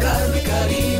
Sergio Carlos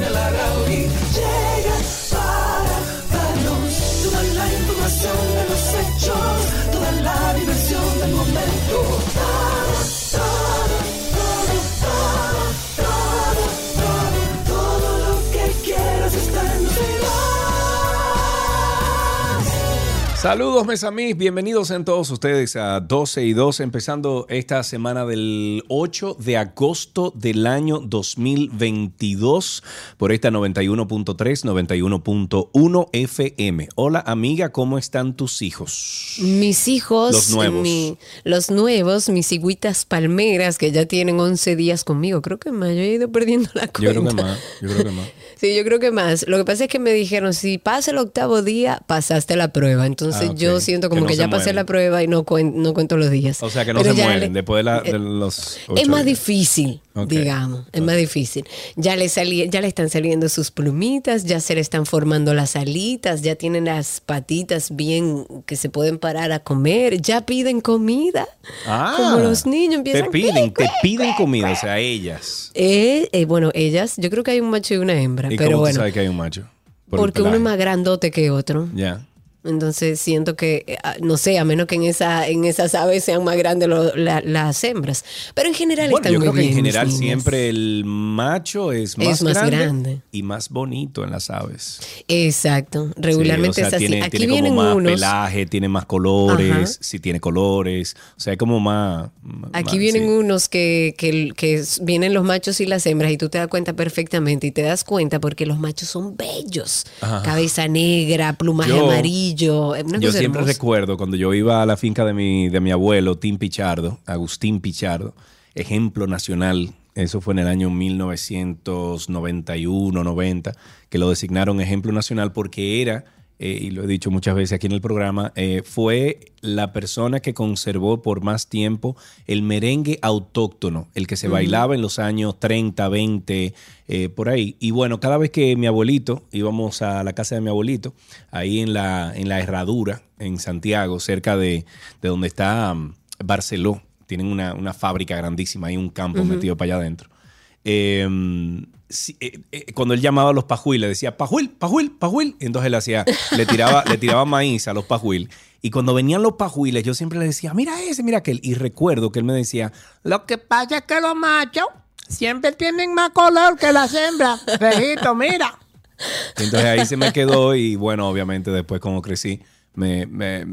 Saludos, mes amis, bienvenidos en todos ustedes a 12 y 2, empezando esta semana del 8 de agosto del año 2022 por esta 91.3, 91.1 FM. Hola, amiga, ¿cómo están tus hijos? Mis hijos, Los nuevos. mi- los nuevos, mis higuitas palmeras que ya tienen 11 días conmigo. Creo que más, yo he ido perdiendo la Yo cuenta. creo que más, yo creo que más. Sí, yo creo que más. Lo que pasa es que me dijeron, si pasa el octavo día, pasaste la prueba. Entonces Ah, yo siento como Que no que, se ya pasé la prueba y no, cuen- no cuento los días. O sea, que no Pero se mueren le- después de, la- de los es más días. difícil, Digamos, es más difícil. Ya le salí, ya le están saliendo sus plumitas, ya se le están formando las alitas, ya tienen las patitas bien que se pueden parar a comer, ya piden comida. Ah, como los niños empiezan. Te piden, te piden comida, o sea, ellas. Eh, eh, bueno, ellas, yo creo que hay un macho y una hembra, ¿Y pero cómo tú bueno, sabes que hay un macho? Por porque uno es más grandote que otro. Ya. Entonces siento que, eh, ah, no sé, a menos que en esa en esas aves sean más grandes lo- la- las hembras. Pero en general Bueno, están yo muy creo que en bien, general siempre el macho es más, Es más grande, grande. y más bonito en las aves. Exacto, regularmente Sí, o sea, es así. Tiene, Aquí tiene vienen como más unos. pelaje, tiene más colores, si tiene colores, o sea, como más... Aquí más- vienen sí. unos que, que, que vienen los machos y las hembras y tú te das cuenta perfectamente y te das cuenta porque los machos son bellos. Ajá. Cabeza negra, plumaje Yo- amarillo. Una Yo cosa siempre hermosa. recuerdo cuando yo iba a la finca de mi, de mi abuelo, Tim Pichardo, Agustín Pichardo, ejemplo nacional. Eso fue en el año 1991-90, que lo designaron ejemplo nacional porque era, eh, y lo he dicho muchas veces aquí en el programa, eh, fue la persona que conservó por más tiempo el merengue autóctono, el que se bailaba en los años 30, 20, eh, por ahí. Y bueno, cada vez que mi abuelito, íbamos a la casa de mi abuelito, ahí en la, en la herradura, en Santiago, cerca de, de donde está um, Barceló, tienen una, una fábrica grandísima, hay un campo metido para allá adentro. Eh, eh, cuando él llamaba a los pajuil, le decía, pajuil, pajuil, pajuil. Entonces él hacía, le tiraba, le tiraba maíz a los pajuil. Y cuando venían los pajuiles, yo siempre le decía, mira ese, mira aquel. Y recuerdo que él me decía, lo que pasa es que los machos siempre tienen más color que las hembras. Fejito, mira. Entonces ahí se me quedó y bueno, obviamente después como crecí, me- me-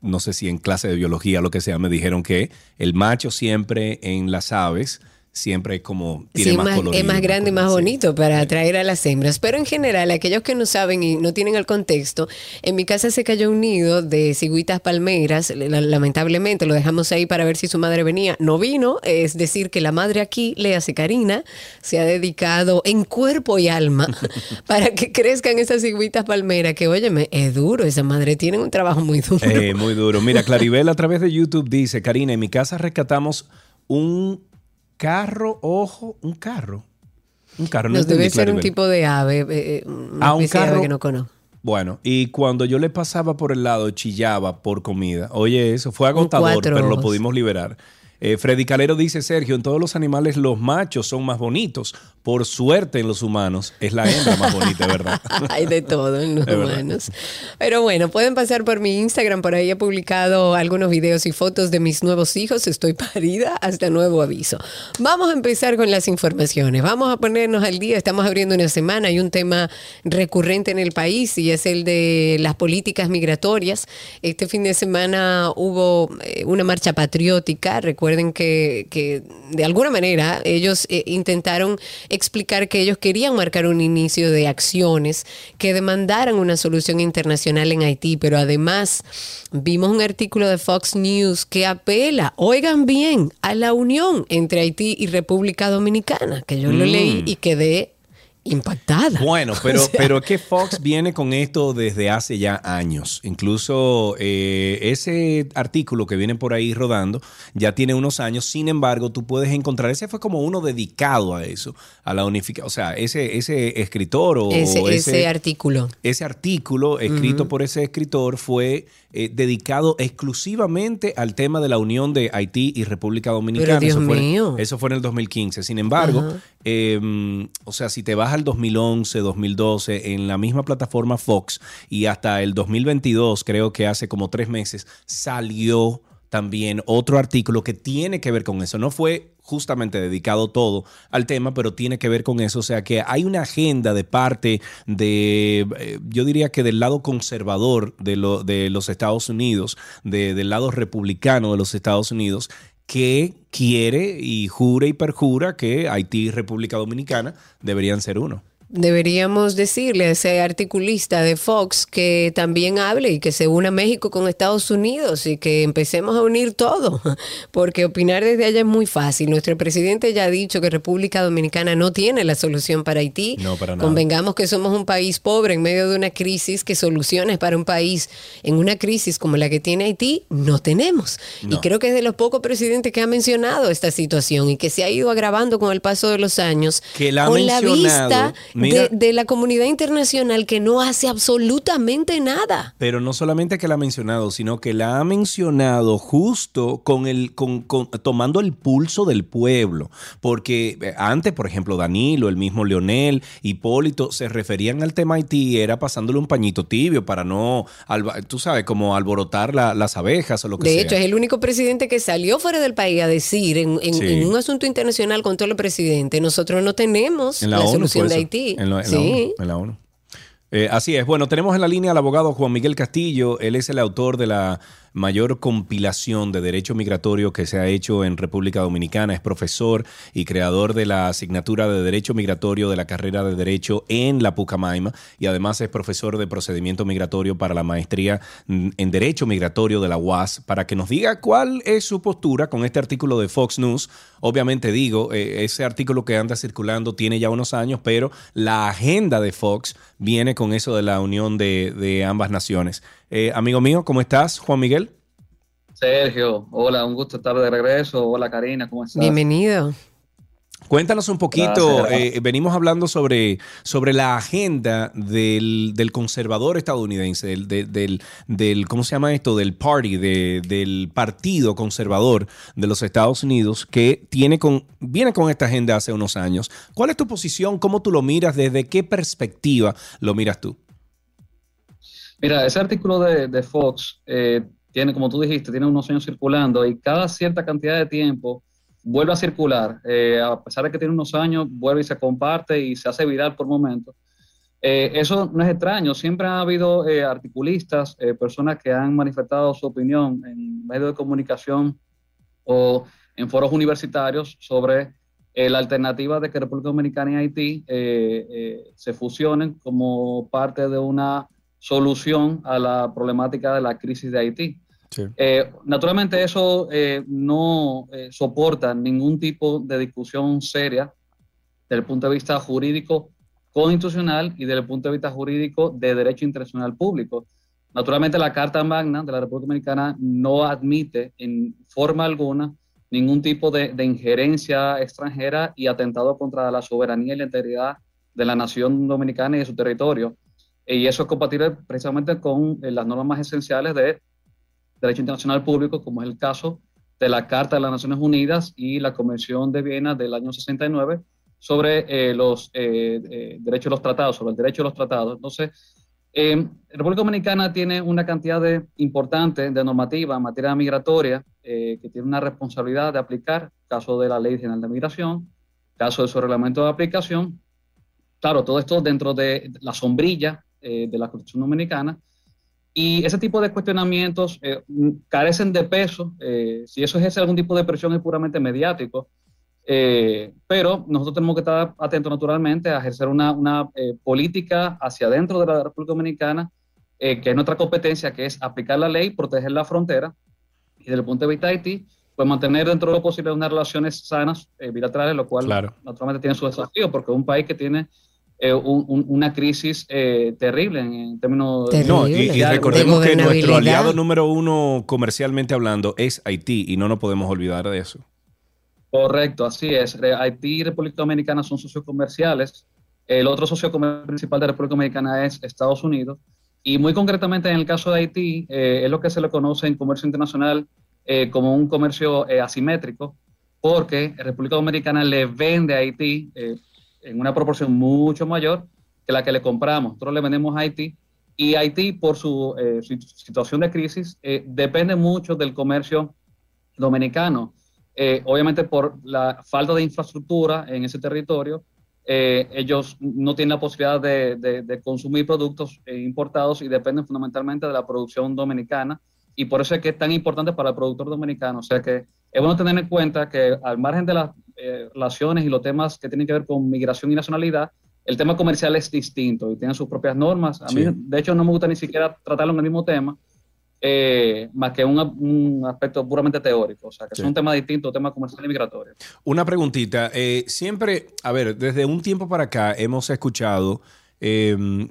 no sé si en clase de biología o lo que sea, me dijeron que el macho siempre en las aves siempre es como tiene Sí, más, más- colorido, es más grande y más bonito para atraer a las hembras. Pero en general, aquellos que no saben y no tienen el contexto, en mi casa se cayó un nido de cigüitas palmeras. la- Lamentablemente lo dejamos ahí para ver si su madre venía. No vino, es decir, que la madre aquí, le hace Karina, se ha dedicado en cuerpo y alma para que crezcan esas cigüitas palmeras. Que, óyeme, es duro, esa madre tiene un trabajo muy duro. Eh, muy duro. Mira, Claribel a través de YouTube dice, Karina, en mi casa rescatamos un carro, ojo, un carro. Un carro, no Nos debe ser un tipo de ave, eh, eh, una Ah, un de ave carro. que no conozco. Bueno, y cuando yo le pasaba por el lado, chillaba por comida. Oye, eso fue agotador, pero lo pudimos liberar. Eh, Freddy Calero dice, Sergio, en todos los animales los machos son más bonitos. Por suerte en los humanos es la hembra más bonita, ¿verdad? Hay de todo en los humanos. Pero bueno, pueden pasar por mi Instagram, por ahí he publicado algunos videos y fotos de mis nuevos hijos. Estoy parida hasta nuevo aviso. Vamos a empezar con las informaciones. Vamos a ponernos al día. Estamos abriendo una semana. Hay un tema recurrente en el país y es el de las políticas migratorias. Este fin de semana hubo eh, una marcha patriótica. Recuerden Recuerden que, que de alguna manera ellos eh, intentaron explicar que ellos querían marcar un inicio de acciones que demandaran una solución internacional en Haití, pero además vimos un artículo de Fox News que apela, oigan bien, a la unión entre Haití y República Dominicana, que yo lo leí y quedé impactada. Bueno, pero, pero que Fox viene con esto desde hace ya años. Incluso eh, ese artículo que viene por ahí rodando ya tiene unos años. Sin embargo, tú puedes encontrar, ese fue como uno dedicado a eso, a la unificación. O sea, ese, ese escritor o ese, artículo. Ese artículo escrito por ese escritor fue eh, dedicado exclusivamente al tema de la unión de Haití y República Dominicana. Dios eso, fue, mío. eso fue en el 2015. Sin embargo, em, o sea, si te vas al 2011, 2012, en la misma plataforma Fox y hasta el 2022, creo que hace como tres meses, salió también otro artículo que tiene que ver con eso. No fue justamente dedicado todo al tema, pero tiene que ver con eso. O sea que hay una agenda de parte de, eh, yo diría que del lado conservador de, de los Estados Unidos, del lado republicano de los Estados Unidos, que quiere y jura y perjura que Haití y República Dominicana deberían ser uno deberíamos decirle a ese articulista de Fox que también hable y que se una México con Estados Unidos y que empecemos a unir todo, porque opinar desde allá es muy fácil. Nuestro presidente ya ha dicho que República Dominicana no tiene la solución para Haití. No, para nada. Convengamos que somos un país pobre en medio de una crisis que soluciones para un país en una crisis como la que tiene Haití no tenemos. Y creo que es de los pocos presidentes que ha mencionado esta situación y que se ha ido agravando con el paso de los años. Que la con la vista de, la comunidad internacional que no hace absolutamente nada. Pero no solamente que la ha mencionado, sino que la ha mencionado justo con el, con, tomando el pulso del pueblo. Porque eh, antes, por ejemplo, Danilo, el mismo Leonel, Hipólito, se referían al tema Haití, era pasándole un pañito tibio para no, tú sabes, como alborotar las abejas o lo que sea. De hecho, es el único presidente que salió fuera del país a decir en, un asunto internacional con todo el presidente, nosotros no tenemos la, solución de Haití. En, la, ONU. Eh, así es. Bueno, tenemos en la línea al abogado Juan Miguel Castillo. Él es el autor de la mayor compilación de derecho migratorio que se ha hecho en República Dominicana. Es profesor y creador de la asignatura de Derecho Migratorio de la carrera de Derecho en la Pucamaima y además es profesor de procedimiento migratorio para la maestría en Derecho Migratorio de la UAS. Para que nos diga cuál es su postura con este artículo de Fox News. Obviamente digo, eh, ese artículo que anda circulando tiene ya unos años, pero la agenda de Fox viene con eso de la unión de ambas naciones. Eh, amigo mío, ¿cómo estás, Juan Miguel? Sergio, hola, un gusto estar de regreso. Hola, Karina, ¿cómo estás? Bienvenido. Cuéntanos un poquito, eh, venimos hablando sobre, sobre la agenda del, conservador estadounidense, del, del, ¿cómo se llama esto? Del party, del partido conservador de los Estados Unidos que tiene con, viene con esta agenda hace unos años. ¿Cuál es tu posición? ¿Cómo tú lo miras? ¿Desde qué perspectiva lo miras tú? Mira, ese artículo de, Fox eh, tiene, como tú dijiste, tiene unos años circulando y cada cierta cantidad de tiempo vuelve a circular. Eh, a pesar de que tiene unos años, vuelve y se comparte y se hace viral por momentos. Eh, eso no es extraño, siempre ha habido articulistas, personas que han manifestado su opinión en medios de comunicación o en foros universitarios sobre la alternativa de que República Dominicana y Haití se fusionen como parte de una solución a la problemática de la crisis de Haití. Eh, naturalmente eso eh, no eh, soporta ningún tipo de discusión seria desde el punto de vista jurídico constitucional y desde el punto de vista jurídico de derecho internacional público. Naturalmente la Carta Magna de la República Dominicana no admite en forma alguna ningún tipo de, de injerencia extranjera y atentado contra la soberanía y la integridad de la nación dominicana y de su territorio. Y eso es compatible precisamente con eh, las normas esenciales de derecho internacional público, como es el caso de la Carta de las Naciones Unidas y la Convención de Viena del año 69 sobre eh, los eh, derechos de los tratados, sobre el derecho de los tratados. Entonces, República Dominicana tiene una cantidad de, importante de normativa en materia migratoria que tiene una responsabilidad de aplicar, caso de la Ley General de Migración, caso de su reglamento de aplicación. Claro, todo esto dentro de la sombrilla eh, de la Constitución Dominicana. Y ese tipo de cuestionamientos eh, carecen de peso. Eh, si eso ejerce algún tipo de presión es puramente mediático. Eh, pero nosotros tenemos que estar atentos naturalmente a ejercer una, una política hacia adentro de la República Dominicana, que es nuestra competencia, que es aplicar la ley, proteger la frontera y desde el punto de vista de Haití, pues mantener dentro de lo posible unas relaciones sanas bilaterales, lo cual naturalmente tiene su desafío, porque es un país que tiene eh, una crisis eh, terrible en, términos... No, y, recordemos que nuestro aliado número uno comercialmente hablando es Haití y no nos podemos olvidar de eso. Correcto, así es. Haití y República Dominicana son socios comerciales. El otro socio comercial principal de República Dominicana es Estados Unidos. Y muy concretamente en el caso de Haití, eh, es lo que se le conoce en comercio internacional como un comercio asimétrico, porque República Dominicana le vende a Haití en una proporción mucho mayor que la que le compramos. Nosotros le vendemos a Haití y Haití, por su, eh, situación de crisis, eh, depende mucho del comercio dominicano. Eh, obviamente por la falta de infraestructura en ese territorio, ellos no tienen la posibilidad de, consumir productos importados y dependen fundamentalmente de la producción dominicana. Y por eso es que es tan importante para el productor dominicano. O sea que es bueno tener en cuenta que al margen de eh, relaciones y los temas que tienen que ver con migración y nacionalidad, el tema comercial es distinto y tiene sus propias normas. A mí, de hecho, no me gusta ni siquiera tratarlo en el mismo tema, eh, más que un, aspecto puramente teórico, o sea, que es un tema distinto, tema comercial y migratorio. Una preguntita, eh, siempre, a ver, desde un tiempo para acá hemos escuchado,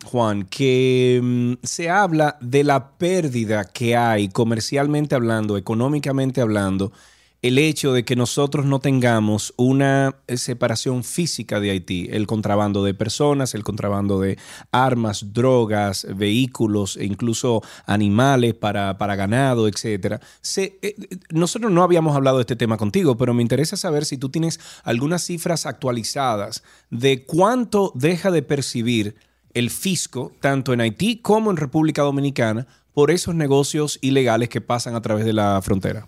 Juan, que mm, se habla de la pérdida que hay comercialmente hablando, económicamente hablando, el hecho de que nosotros no tengamos una eh, separación física de Haití, el contrabando de personas, el contrabando de armas, drogas, vehículos e incluso animales para, ganado, etc. Eh, eh, nosotros no habíamos hablado de este tema contigo, pero me interesa saber si tú tienes algunas cifras actualizadas de cuánto deja de percibir el fisco, tanto en Haití como en República Dominicana, por esos negocios ilegales que pasan a través de la frontera.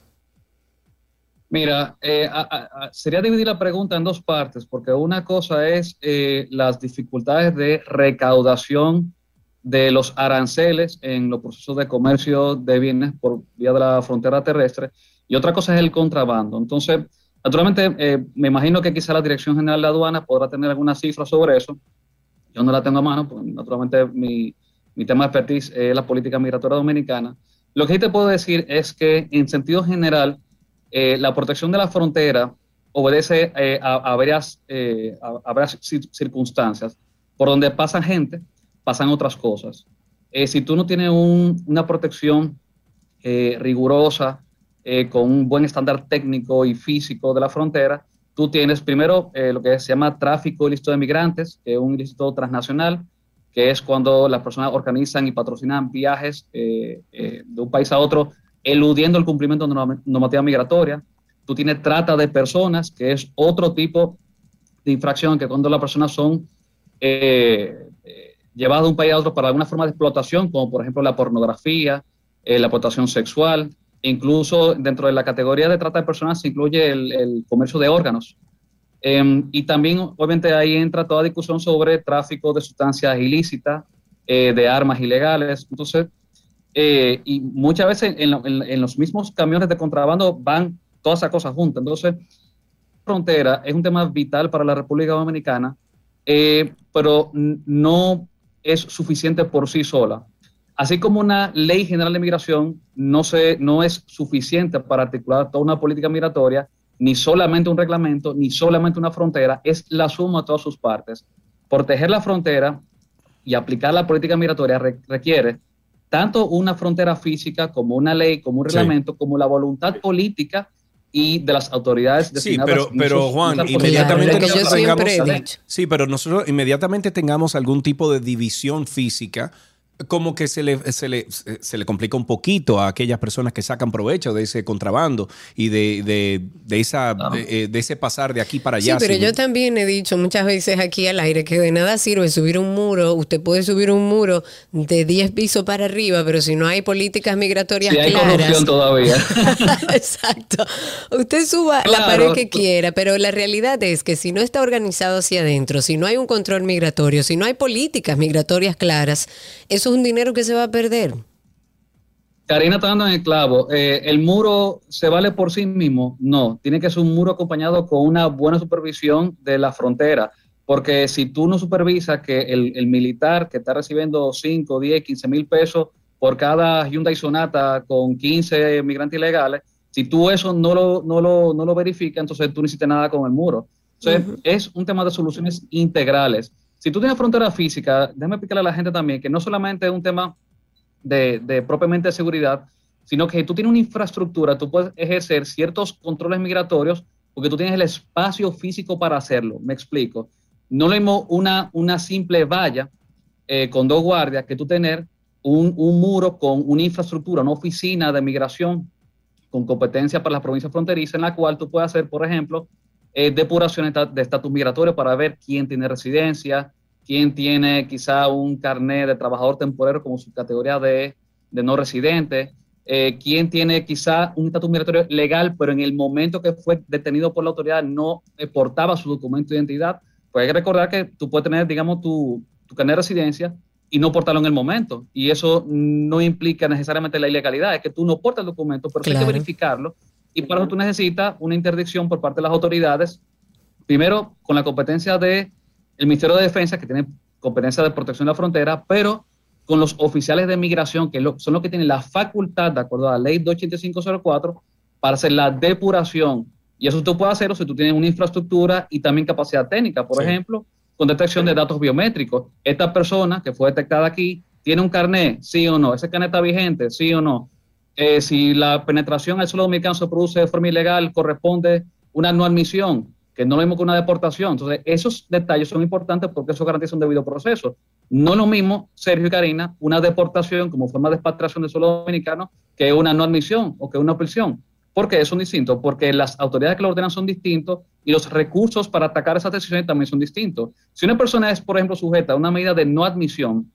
Mira, eh, sería dividir la pregunta en dos partes, porque una cosa es eh, las dificultades de recaudación de los aranceles en los procesos de comercio de bienes por vía de la frontera terrestre, y otra cosa es el contrabando. Entonces, naturalmente, eh, me imagino que quizá la Dirección General de Aduanas podrá tener alguna cifra sobre eso. Yo no la tengo a mano, porque naturalmente mi, mi tema de expertise es la política migratoria dominicana. Lo que sí te puedo decir es que, en sentido general, eh, la protección de la frontera obedece eh, a, varias, eh, circunstancias. Por donde pasa gente, pasan otras cosas. si tú no tienes una protección rigurosa, con un buen estándar técnico y físico de la frontera, tú tienes primero lo que se llama tráfico ilícito de migrantes, que es un ilícito transnacional, que es cuando las personas organizan y patrocinan viajes de un país a otro eludiendo el cumplimiento de normativa migratoria. Tú tienes trata de personas, que es otro tipo de infracción, que cuando las personas son eh, eh, llevadas de un país a otro para alguna forma de explotación, como por ejemplo la pornografía, eh, la explotación sexual, incluso dentro de la categoría de trata de personas se incluye el, comercio de órganos. Em, y también, obviamente, ahí entra toda discusión sobre tráfico de sustancias ilícitas, de armas ilegales. Entonces, eh, y muchas veces en, los mismos camiones de contrabando van todas esas cosas juntas. Entonces, frontera es un tema vital para la República Dominicana, eh, pero no es suficiente por sí sola. Así como una ley general de migración no, se, no es suficiente para articular toda una política migratoria, ni solamente un reglamento, ni solamente una frontera, es la suma de todas sus partes. Proteger la frontera y aplicar la política migratoria requiere tanto una frontera física como una ley, como un reglamento, como la voluntad política y de las autoridades Sí, pero, pero Juan, inmediatamente nosotros tengamos, sí, pero nosotros inmediatamente tengamos algún tipo de división física como que se le, se le, se, le, complica un poquito a aquellas personas que sacan provecho de ese contrabando y de, de, de esa, eh, de, ese pasar de aquí para allá. Sí, pero yo también he dicho muchas veces aquí al aire que de nada sirve subir un muro. Usted puede subir un muro de 10 pisos para arriba, pero si no hay políticas migratorias sí, hay corrupción todavía. Exacto. Usted suba la pared que quiera, pero la realidad es que si no está organizado hacia adentro, si no hay un control migratorio, si no hay políticas migratorias claras, eso un dinero que se va a perder. Karina está dando en el clavo. Eh, ¿El muro se vale por sí mismo? No, tiene que ser un muro acompañado con una buena supervisión de la frontera. Porque si tú no supervisas que el, militar que está recibiendo 5, 10, 15 mil pesos por cada Hyundai Sonata con 15 migrantes ilegales, si tú eso no lo, no lo, no lo verificas, entonces tú no hiciste nada con el muro. Entonces, es un tema de soluciones integrales. Si tú tienes frontera física, déjame explicarle a la gente también que no solamente es un tema de, propiamente seguridad, sino que tú tienes una infraestructura, tú puedes ejercer ciertos controles migratorios porque tú tienes el espacio físico para hacerlo. Me explico. No mismo una, simple valla eh, con dos guardias que tú tener un, muro con una infraestructura, una oficina de migración con competencia para las provincias fronterizas en la cual tú puedes hacer, por ejemplo, eh, depuraciones de estatus migratorio para ver quién tiene residencia, quién tiene quizá un carnet de trabajador temporero como su categoría de, no residente, eh, quién tiene quizá un estatus migratorio legal, pero en el momento que fue detenido por la autoridad no portaba su documento de identidad. Pues hay que recordar que tú puedes tener, digamos, tu, tu carnet de residencia y no portarlo en el momento. Y eso no implica necesariamente la ilegalidad, es que tú no portas el documento, pero hay que verificarlo. Y para eso tú necesitas una interdicción por parte de las autoridades, primero con la competencia de el Ministerio de Defensa, que tiene competencia de protección de la frontera, pero con los oficiales de migración, que son los que tienen la facultad, de acuerdo a la ley 28504, para hacer la depuración. Y eso tú puedes hacerlo si tú tienes una infraestructura y también capacidad técnica, por ejemplo, con detección de datos biométricos. Esta persona que fue detectada aquí tiene un carnet, sí o no. Ese carnet está vigente, sí o no. Eh, si la penetración al suelo dominicano se produce de forma ilegal, corresponde una no admisión que no lo mismo que una deportación. Entonces, esos detalles son importantes porque eso garantiza un debido proceso. No lo mismo, Sergio y Karina, una deportación como forma de expatriación del suelo dominicano que una no admisión o que una prisión. ¿Por qué son distintos? Porque las autoridades que lo ordenan son distintos y los recursos para atacar esas decisiones también son distintos. Si una persona es, por ejemplo, sujeta a una medida de no admisión,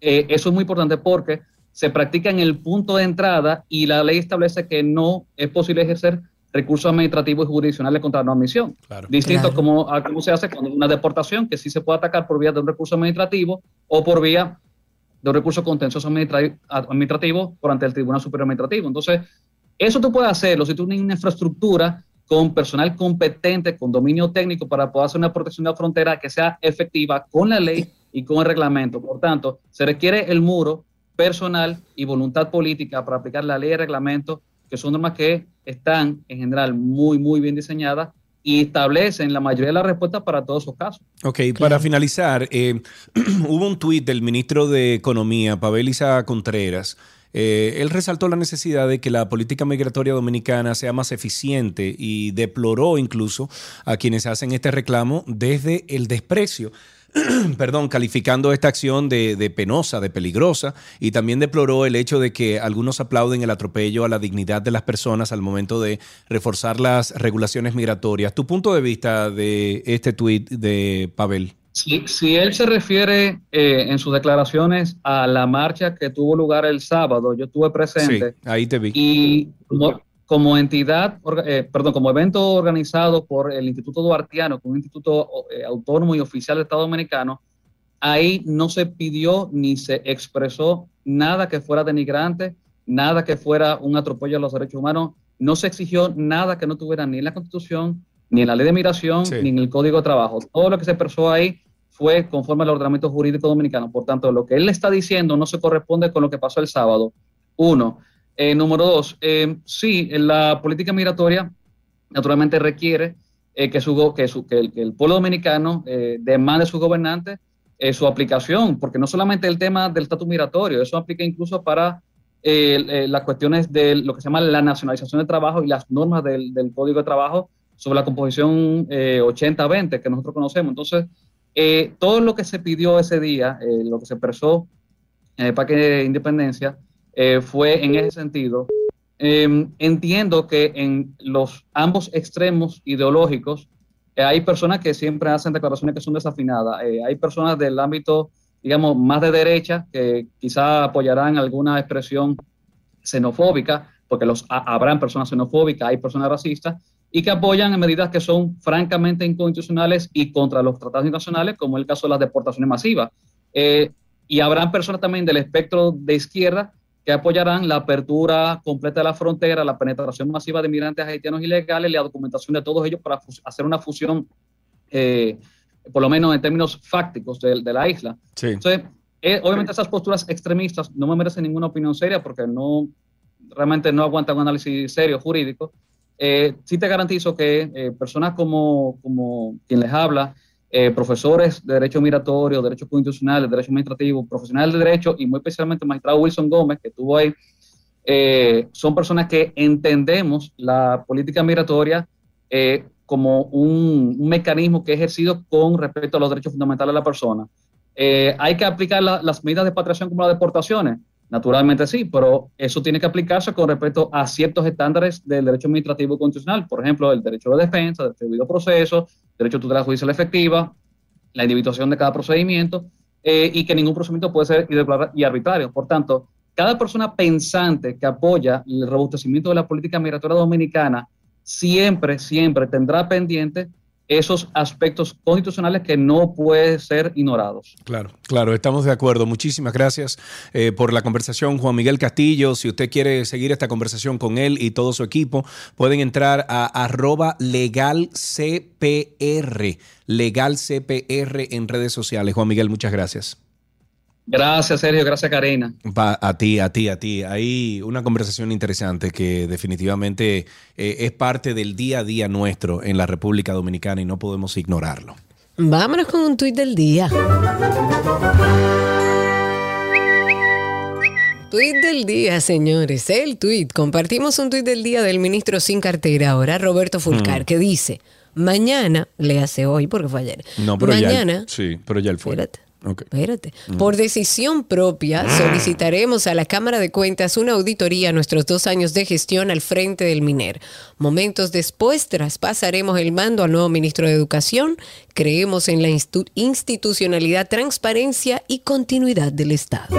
eh, eso es muy importante porque se practica en el punto de entrada y la ley establece que no es posible ejercer recursos administrativos y jurisdiccionales contra la no admisión. Distinto Como, a cómo se hace con una deportación, que sí se puede atacar por vía de un recurso administrativo o por vía de un recurso contencioso administrativo por ante el Tribunal Superior Administrativo. Entonces, eso tú puedes hacerlo si tú tienes una infraestructura con personal competente, con dominio técnico para poder hacer una protección de la frontera que sea efectiva con la ley y con el reglamento. Por tanto, se requiere el muro personal y voluntad política para aplicar la ley y reglamento que son normas que están en general muy, muy bien diseñadas y establecen la mayoría de las respuestas para todos esos casos. Ok, para finalizar, eh, hubo un tuit del ministro de Economía, Pavel Isa Contreras. Eh, él resaltó la necesidad de que la política migratoria dominicana sea más eficiente y deploró incluso a quienes hacen este reclamo desde el desprecio perdón, calificando esta acción de, penosa, de peligrosa, y también deploró el hecho de que algunos aplauden el atropello a la dignidad de las personas al momento de reforzar las regulaciones migratorias. ¿Tu punto de vista de este tuit de Pavel? Si, él se refiere eh, en sus declaraciones a la marcha que tuvo lugar el sábado, yo estuve presente. Sí, ahí te vi. Y como entidad, eh, perdón, como evento organizado por el Instituto Duartiano, como un instituto eh, autónomo y oficial del Estado Dominicano, ahí no se pidió ni se expresó nada que fuera denigrante, nada que fuera un atropello a los derechos humanos, no se exigió nada que no tuviera ni en la Constitución, ni en la ley de migración, ni en el Código de Trabajo. Todo lo que se expresó ahí fue conforme al ordenamiento jurídico dominicano. Por tanto, lo que él le está diciendo no se corresponde con lo que pasó el sábado. Uno. Eh, número dos, eh, sí, la política migratoria naturalmente requiere eh, que, su, que, su, que, el, pueblo dominicano demande a sus gobernantes su aplicación, porque no solamente el tema del estatus migratorio, eso aplica incluso para las cuestiones de lo que se llama la nacionalización del trabajo y las normas del, Código de Trabajo sobre la composición 80-20 que nosotros conocemos. Entonces, todo lo que se pidió ese día, lo que se expresó en el Parque de Independencia, eh, fue en ese sentido. Em, entiendo que en los ambos extremos ideológicos eh, hay personas que siempre hacen declaraciones que son desafinadas. Eh, hay personas del ámbito, digamos, más de derecha que quizá apoyarán alguna expresión xenofóbica, porque los habrán personas xenofóbicas, hay personas racistas, y que apoyan medidas que son francamente inconstitucionales y contra los tratados internacionales, como el caso de las deportaciones masivas. y habrán personas también del espectro de izquierda que apoyarán la apertura completa de la frontera, la penetración masiva de migrantes haitianos ilegales, la documentación de todos ellos para hacer una fusión, eh, por lo menos en términos fácticos de, la isla. Entonces, eh, obviamente esas posturas extremistas no me merecen ninguna opinión seria porque no realmente no aguantan un análisis serio jurídico. Eh, sí te garantizo que eh, personas como, como quien les habla, eh, profesores de Derecho Migratorio, Derecho Constitucional, Derecho Administrativo, profesionales de Derecho y muy especialmente el magistrado Wilson Gómez, que estuvo ahí, son personas que entendemos la política migratoria como un, mecanismo que es ejercido con respecto a los derechos fundamentales de la persona. hay que aplicar las medidas de patriación como las deportaciones Naturalmente sí, pero eso tiene que aplicarse con respecto a ciertos estándares del derecho administrativo constitucional, por ejemplo, el derecho de defensa, el debido proceso, derecho a tutela judicial efectiva, la individuación de cada procedimiento eh, y que ningún procedimiento puede ser y arbitrario. Por tanto, cada persona pensante que apoya el robustecimiento de la política migratoria dominicana siempre, siempre tendrá pendiente esos aspectos constitucionales que no pueden ser ignorados. Claro, claro, estamos de acuerdo. Muchísimas gracias eh, por la conversación, Juan Miguel Castillo. Si usted quiere seguir esta conversación con él y todo su equipo, pueden entrar a arroba legalcpr, legalcpr en redes sociales. Juan Miguel, muchas gracias. Gracias, Sergio. Gracias, Karina. a ti, a ti, a ti. Hay una conversación interesante que definitivamente eh, es parte del día a día nuestro en la República Dominicana y no podemos ignorarlo. Vámonos con un tuit del día. Tuit del día, señores. El tuit. Compartimos un tuit del día del ministro sin cartera ahora, Roberto Fulcar, mm. que dice, mañana, le hace hoy porque fue ayer. No, pero mañana, sí, pero ya él fue. Espérate. Por decisión propia, solicitaremos a la Cámara de Cuentas una auditoría a nuestros dos años de gestión al frente del MINER. Momentos después, traspasaremos el mando al nuevo ministro de Educación. Creemos en la institucionalidad, transparencia y continuidad del Estado.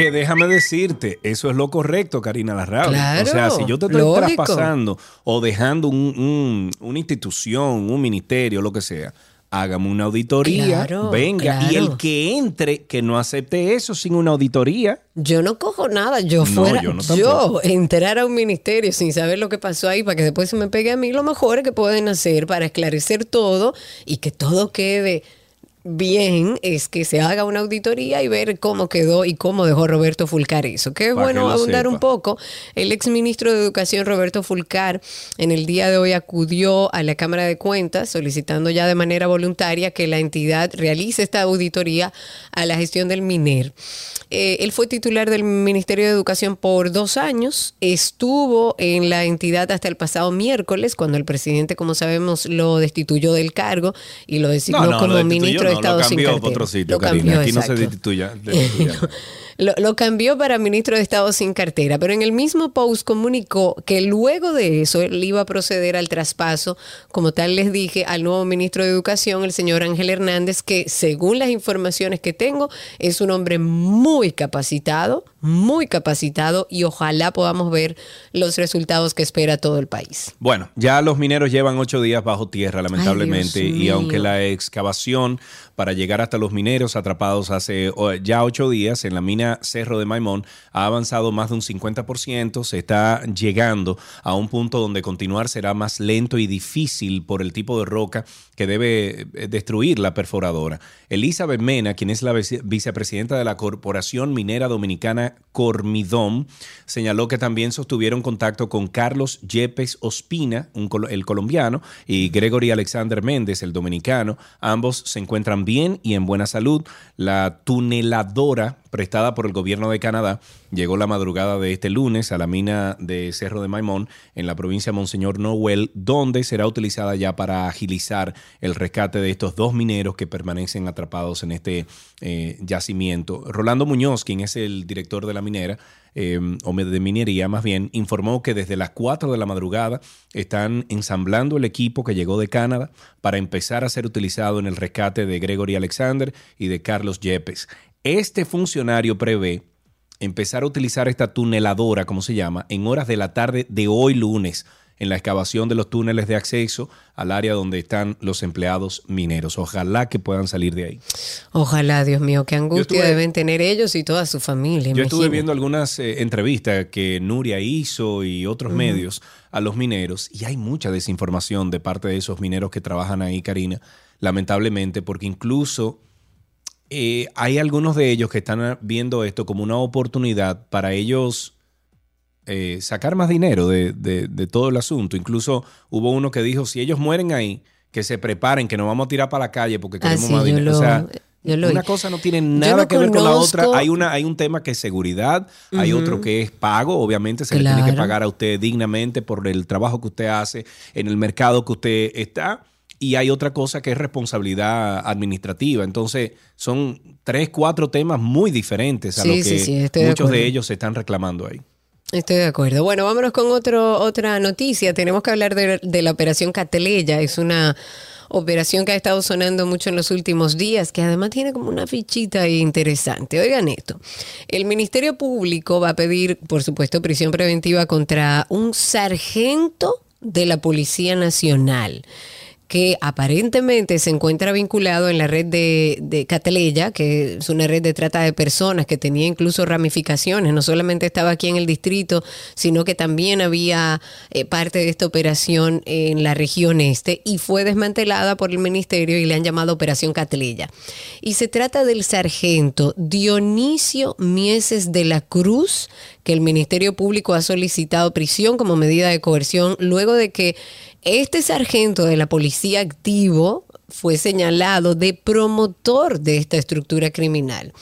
Que déjame decirte, eso es lo correcto, Karina Larrauri. o sea, si yo te estoy traspasando o dejando una institución, un ministerio, lo que sea, hágame una auditoría, venga, y el que entre, que no acepte eso sin una auditoría. Yo no cojo nada, yo fuera, yo, yo, entrar a un ministerio sin saber lo que pasó ahí para que después se me pegue a mí, lo mejor que pueden hacer para esclarecer todo y que todo quede bien es que se haga una auditoría y ver cómo quedó y cómo dejó Roberto Fulcar eso. Qué bueno abundar un poco. El ex ministro de Educación, Roberto Fulcar, en el día de hoy acudió a la Cámara de Cuentas solicitando ya de manera voluntaria que la entidad realice esta auditoría a la gestión del MINER. Eh, él fue titular del Ministerio de Educación por dos años, estuvo en la entidad hasta el pasado miércoles, cuando el presidente, como sabemos, lo destituyó del cargo y lo designó como ministro Estado sin cartera. Karina. Aquí no se destituya. Lo, cambió para ministro de Estado sin cartera, pero en el mismo post comunicó que luego de eso él iba a proceder al traspaso, como tal les dije, al nuevo ministro de Educación, el señor Ángel Hernández, que según las informaciones que tengo, es un hombre muy capacitado, muy capacitado y ojalá podamos ver los resultados que espera todo el país. Bueno, ya los mineros llevan ocho días bajo tierra, lamentablemente, y aunque la excavación para llegar hasta los mineros atrapados hace ya ocho días en la mina Cerro de Maimón ha avanzado más de un 50%, se está llegando a un punto donde continuar será más lento y difícil por el tipo de roca que debe eh, destruir la perforadora. Elizabeth Mena, quien es la vicepresidenta de la Corporación Minera Dominicana Cormidón, señaló que también sostuvieron contacto con Carlos Yepes Ospina, el colombiano, y Gregory Alexander Méndez, el dominicano. Ambos se encuentran bien y en buena salud. La tuneladora prestada por el gobierno de Canadá llegó la madrugada de este lunes a la mina de Cerro de Maimón en la provincia de Monseñor Noel, donde será utilizada ya para agilizar el rescate de estos dos mineros que permanecen atrapados en este eh, yacimiento. Rolando Muñoz, quien es el director de la minera, eh, o de minería más bien, informó que desde las 4 de la madrugada están ensamblando el equipo que llegó de Canadá para empezar a ser utilizado en el rescate de Gregory Alexander y de Carlos Yepes. Este funcionario prevé empezar a utilizar esta tuneladora, como se llama, en horas de la tarde de hoy lunes en la excavación de los túneles de acceso al área donde están los empleados mineros. Ojalá que puedan salir de ahí. Ojalá, Dios mío, qué angustia estuve- deben tener ellos y toda su familia. Yo estuve viendo algunas eh, entrevistas que Nuria hizo y otros medios a los mineros y hay mucha desinformación de parte de esos mineros que trabajan ahí, Karina, lamentablemente, porque incluso eh, hay algunos de ellos que están viendo esto como una oportunidad para ellos eh, sacar más dinero de, de- de todo el asunto. Incluso hubo uno que dijo, si ellos mueren ahí, que se preparen, que nos vamos a tirar para la calle porque Ah, queremos más dinero. lo- o sea, una cosa no tiene nada no que ver con la otra. Hay, una, hay un tema que es seguridad, hay otro que es pago. Obviamente se le tiene que pagar a usted dignamente por el trabajo que usted hace en el mercado que usted está. Y hay otra cosa que es responsabilidad administrativa. Entonces, son tres, cuatro temas muy diferentes a Sí, lo que sí, muchos de ellos se están reclamando ahí. Estoy de acuerdo. Bueno, vámonos con otro, otra noticia. Tenemos que hablar de, de la operación Cateleya. Es una operación que ha estado sonando mucho en los últimos días, que además tiene como una fichita interesante. Oigan esto. El Ministerio Público va a pedir, por supuesto, prisión preventiva contra un sargento de la Policía Nacional que aparentemente se encuentra vinculado en la red de, de que es una red de trata de personas que tenía incluso ramificaciones, no solamente estaba aquí en el distrito, sino que también había eh, parte de esta operación en la región este y fue desmantelada por el ministerio y le han llamado Operación Cataleya. Y se trata del sargento Dionisio Mieses de la Cruz, que el Ministerio Público ha solicitado prisión como medida de coerción luego de que este sargento de la policía activo fue señalado de promotor de esta estructura criminal.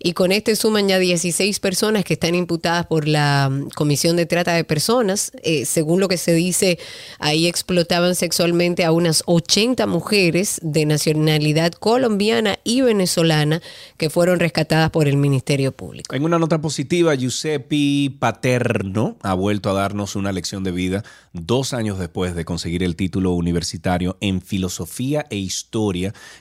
Y con este suman ya 16 personas que están imputadas por la mm, Comisión de Trata de Personas. Eh, según lo que se dice, ahí explotaban sexualmente a unas 80 mujeres de nacionalidad colombiana y venezolana que fueron rescatadas por el Ministerio Público. En una nota positiva, Giuseppe Paterno ha vuelto a darnos una lección de vida dos años después de conseguir el título universitario en filosofía e historia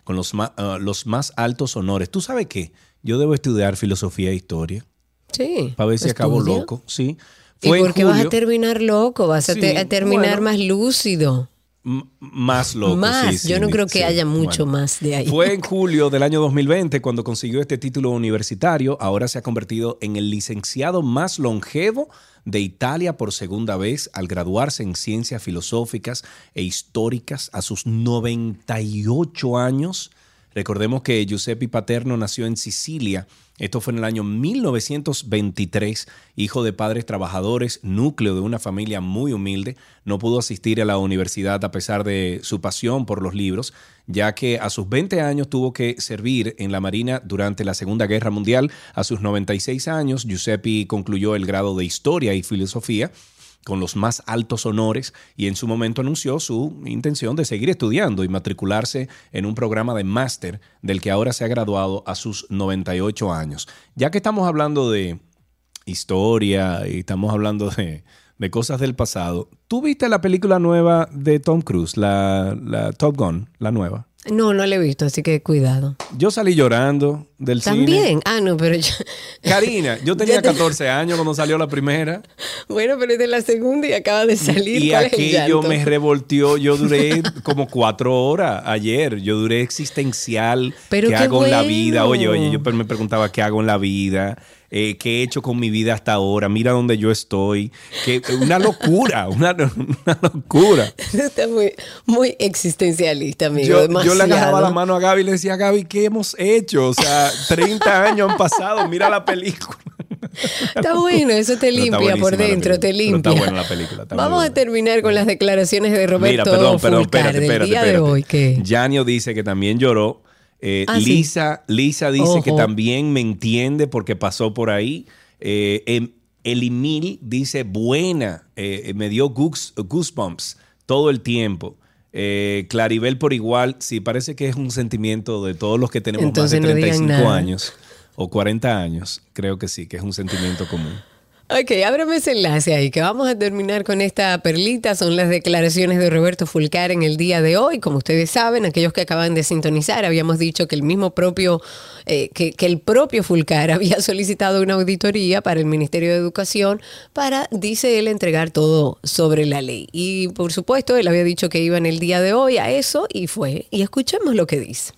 con los más, los más altos honores. ¿Tú sabes qué? Yo debo estudiar filosofía e historia Sí. para ver si acabo loco. Sí. ¿Y Fue por qué vas a terminar loco? Vas a, Sí, te- a terminar bueno. más lúcido. Más loco. más. sí, sí, Yo no creo que sí, haya mucho bueno. más de ahí. Fue en julio del año 2020 cuando consiguió este título universitario. Ahora se ha convertido en el licenciado más longevo de Italia por segunda vez al graduarse en ciencias filosóficas e históricas a sus 98 años. Recordemos que Giuseppe Paterno nació en Sicilia. Esto fue en el año 1923, hijo de padres trabajadores, núcleo de una familia muy humilde. No pudo asistir a la universidad a pesar de su pasión por los libros, ya que a sus 20 años tuvo que servir en la Marina durante la Segunda Guerra Mundial. A sus 96 años, Giuseppe concluyó el grado de Historia y Filosofía con los más altos honores y en su momento anunció su intención de seguir estudiando y matricularse en un programa de máster del que ahora se ha graduado a sus 98 años. Ya que estamos hablando de historia y estamos hablando de, de cosas del pasado, ¿tú viste la película nueva de Tom Cruise, la, la Top Gun, la nueva? No, no lo he visto, así que cuidado. Yo salí llorando del cine. También. Ah, no, pero yo. Karina, yo tenía Ya te- 14 años cuando salió la primera. Bueno, pero es de la segunda y acaba de salir. Y ¿Cuál es el aquello me revolteó. Yo duré como cuatro horas ayer. Yo duré existencial. Pero ¿Qué qué hago en la vida? Oye, oye, yo me preguntaba qué hago en la vida. Eh, ¿Qué he hecho con mi vida hasta ahora? Mira dónde yo estoy. Que, una locura, una, una locura. Está muy, muy existencialista, amigo. Yo, yo le agarraba la mano a Gaby y le decía, Gaby, ¿qué hemos hecho? O sea, 30 años han pasado, mira la película. Está bueno, eso te limpia por dentro, te película. Pero limpia. está buena la película, Vamos a terminar con las declaraciones de Roberto Mira, perdón, perdón, espérate, del espérate, día espérate. de hoy. que Yanio dice que también lloró. Eh, Ah, sí. Lisa, Lisa dice que también me entiende porque pasó por ahí. Eh, em- Elimil dice, buena, eh, me dio goose- goosebumps todo el tiempo. Eh, Claribel por igual, sí, parece que es un sentimiento de todos los que tenemos Entonces más de digan 35 nada. años o 40 años. Creo que sí, que es un sentimiento común. Ok, ábrame ese enlace ahí, que vamos a terminar con esta perlita. Son las declaraciones de Roberto Fulcar en el día de hoy. Como ustedes saben, aquellos que acaban de sintonizar, habíamos dicho que el mismo propio, eh, que, que el propio Fulcar había solicitado una auditoría para el Ministerio de Educación para, dice él, entregar todo sobre la ley. Y por supuesto, él había dicho que iba en el día de hoy a eso y fue. Y escuchemos lo que dice.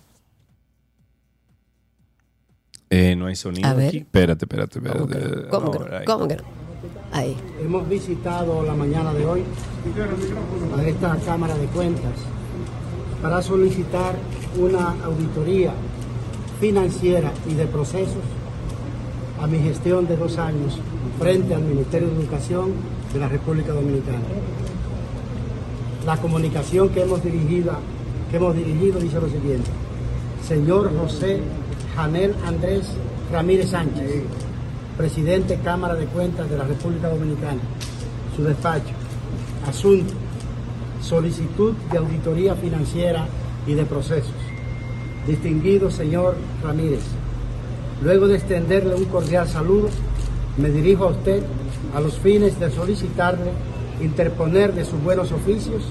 Eh, no hay sonido A ver. aquí. Espérate, espérate, espérate. ¿Cómo que no? ¿Cómo que no? Ahí. Hemos visitado la mañana de hoy a esta Cámara de Cuentas para solicitar una auditoría financiera y de procesos a mi gestión de dos años frente al Ministerio de Educación de la República Dominicana. La comunicación que hemos dirigido, que hemos dirigido dice lo siguiente. Señor José Janel Andrés Ramírez Sánchez, presidente Cámara de Cuentas de la República Dominicana, su despacho. Asunto, solicitud de auditoría financiera y de procesos. Distinguido señor Ramírez, luego de extenderle un cordial saludo, me dirijo a usted a los fines de solicitarle interponer de sus buenos oficios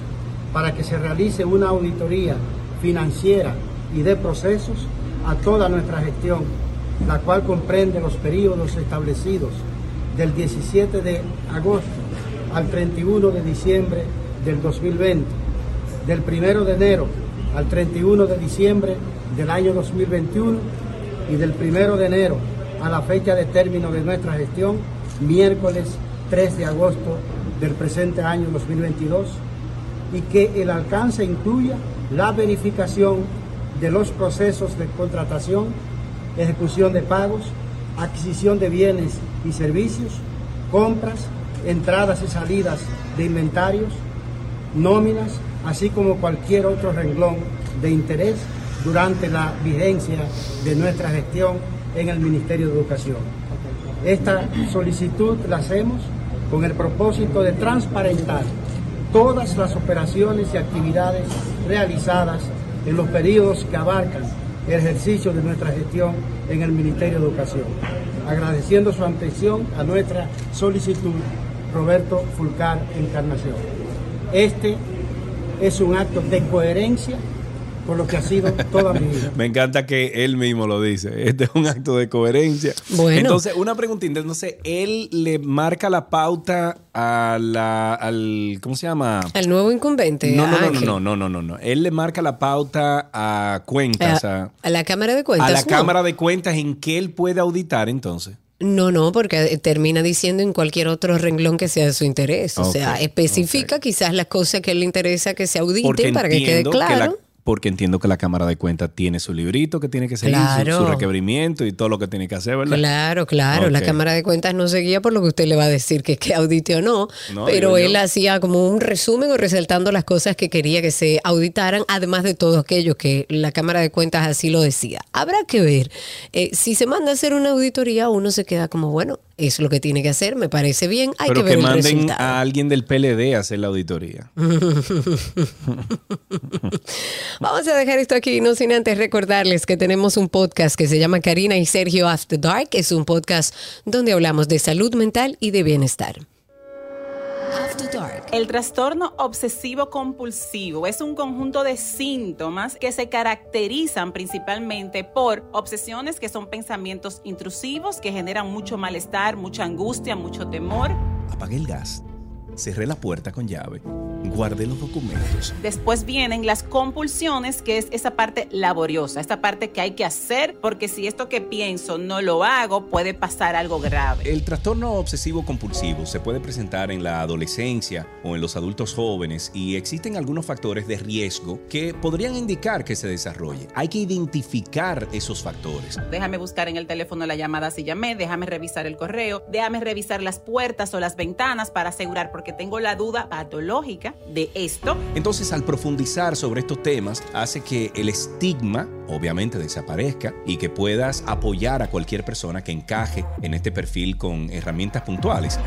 para que se realice una auditoría financiera y de procesos a toda nuestra gestión, la cual comprende los periodos establecidos del 17 de agosto al 31 de diciembre del 2020, del 1 de enero al 31 de diciembre del año 2021 y del 1 de enero a la fecha de término de nuestra gestión, miércoles 3 de agosto del presente año 2022, y que el alcance incluya la verificación de los procesos de contratación, ejecución de pagos, adquisición de bienes y servicios, compras, entradas y salidas de inventarios, nóminas, así como cualquier otro renglón de interés durante la vigencia de nuestra gestión en el Ministerio de Educación. Esta solicitud la hacemos con el propósito de transparentar todas las operaciones y actividades realizadas en los periodos que abarcan el ejercicio de nuestra gestión en el Ministerio de Educación. Agradeciendo su atención a nuestra solicitud, Roberto Fulcar Encarnación. Este es un acto de coherencia con lo que ha sido toda mi vida. Me encanta que él mismo lo dice. Este es un acto de coherencia. Bueno. Entonces, una preguntita. Entonces, él le marca la pauta a la, al. ¿Cómo se llama? Al nuevo incumbente. No, no, no, Ángel. no, no, no, no, no. Él le marca la pauta a cuentas, A, a, a la Cámara de Cuentas. a la no. Cámara de Cuentas en que él puede auditar entonces. No, no, porque termina diciendo en cualquier otro renglón que sea de su interés. O sea, especifica quizás las cosas que le interesa que se auditen Porque para que quede entiendo que la- claro. Porque entiendo que la Cámara de Cuentas tiene su librito que tiene que seguir, su- Claro. su, requerimiento y todo lo que tiene que hacer, ¿verdad? Claro, claro. La. Cámara de Cuentas no seguía por lo que usted le va a decir que, que audite o no, No, pero él yo. hacía como un resumen o resaltando las cosas que quería que se auditaran, además de todo aquello que la Cámara de Cuentas así lo decía. Habrá que ver. Eh, si se manda a hacer una auditoría, uno se queda como, bueno, es lo que tiene que hacer, me parece bien, hay Pero que ver que el manden resultado. a alguien del PLD a hacer la auditoría. Vamos a dejar esto aquí, no sin antes recordarles que tenemos un podcast que se llama Karina y Sergio After Dark. Es un podcast donde hablamos de salud mental y de bienestar. After Dark. El trastorno obsesivo compulsivo es un conjunto de síntomas que se caracterizan principalmente por obsesiones que son pensamientos intrusivos que generan mucho malestar, mucha angustia, mucho temor. Apagué el gas, cerré la puerta con llave, guardé los documentos. Después vienen las compulsiones, que es esa parte laboriosa, esta parte que hay que hacer, porque si esto que pienso no lo hago, puede pasar algo grave. El trastorno obsesivo compulsivo se puede presentar en la adolescencia o en los adultos jóvenes y existen algunos factores de riesgo que podrían indicar que se desarrolle. Hay que identificar esos factores. Déjame buscar en el teléfono la llamada si llamé, déjame revisar el correo, déjame revisar las puertas o las ventanas para asegurar, porque tengo la duda patológica de esto. Entonces, al profundizar sobre estos temas, hace que el estigma, obviamente, desaparezca y que puedas apoyar a cualquier persona que encaje en este perfil con herramientas puntuales.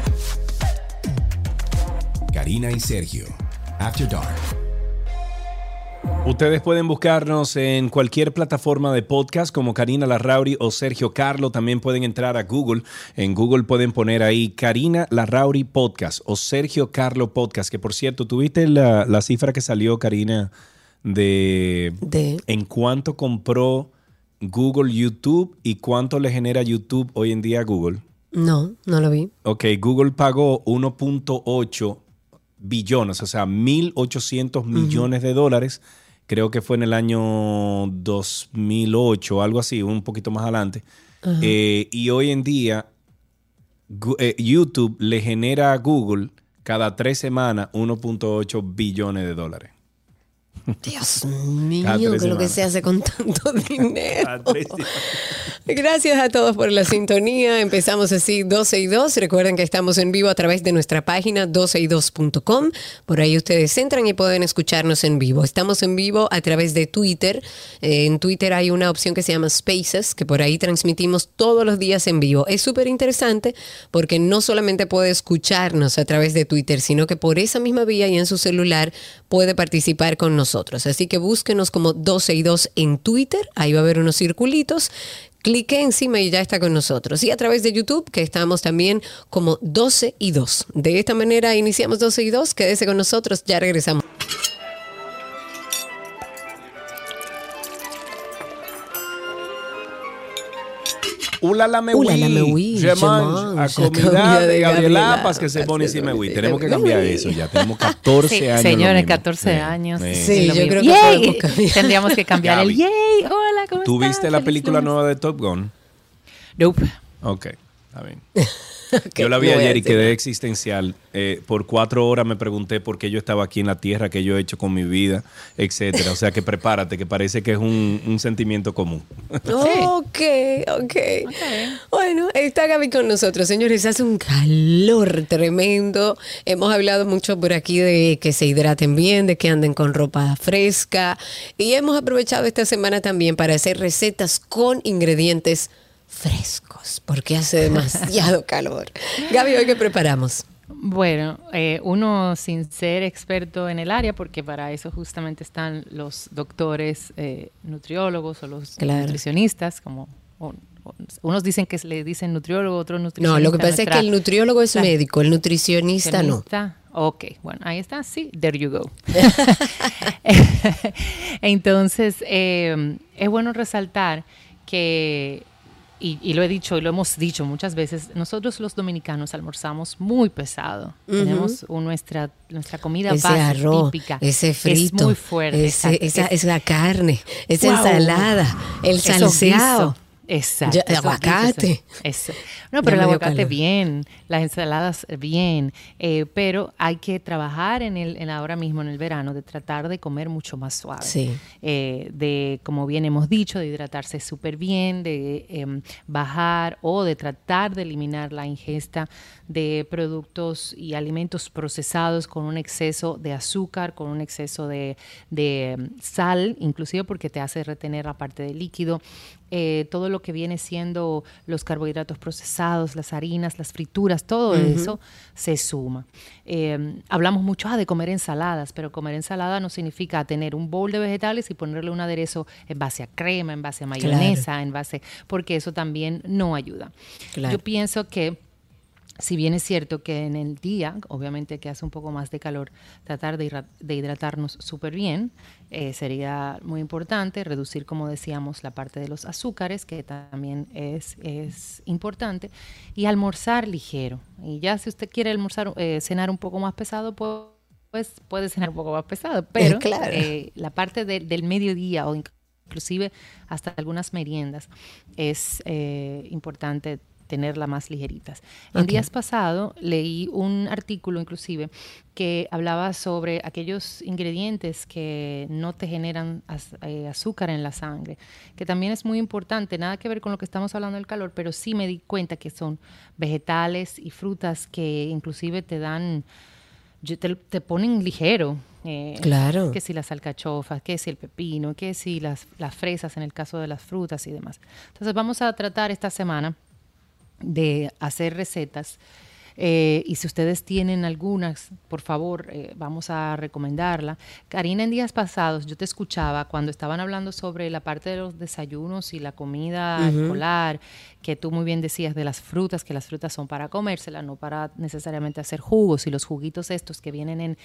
Karina y Sergio. After Dark. Ustedes pueden buscarnos en cualquier plataforma de podcast como Karina Larrauri o Sergio Carlo. También pueden entrar a Google. En Google pueden poner ahí Karina Larrauri Podcast o Sergio Carlo Podcast. Que por cierto, ¿tuviste la, la cifra que salió, Karina, de, De- en cuánto compró Google YouTube y cuánto le genera YouTube hoy en día a Google? No, no lo vi. Ok, Google pagó 1.8 billones, o sea, 1.800 millones de dólares. Creo que fue en el año 2008, algo así, un poquito más adelante. Eh, y hoy en día, eh, YouTube le genera a Google cada tres semanas 1.8 billones de dólares. Dios mío, Cada ¿qué tres es lo que se hace con tanto dinero? Gracias a todos por la sintonía. Empezamos así 12 y 2. Recuerden que estamos en vivo a través de nuestra página 12y2.com. Por ahí ustedes entran y pueden escucharnos en vivo. Estamos en vivo a través de Twitter. Eh, en Twitter hay una opción que se llama Spaces, que por ahí transmitimos todos los días en vivo. Es súper interesante porque no solamente puede escucharnos a través de Twitter, sino que por esa misma vía y en su celular puede participar con nosotros. Así que búsquenos como 12 y 2 en Twitter. Ahí va a haber unos circulitos. Clique encima y ya está con nosotros. Y a través de YouTube, que estamos también como 12 y 2. De esta manera iniciamos 12 y 2. Quédese con nosotros, ya regresamos. Oui. oui, Je. A comida de de Gabriel Gabriel Apas que se pone encima. Tenemos que cambiar eso ya. Tenemos 14 Sí, años. señores, mismo. 14 Sí, años. sí. Yo creo que. Tendríamos que cambiar el yay. Hola, ¿cómo ¿Tú viste la película nueva de Top Gun? Nope. Ok, está bien. Yo la vi no ayer y quedé existencial. Eh, por cuatro horas me pregunté por qué yo estaba aquí en la tierra, qué yo he hecho con mi vida, etcétera. O sea que prepárate, que parece que es un, un sentimiento común. Ok, ok. Bueno, está Gaby con nosotros. Señores, hace un calor tremendo. Hemos hablado mucho por aquí de que se hidraten bien, de que anden con ropa fresca. Y hemos aprovechado esta semana también para hacer recetas con ingredientes frescos, porque hace demasiado calor. Gaby, ¿hoy qué preparamos? Bueno, eh, uno sin ser experto en el área, porque para eso justamente están los doctores eh, nutriólogos o los Claro. nutricionistas, como o- o- unos dicen que le dicen nutriólogo, otros No, nutricionista. lo que pasa es que el nutriólogo es la- médico, el nutricionista no. Ok, bueno, ahí está, sí, there you go. Entonces, eh, es bueno resaltar que, y, y lo he dicho y lo hemos dicho muchas veces, nosotros los dominicanos almorzamos muy pesado. Tenemos un- nuestra, nuestra comida Ese base, arroz, típica. ese frito, Es muy fuerte. ese- esa, es- esa carne, esa Wow. ensalada, el salseado. Exacto. Ya, esos aguacate. Eso. No, pero el aguacate calor. bien, las ensaladas bien, eh, pero hay que trabajar en el en ahora mismo en el verano de tratar de comer mucho más suave. Sí. Eh, de, como bien hemos dicho, de hidratarse súper bien, de em, bajar o de tratar de eliminar la ingesta de productos y alimentos procesados con un exceso de azúcar, con un exceso de, de, em, sal, inclusive porque te hace retener la parte del líquido. Eh, todo lo que viene siendo los carbohidratos procesados, las harinas, las frituras, todo eso se suma. Eh, hablamos mucho ah, de comer ensaladas, pero comer ensalada no significa tener un bowl de vegetales y ponerle un aderezo en base a crema, en base a mayonesa, en base, porque eso también no ayuda. Claro. Yo pienso que si bien es cierto que en el día, obviamente que hace un poco más de calor, tratar de, hidra- de hidratarnos súper bien eh, sería muy importante. Reducir, como decíamos, la parte de los azúcares, que también es, es importante. Y almorzar ligero. Y ya si usted quiere almorzar, eh, cenar un poco más pesado, pues, pues puede cenar un poco más pesado. Pero Claro. eh, la parte de- del mediodía o inclusive hasta algunas meriendas es importante tenerla más ligeritas. En días pasados leí un artículo inclusive que hablaba sobre aquellos ingredientes que no te generan az- eh, azúcar en la sangre, que también es muy importante, nada que ver con lo que estamos hablando del calor, pero sí me di cuenta que son vegetales y frutas que inclusive te dan, te ponen ligero. eh, Claro. Que si las alcachofas, que si el pepino, que si las, las fresas en el caso de las frutas y demás. Entonces vamos a tratar esta semana de hacer recetas Eh, y si ustedes tienen algunas, por favor, eh, vamos a recomendarla. Karina, en días pasados yo te escuchaba cuando estaban hablando sobre la parte de los desayunos y la comida escolar, que tú muy bien decías de las frutas, que las frutas son para comérselas, no para necesariamente hacer jugos y los juguitos estos que vienen en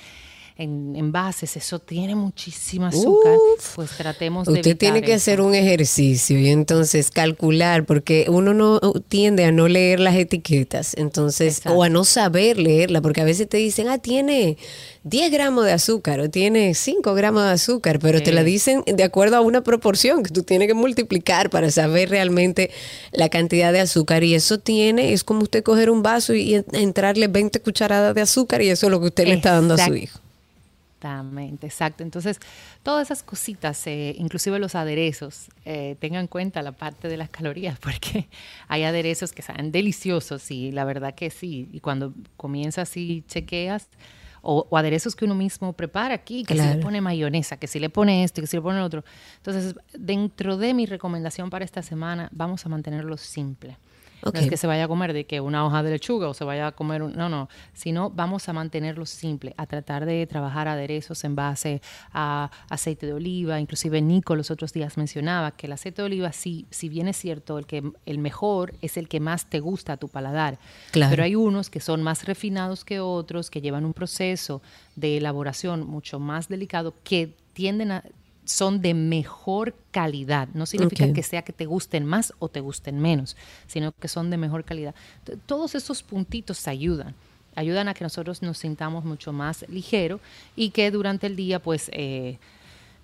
en envases, eso tiene muchísima azúcar, pues tratemos de Usted tiene que hacer un ejercicio y entonces calcular, porque uno no tiende a no leer las etiquetas, entonces, o a no saber leerla, porque a veces te dicen, ah, tiene 10 gramos de azúcar o tiene 5 gramos de azúcar, pero te la dicen de acuerdo a una proporción que tú tienes que multiplicar para saber realmente la cantidad de azúcar. Y eso tiene, es como usted coger un vaso y entrarle 20 cucharadas de azúcar y eso es lo que usted le está dando a su hijo. Exactamente, exacto. Entonces, todas esas cositas, eh, inclusive los aderezos, eh, tengan en cuenta la parte de las calorías, porque hay aderezos que saben deliciosos y la verdad que sí. Y cuando comienzas y chequeas, o, aderezos que uno mismo prepara aquí, que se le pone mayonesa, que si le pone esto, que si le pone el otro. Entonces, dentro de mi recomendación para esta semana, vamos a mantenerlo simple. No es que se vaya a comer de que una hoja de lechuga o se vaya a comer un, no, no, sino vamos a mantenerlo simple, a tratar de trabajar aderezos en base a aceite de oliva, inclusive Nico los otros días mencionaba que el aceite de oliva sí, si bien es cierto, el que el mejor es el que más te gusta a tu paladar, pero hay unos que son más refinados que otros, que llevan un proceso de elaboración mucho más delicado que tienden a son de mejor calidad. No significa que sea que te gusten más o te gusten menos, sino que son de mejor calidad. Todos esos puntitos ayudan ayudan a que nosotros nos sintamos mucho más ligero y que durante el día pues eh,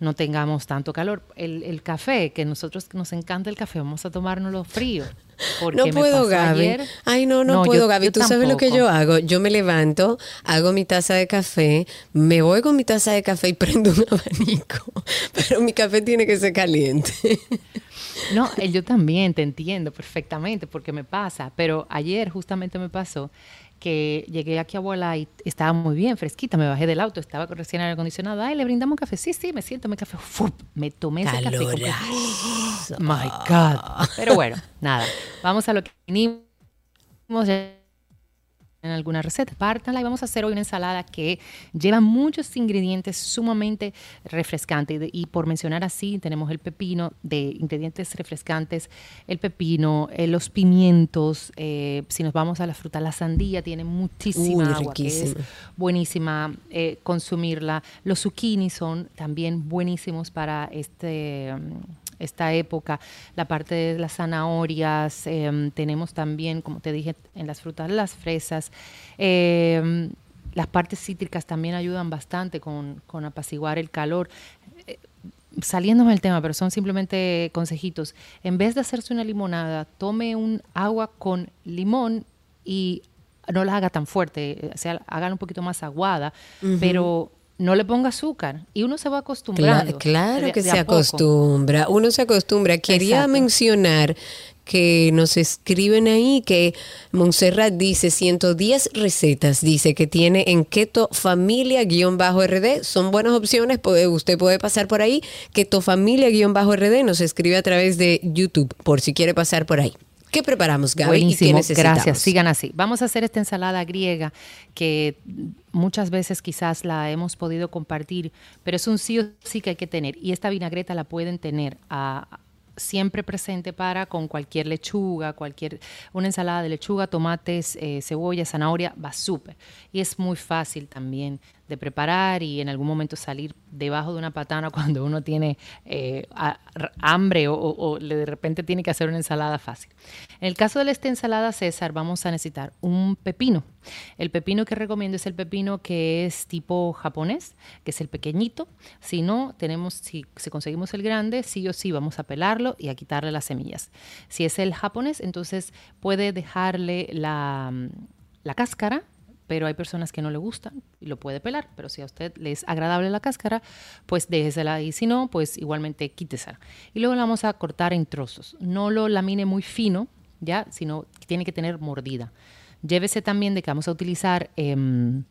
no tengamos tanto calor. El, el, café, que nosotros nos encanta el café, vamos a tomárnoslo frío. No puedo, Gaby. Ay, no, no, puedo, Gaby. Tú sabes lo que yo hago. Yo me levanto, hago mi taza de café, me voy con mi taza de café y prendo un abanico. Pero mi café tiene que ser caliente. No, eh, yo también te entiendo perfectamente porque me pasa. Pero ayer justamente me pasó que llegué aquí a Abuela y estaba muy bien, fresquita, me bajé del auto, estaba recién aire acondicionado, ay, le brindamos un café, sí, sí, me siento, me café, me tomé ese café. Oh my God. Pero bueno, nada, vamos a lo que vinimos en alguna receta. Pártanla y vamos a hacer hoy una ensalada que lleva muchos ingredientes sumamente refrescantes. Y, por mencionar así, tenemos el pepino de ingredientes refrescantes, el pepino, eh, los pimientos. Eh, si nos vamos a la fruta, la sandía tiene muchísima agua, que es buenísima eh, consumirla. Los zucchini son también buenísimos para este esta época, la parte de las zanahorias, em, tenemos también, como te dije, en las frutas las fresas. Em, las partes cítricas también ayudan bastante con, apaciguar el calor. Eh, saliéndome del tema, pero son simplemente consejitos. En vez de hacerse una limonada, tome un agua con limón y no la haga tan fuerte, o sea, hagan un poquito más aguada, pero no le ponga azúcar y uno se va acostumbrando. Claro, que se acostumbra, uno se acostumbra. Quería mencionar que nos escriben ahí que Montserrat dice 110 recetas, dice que tiene en Keto Familia-RD, son buenas opciones, puede, usted puede pasar por ahí, Keto Familia-RD nos escribe a través de YouTube por si quiere pasar por ahí. ¿Qué preparamos, Gaby? Buenísimo, gracias. Sigan así. Vamos a hacer esta ensalada griega que muchas veces quizás la hemos podido compartir, pero es un sí o sí que hay que tener. Y esta vinagreta la pueden tener a, siempre presente para con cualquier lechuga, cualquier una ensalada de lechuga, tomates, eh, cebolla, zanahoria, va súper. Y es muy fácil también preparar y en algún momento salir debajo de una patana cuando uno tiene eh, hambre o, de repente tiene que hacer una ensalada fácil. En el caso de esta ensalada César vamos a necesitar un pepino. El pepino que recomiendo es el pepino que es tipo japonés, que es el pequeñito. Si no, tenemos, si, si conseguimos el grande, sí o sí vamos a pelarlo y a quitarle las semillas. Si es el japonés, entonces puede dejarle la, la cáscara pero hay personas que no le gustan y lo puede pelar, pero si a usted le es agradable la cáscara, pues déjesela y si no, pues igualmente quítesela. Y luego la vamos a cortar en trozos. No lo lamine muy fino, ya, sino que tiene que tener mordida. Llévese también de que vamos a utilizar em,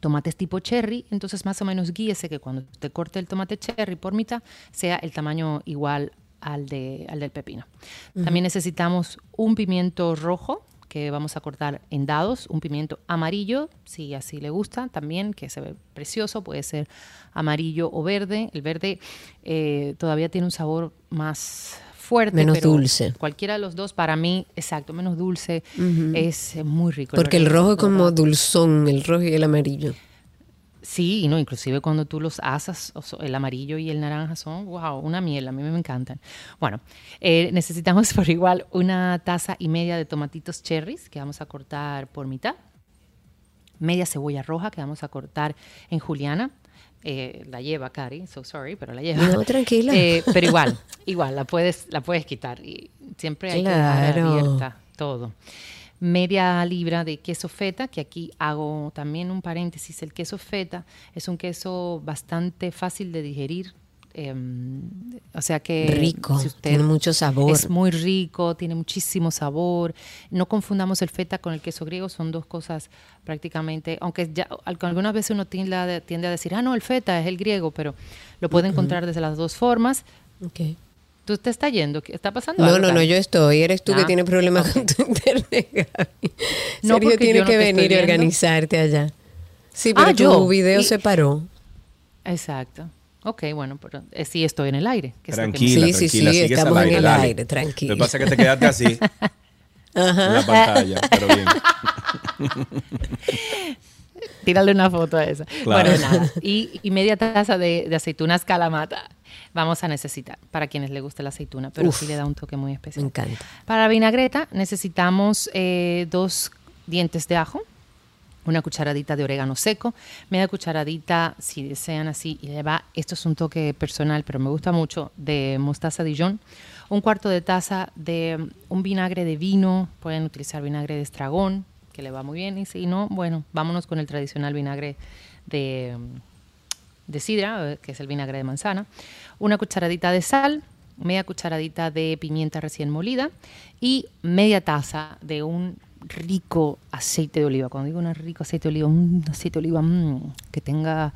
tomates tipo cherry, entonces más o menos guíese que cuando te corte el tomate cherry por mitad sea el tamaño igual al, de, al del pepino. También necesitamos un pimiento rojo, que vamos a cortar en dados, un pimiento amarillo, si así le gusta también, que se ve precioso, puede ser amarillo o verde. El verde eh, todavía tiene un sabor más fuerte. Menos pero dulce. Cualquiera de los dos, para mí, exacto, menos dulce, es muy rico. Porque el verde, rojo es como dulzón, el rojo y el amarillo. Sí, no, inclusive cuando tú los asas, el amarillo y el naranja son, wow, una miel, a mí me encantan. Bueno, eh, necesitamos por igual una taza y media de tomatitos cherries que vamos a cortar por mitad, media cebolla roja que vamos a cortar en juliana. Eh, la lleva Cari, so sorry, pero la lleva. No, tranquila. Eh, pero igual, igual, la puedes, la puedes quitar. Y siempre hay que dejar abierta todo. Media libra de queso feta, que aquí hago también un paréntesis. El queso feta es un queso bastante fácil de digerir. em, o sea que Rico, si usted- tiene mucho sabor. Es muy rico, tiene muchísimo sabor. No confundamos el feta con el queso griego, son dos cosas prácticamente, aunque ya al- algunas veces uno tiende a, tiende a decir, ah, no, el feta es el griego, pero lo puede encontrar desde las dos formas. Ok. ¿Tú te estás yendo? ¿Qué está pasando? No, algo, no, no, yo estoy. Eres tú que Ah, tienes problemas ok. con tu internet, Gaby. No, Sergio tiene no que venir y organizarte allá. Sí, Ah, pero tu yo. video Y- se paró. Exacto. Ok, bueno, pero eh, sí estoy en el aire. que que Tranquila, Sí, sí, tranquila, sí, sigues estamos al en aire, el dale. aire, tranquila. Lo que pasa es que te quedaste así en la pantalla, pero bien. Tírale una foto a esa. Claro. Bueno, nada. Y, y media taza de, de aceitunas calamata vamos a necesitar para quienes les guste la aceituna, pero Uf. sí le da un toque muy Me especial. encanta. Para la vinagreta necesitamos eh, dos dientes de ajo, una cucharadita de orégano seco, media cucharadita, si desean así, y le va, esto es un toque personal, pero me gusta mucho, de mostaza Dijon, un cuarto de taza de un vinagre de vino, pueden utilizar vinagre de estragón, que le va muy bien, y si no, bueno, vámonos con el tradicional vinagre de, de sidra, eh, que es el vinagre de manzana, una cucharadita de sal, media cucharadita de pimienta recién molida y media taza de un rico aceite de oliva. Cuando digo un rico aceite de oliva, un aceite de oliva mm, que tenga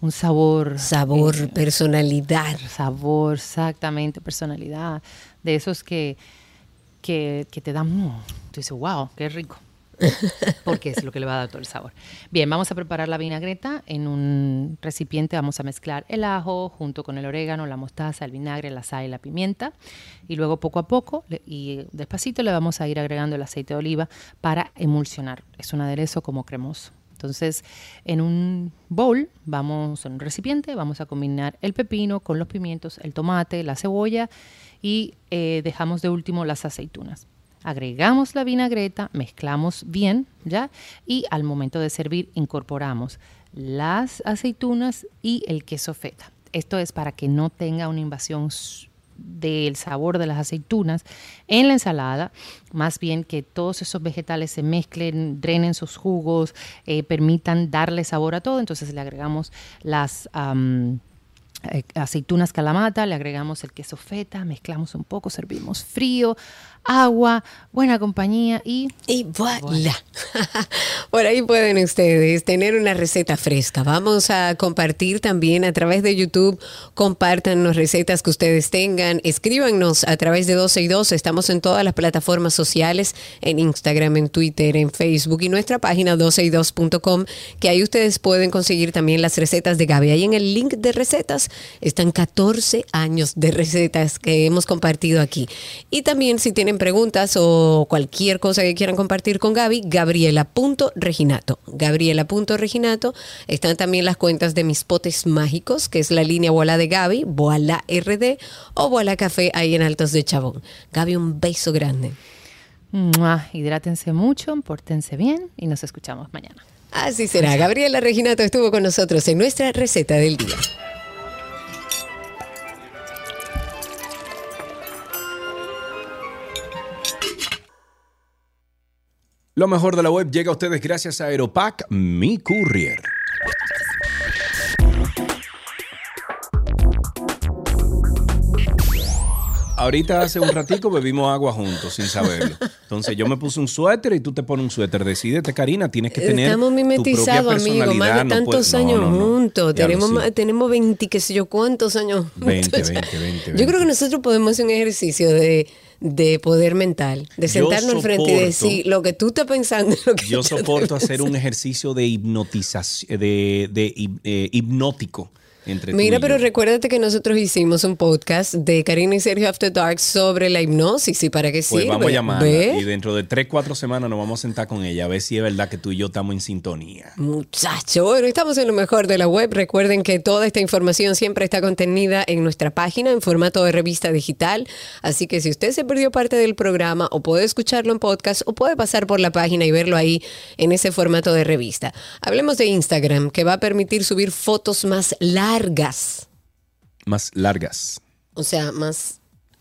un sabor. Sabor, eh, personalidad. sabor, exactamente, personalidad, de esos que, que, que te dan, mm, tú dices, wow, qué rico. Porque es lo que le va a dar todo el sabor. Bien, vamos a preparar la vinagreta. En un recipiente vamos a mezclar el ajo junto con el orégano, la mostaza, el vinagre, la sal y la pimienta. Y luego poco a poco y despacito le vamos a ir agregando el aceite de oliva para emulsionar. Es un aderezo como cremoso. Entonces, en un bowl, vamos, en un recipiente, vamos a combinar el pepino con los pimientos, el tomate, la cebolla y eh, dejamos de último las aceitunas. Agregamos la vinagreta, mezclamos bien, ¿ya? Y al momento de servir incorporamos las aceitunas y el queso feta. Esto es para que no tenga una invasión del sabor de las aceitunas en la ensalada, más bien que todos esos vegetales se mezclen, drenen sus jugos, eh, permitan darle sabor a todo. Entonces le agregamos las eh, aceitunas calamata, le agregamos el queso feta, mezclamos un poco, servimos frío, agua, buena compañía y Y voilà. Por ahí pueden ustedes tener una receta fresca. Vamos a compartir también a través de YouTube. Compartan las recetas que ustedes tengan. Escríbanos a través de 12 y 2. Estamos en todas las plataformas sociales, en Instagram, en Twitter, en Facebook y nuestra página 12y2.com, que ahí ustedes pueden conseguir también las recetas de Gaby. Ahí en el link de recetas están 14 años de recetas que hemos compartido aquí. Y también si tienen preguntas o cualquier cosa que quieran compartir con Gaby, gabriela.reginato. Gabriela.reginato. Están también las cuentas de mis potes mágicos, que es la línea Bola de Gaby, Boala RD o Boala Café ahí en Altos de Chabón. Gaby, un beso grande. ¡mua! hidrátense mucho, pórtense bien y nos escuchamos mañana. Así será. Gabriela Reginato estuvo con nosotros en nuestra receta del día. Lo mejor de la web llega a ustedes gracias a Aeropack, mi courier. Ahorita hace un ratico bebimos agua juntos sin saberlo. Entonces yo me puse un suéter y tú te pones un suéter. Decídete, Karina, tienes que tener Estamos mimetizados, amigo, más de tantos no, años no, no. juntos. Tenemos, más- tenemos 20, qué sé yo, cuántos años juntos. 20, ya. 20, 20, Yo creo que 20. nosotros podemos hacer un ejercicio de, de poder mental, de sentarnos al frente y decir lo que tú estás pensando. Lo que Yo soporto hacer un ejercicio de hipnotización, de, de eh, hipnótico entre Mira, pero recuérdate que nosotros hicimos un podcast de Karina y Sergio After Dark sobre la hipnosis y para qué Pues sirve. vamos a llamarla ¿Ve? y dentro de 3, 4 semanas nos vamos a sentar con ella a ver si es verdad que tú y yo estamos en sintonía. Muchacho, bueno, estamos en lo mejor de la web. Recuerden que toda esta información siempre está contenida en nuestra página en formato de revista digital. Así que si usted se perdió parte del programa o puede escucharlo en podcast o puede pasar por la página y verlo ahí en ese formato de revista. Hablemos de Instagram, que va a permitir subir fotos más largas. Más largas. O sea, más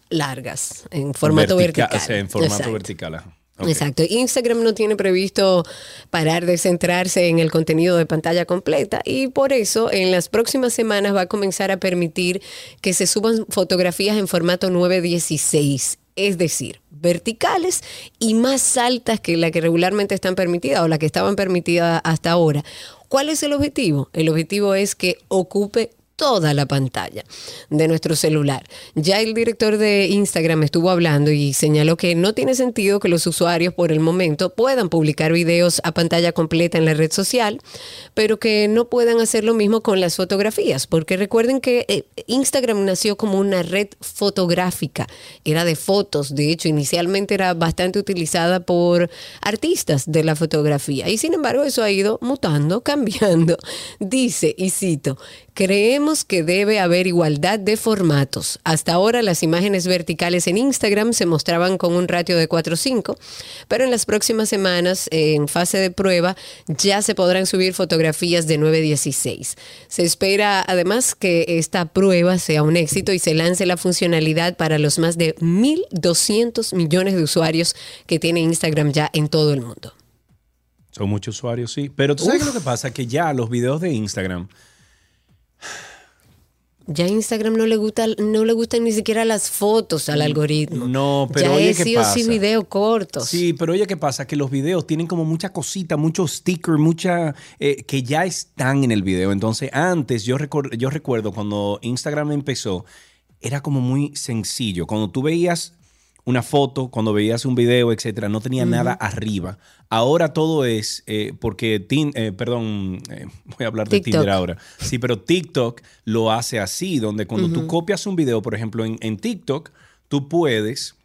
largas, en formato Vertica- vertical. O sea, en formato Exacto. vertical. ajá. Exacto. Instagram no tiene previsto parar de centrarse en el contenido de pantalla completa y por eso en las próximas semanas va a comenzar a permitir que se suban fotografías en formato 916, es decir, verticales y más altas que la que regularmente están permitidas o la que estaban permitidas hasta ahora. ¿Cuál es el objetivo? El objetivo es que ocupe toda la pantalla de nuestro celular. Ya el director de Instagram estuvo hablando y señaló que no tiene sentido que los usuarios por el momento puedan publicar videos a pantalla completa en la red social, pero que no puedan hacer lo mismo con las fotografías, porque recuerden que eh, Instagram nació como una red fotográfica, era de fotos, de hecho inicialmente era bastante utilizada por artistas de la fotografía y sin embargo eso ha ido mutando, cambiando. Dice, y cito, Creemos que debe haber igualdad de formatos. Hasta ahora las imágenes verticales en Instagram se mostraban con un ratio de 4.5, pero en las próximas semanas, en fase de prueba, ya se podrán subir fotografías de 9.16. Se espera además que esta prueba sea un éxito y se lance la funcionalidad para los más de 1.200 millones de usuarios que tiene Instagram ya en todo el mundo. Son muchos usuarios, sí. Pero tú sabes lo que pasa, que ya los videos de Instagram, Ya a Instagram no le gusta, no le gustan ni siquiera las fotos al algoritmo. no, pero ya oye, es ¿qué sí o sí video cortos. Sí, pero oye, ¿qué pasa? Que los videos tienen como mucha cosita, muchos stickers, mucha eh, que ya están en el video. Entonces, antes yo, recor- yo recuerdo cuando Instagram empezó, era como muy sencillo. Cuando tú veías una foto, cuando veías un video, etcétera, no tenía nada arriba. Ahora todo es, eh, porque, Tin- eh, perdón, eh, voy a hablar de. Tinder ahora. Sí, pero TikTok lo hace así, donde cuando tú copias un video, por ejemplo, en, en TikTok, tú puedes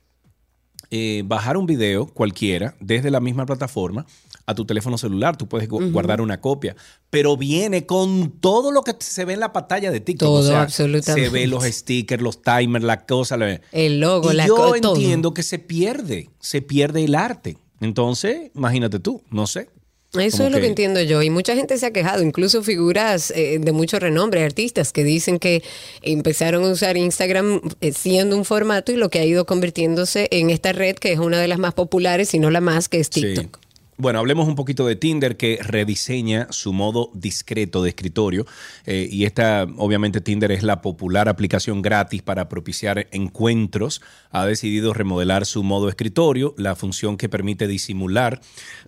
bajar un video cualquiera desde la misma plataforma a tu teléfono celular. Tú puedes gu- guardar una copia, pero viene con todo lo que se ve en la pantalla de TikTok. Todo, o sea, absolutamente. Se ve los stickers, los timers, la cosa. la- El logo, y la yo co- todo. entiendo que se pierde, se pierde el arte. Entonces, imagínate tú, no sé. Eso Como es lo que que- entiendo yo. Y mucha gente se ha quejado, incluso figuras eh, de mucho renombre, artistas, que dicen que empezaron a usar Instagram eh, siendo un formato y lo que ha ido convirtiéndose en esta red que es una de las más populares, si no la más, que es TikTok. Sí. Bueno, hablemos un poquito de Tinder que rediseña su modo discreto de escritorio. Eh, y esta, obviamente, Tinder es la popular aplicación gratis para propiciar encuentros. Ha decidido remodelar su modo escritorio, la función que permite disimular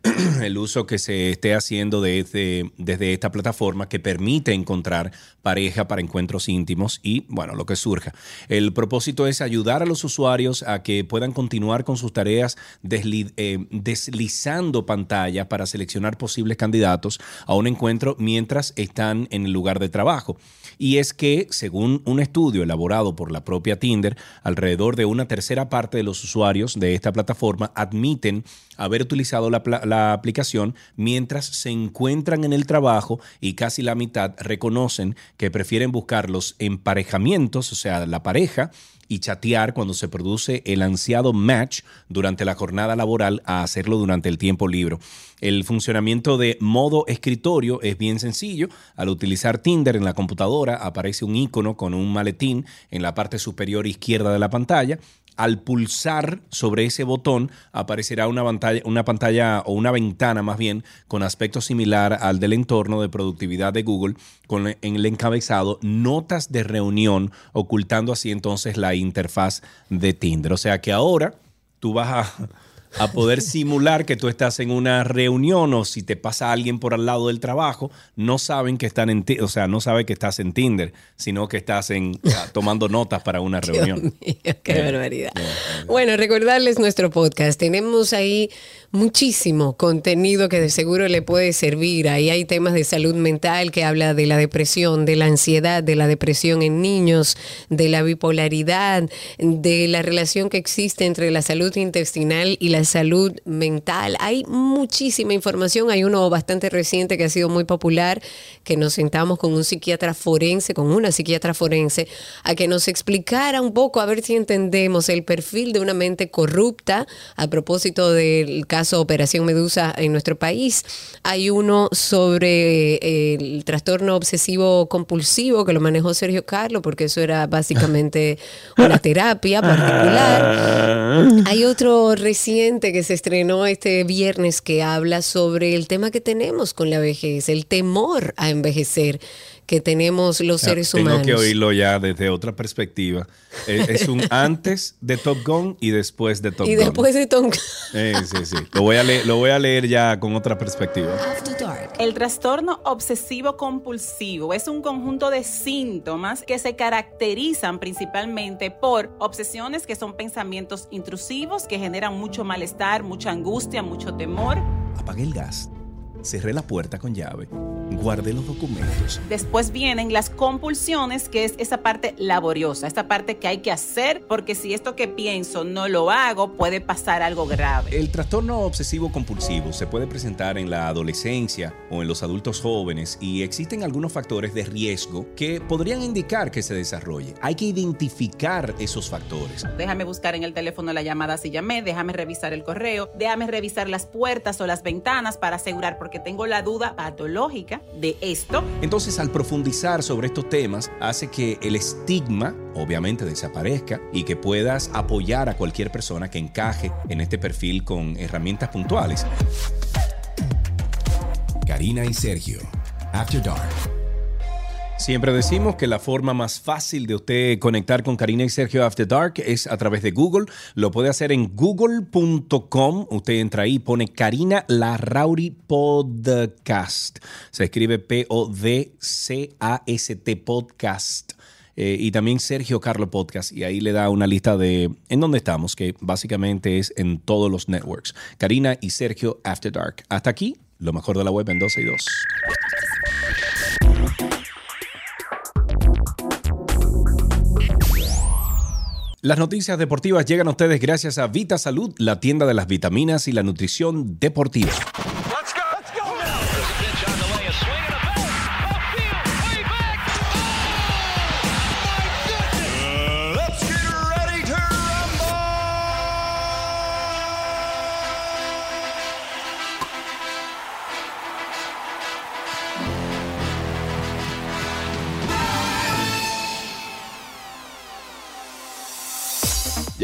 el uso que se esté haciendo desde, desde esta plataforma que permite encontrar pareja para encuentros íntimos y, bueno, lo que surja. El propósito es ayudar a los usuarios a que puedan continuar con sus tareas eh, deslizando pantalla para seleccionar posibles candidatos a un encuentro mientras están en el lugar de trabajo. Y es que, según un estudio elaborado por la propia Tinder, alrededor de una tercera parte de los usuarios de esta plataforma admiten haber utilizado la, la aplicación mientras se encuentran en el trabajo y casi la mitad reconocen que prefieren buscar los emparejamientos, o sea, la pareja, y chatear cuando se produce el ansiado match durante la jornada laboral a hacerlo durante el tiempo libre. El funcionamiento de modo escritorio es bien sencillo. Al utilizar Tinder en la computadora aparece un icono con un maletín en la parte superior izquierda de la pantalla. Al pulsar sobre ese botón aparecerá una pantalla, una pantalla o una ventana más bien con aspecto similar al del entorno de productividad de Google con el encabezado notas de reunión ocultando así entonces la interfaz de Tinder. O sea que ahora tú vas a, a poder simular que tú estás en una reunión o si te pasa alguien por al lado del trabajo, no saben que están en, o sea, no sabe que estás en Tinder, sino que estás en tomando notas para una reunión. qué barbaridad. Bueno, recordarles nuestro podcast. Tenemos ahí muchísimo contenido que de seguro le puede servir. Ahí hay temas de salud mental que habla de la depresión, de la ansiedad, de la depresión en niños, de la bipolaridad, de la relación que existe entre la salud intestinal y la salud mental. Hay muchísima información. Hay uno bastante reciente que ha sido muy popular, que nos sentamos con un psiquiatra forense, con una psiquiatra forense, a que nos explicara un poco, a ver si entendemos el perfil de una mente corrupta a propósito del caso Operación Medusa en nuestro país. Hay uno sobre eh, el trastorno obsesivo compulsivo que lo manejó Sergio Carlos, porque eso era básicamente una terapia particular. Hay otro reciente que se estrenó este viernes que habla sobre el tema que tenemos con la vejez, el temor a envejecer que tenemos los seres humanos. Tengo que oírlo ya desde otra perspectiva. Es, un antes de Top Gun y después de Top Gun. Y después de Top Gun. sí, sí. Lo voy, a leer, lo voy a leer ya con otra perspectiva. El trastorno obsesivo compulsivo es un conjunto de síntomas que se caracterizan principalmente por obsesiones que son pensamientos intrusivos que generan mucho malestar, mucha angustia, mucho temor. Apague el gas cerré la puerta con llave, guardé los documentos. Después vienen las compulsiones, que es esa parte laboriosa, esta parte que hay que hacer, porque si esto que pienso no lo hago, puede pasar algo grave. El trastorno obsesivo compulsivo se puede presentar en la adolescencia o en los adultos jóvenes y existen algunos factores de riesgo que podrían indicar que se desarrolle. Hay que identificar esos factores. Déjame buscar en el teléfono la llamada si llamé, déjame revisar el correo, déjame revisar las puertas o las ventanas para asegurar porque tengo la duda patológica de esto. Entonces, al profundizar sobre estos temas, hace que el estigma obviamente desaparezca y que puedas apoyar a cualquier persona que encaje en este perfil con herramientas puntuales. Karina y Sergio, After Dark. Siempre decimos que la forma más fácil de usted conectar con Karina y Sergio After Dark es a través de Google. Lo puede hacer en google.com. Usted entra ahí, pone Karina Larrauri Podcast. Se escribe P-O-D-C-A-S-T Podcast. Eh, y también Sergio Carlo Podcast. Y ahí le da una lista de en dónde estamos, que básicamente es en todos los networks. Karina y Sergio After Dark. Hasta aquí, lo mejor de la web en 12 y 2. Las noticias deportivas llegan a ustedes gracias a Vita Salud, la tienda de las vitaminas y la nutrición deportiva.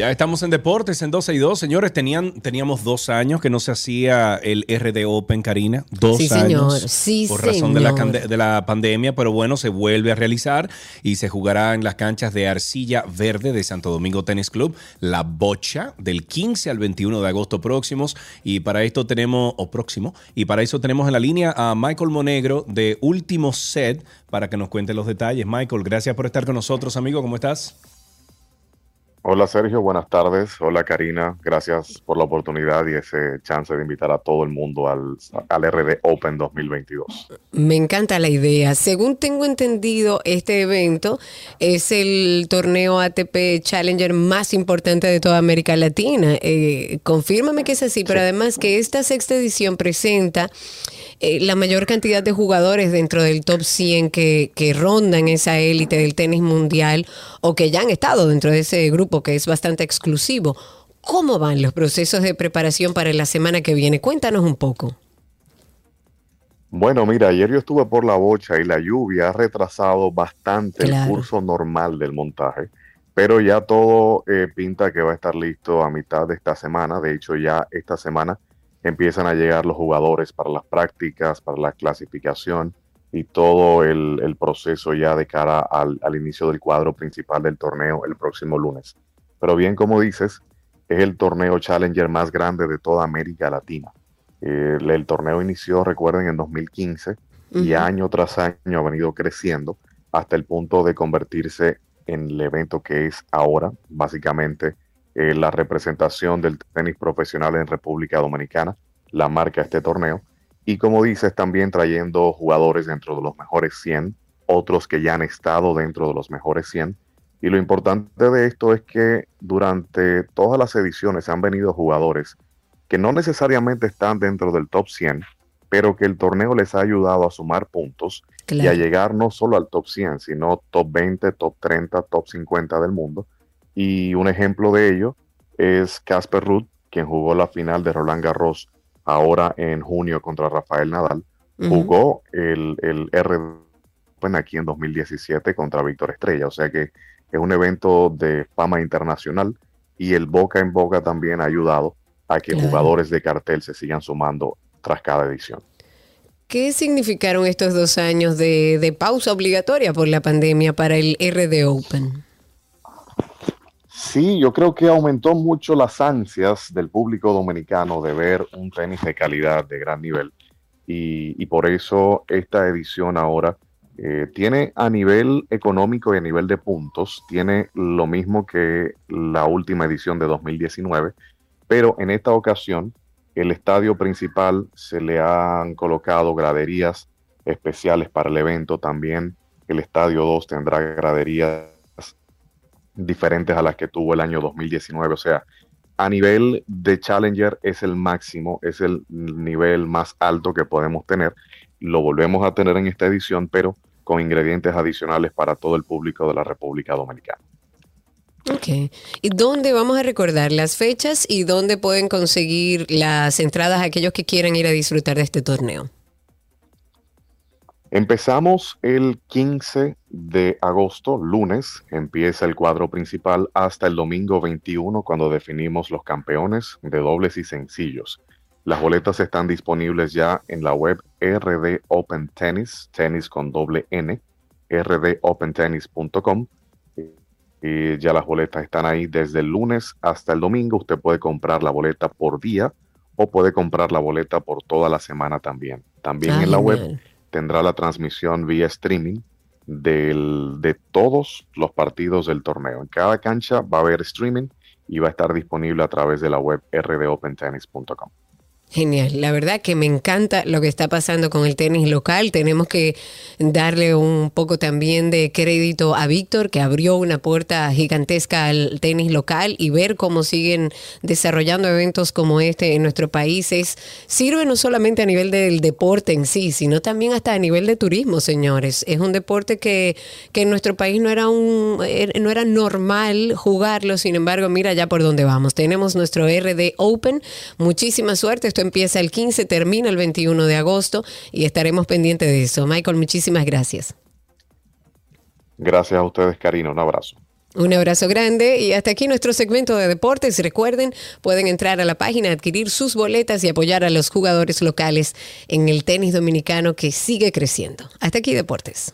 Ya estamos en deportes en 12 y 2. Señores, tenían, teníamos dos años que no se hacía el RD Open, Karina. Dos sí, años. Señor. Sí, por razón de la, de la, pandemia, pero bueno, se vuelve a realizar y se jugará en las canchas de Arcilla Verde de Santo Domingo Tennis Club, la bocha, del 15 al 21 de agosto próximos. Y para esto tenemos, o próximo, y para eso tenemos en la línea a Michael Monegro de Último Set para que nos cuente los detalles. Michael, gracias por estar con nosotros, amigo. ¿Cómo estás? Hola Sergio, buenas tardes. Hola Karina, gracias por la oportunidad y ese chance de invitar a todo el mundo al, al, RD Open 2022. Me encanta la idea. Según tengo entendido, este evento es el torneo ATP Challenger más importante de toda América Latina. Eh, confírmame que es así, pero además que esta sexta edición presenta eh, la mayor cantidad de jugadores dentro del top 100 que, que rondan esa élite del tenis mundial o que ya han estado dentro de ese grupo que es bastante exclusivo. ¿Cómo van los procesos de preparación para la semana que viene? Cuéntanos un poco. Bueno, mira, ayer yo estuve por la bocha y la lluvia ha retrasado bastante el curso normal del montaje, pero ya todo eh, pinta que va a estar listo a mitad de esta semana. De hecho, ya esta semana empiezan a llegar los jugadores para las prácticas, para la clasificación y todo el, proceso ya de cara al, inicio del cuadro principal del torneo el próximo lunes. Pero bien, como dices, es el torneo Challenger más grande de toda América Latina. el, torneo inició, recuerden, en 2015 y año tras año ha venido creciendo hasta el punto de convertirse en el evento que es ahora, básicamente eh, la representación del tenis profesional en República Dominicana, la marca de este torneo. Y como dices, también trayendo jugadores dentro de los mejores 100, otros que ya han estado dentro de los mejores 100. Y lo importante de esto es que durante todas las ediciones han venido jugadores que no necesariamente están dentro del top 100, pero que el torneo les ha ayudado a sumar puntos y a llegar no solo al top 100, sino top 20, top 30, top 50 del mundo. Y un ejemplo de ello es Casper Ruth, quien jugó la final de Roland Garros ahora en junio contra Rafael Nadal. Jugó el, el R aquí en 2017 contra Víctor Estrella. O sea que es un evento de fama internacional y el boca en boca también ha ayudado a que jugadores de cartel se sigan sumando tras cada edición. ¿Qué significaron estos dos años de, pausa obligatoria por la pandemia para el RD Open? Sí, yo creo que aumentó mucho las ansias del público dominicano de ver un tenis de calidad, de gran nivel. Y, por eso esta edición ahora eh, tiene a nivel económico y a nivel de puntos, tiene lo mismo que la última edición de 2019, pero en esta ocasión el estadio principal se le han colocado graderías especiales para el evento. También el estadio 2 tendrá graderías diferentes a las que tuvo el año 2019. O sea, a nivel de Challenger es el máximo, es el nivel más alto que podemos tener. Lo volvemos a tener en esta edición, pero con ingredientes adicionales para todo el público de la República Dominicana. Ok. ¿Y dónde vamos a recordar las fechas y dónde pueden conseguir las entradas aquellos que quieran ir a disfrutar de este torneo? Empezamos el 15 de agosto, lunes, empieza el cuadro principal hasta el domingo 21 cuando definimos los campeones de dobles y sencillos. Las boletas están disponibles ya en la web RD Open Tennis, tenis con doble N, rdopentennis.com y ya las boletas están ahí desde el lunes hasta el domingo. Usted puede comprar la boleta por día o puede comprar la boleta por toda la semana también. También en la web tendrá la transmisión vía streaming de todos los partidos del torneo. En cada cancha va a haber streaming y va a estar disponible a través de la web rdopentennis.com. Genial, la verdad que me encanta lo que está pasando con el tenis local. Tenemos que darle un poco también de crédito a Víctor, que abrió una puerta gigantesca al tenis local y ver cómo siguen desarrollando eventos como este en nuestro país es, sirve no solamente a nivel del deporte en sí, sino también hasta a nivel de turismo, señores. Es un deporte que, que en nuestro país no era, un, er, no era normal jugarlo, sin embargo, mira ya por dónde vamos. Tenemos nuestro RD Open. Muchísima suerte. Estoy empieza el 15, termina el 21 de agosto y estaremos pendientes de eso. Michael, muchísimas gracias. Gracias a ustedes, Karina. Un abrazo. Un abrazo grande y hasta aquí nuestro segmento de deportes. Recuerden, pueden entrar a la página, adquirir sus boletas y apoyar a los jugadores locales en el tenis dominicano que sigue creciendo. Hasta aquí deportes.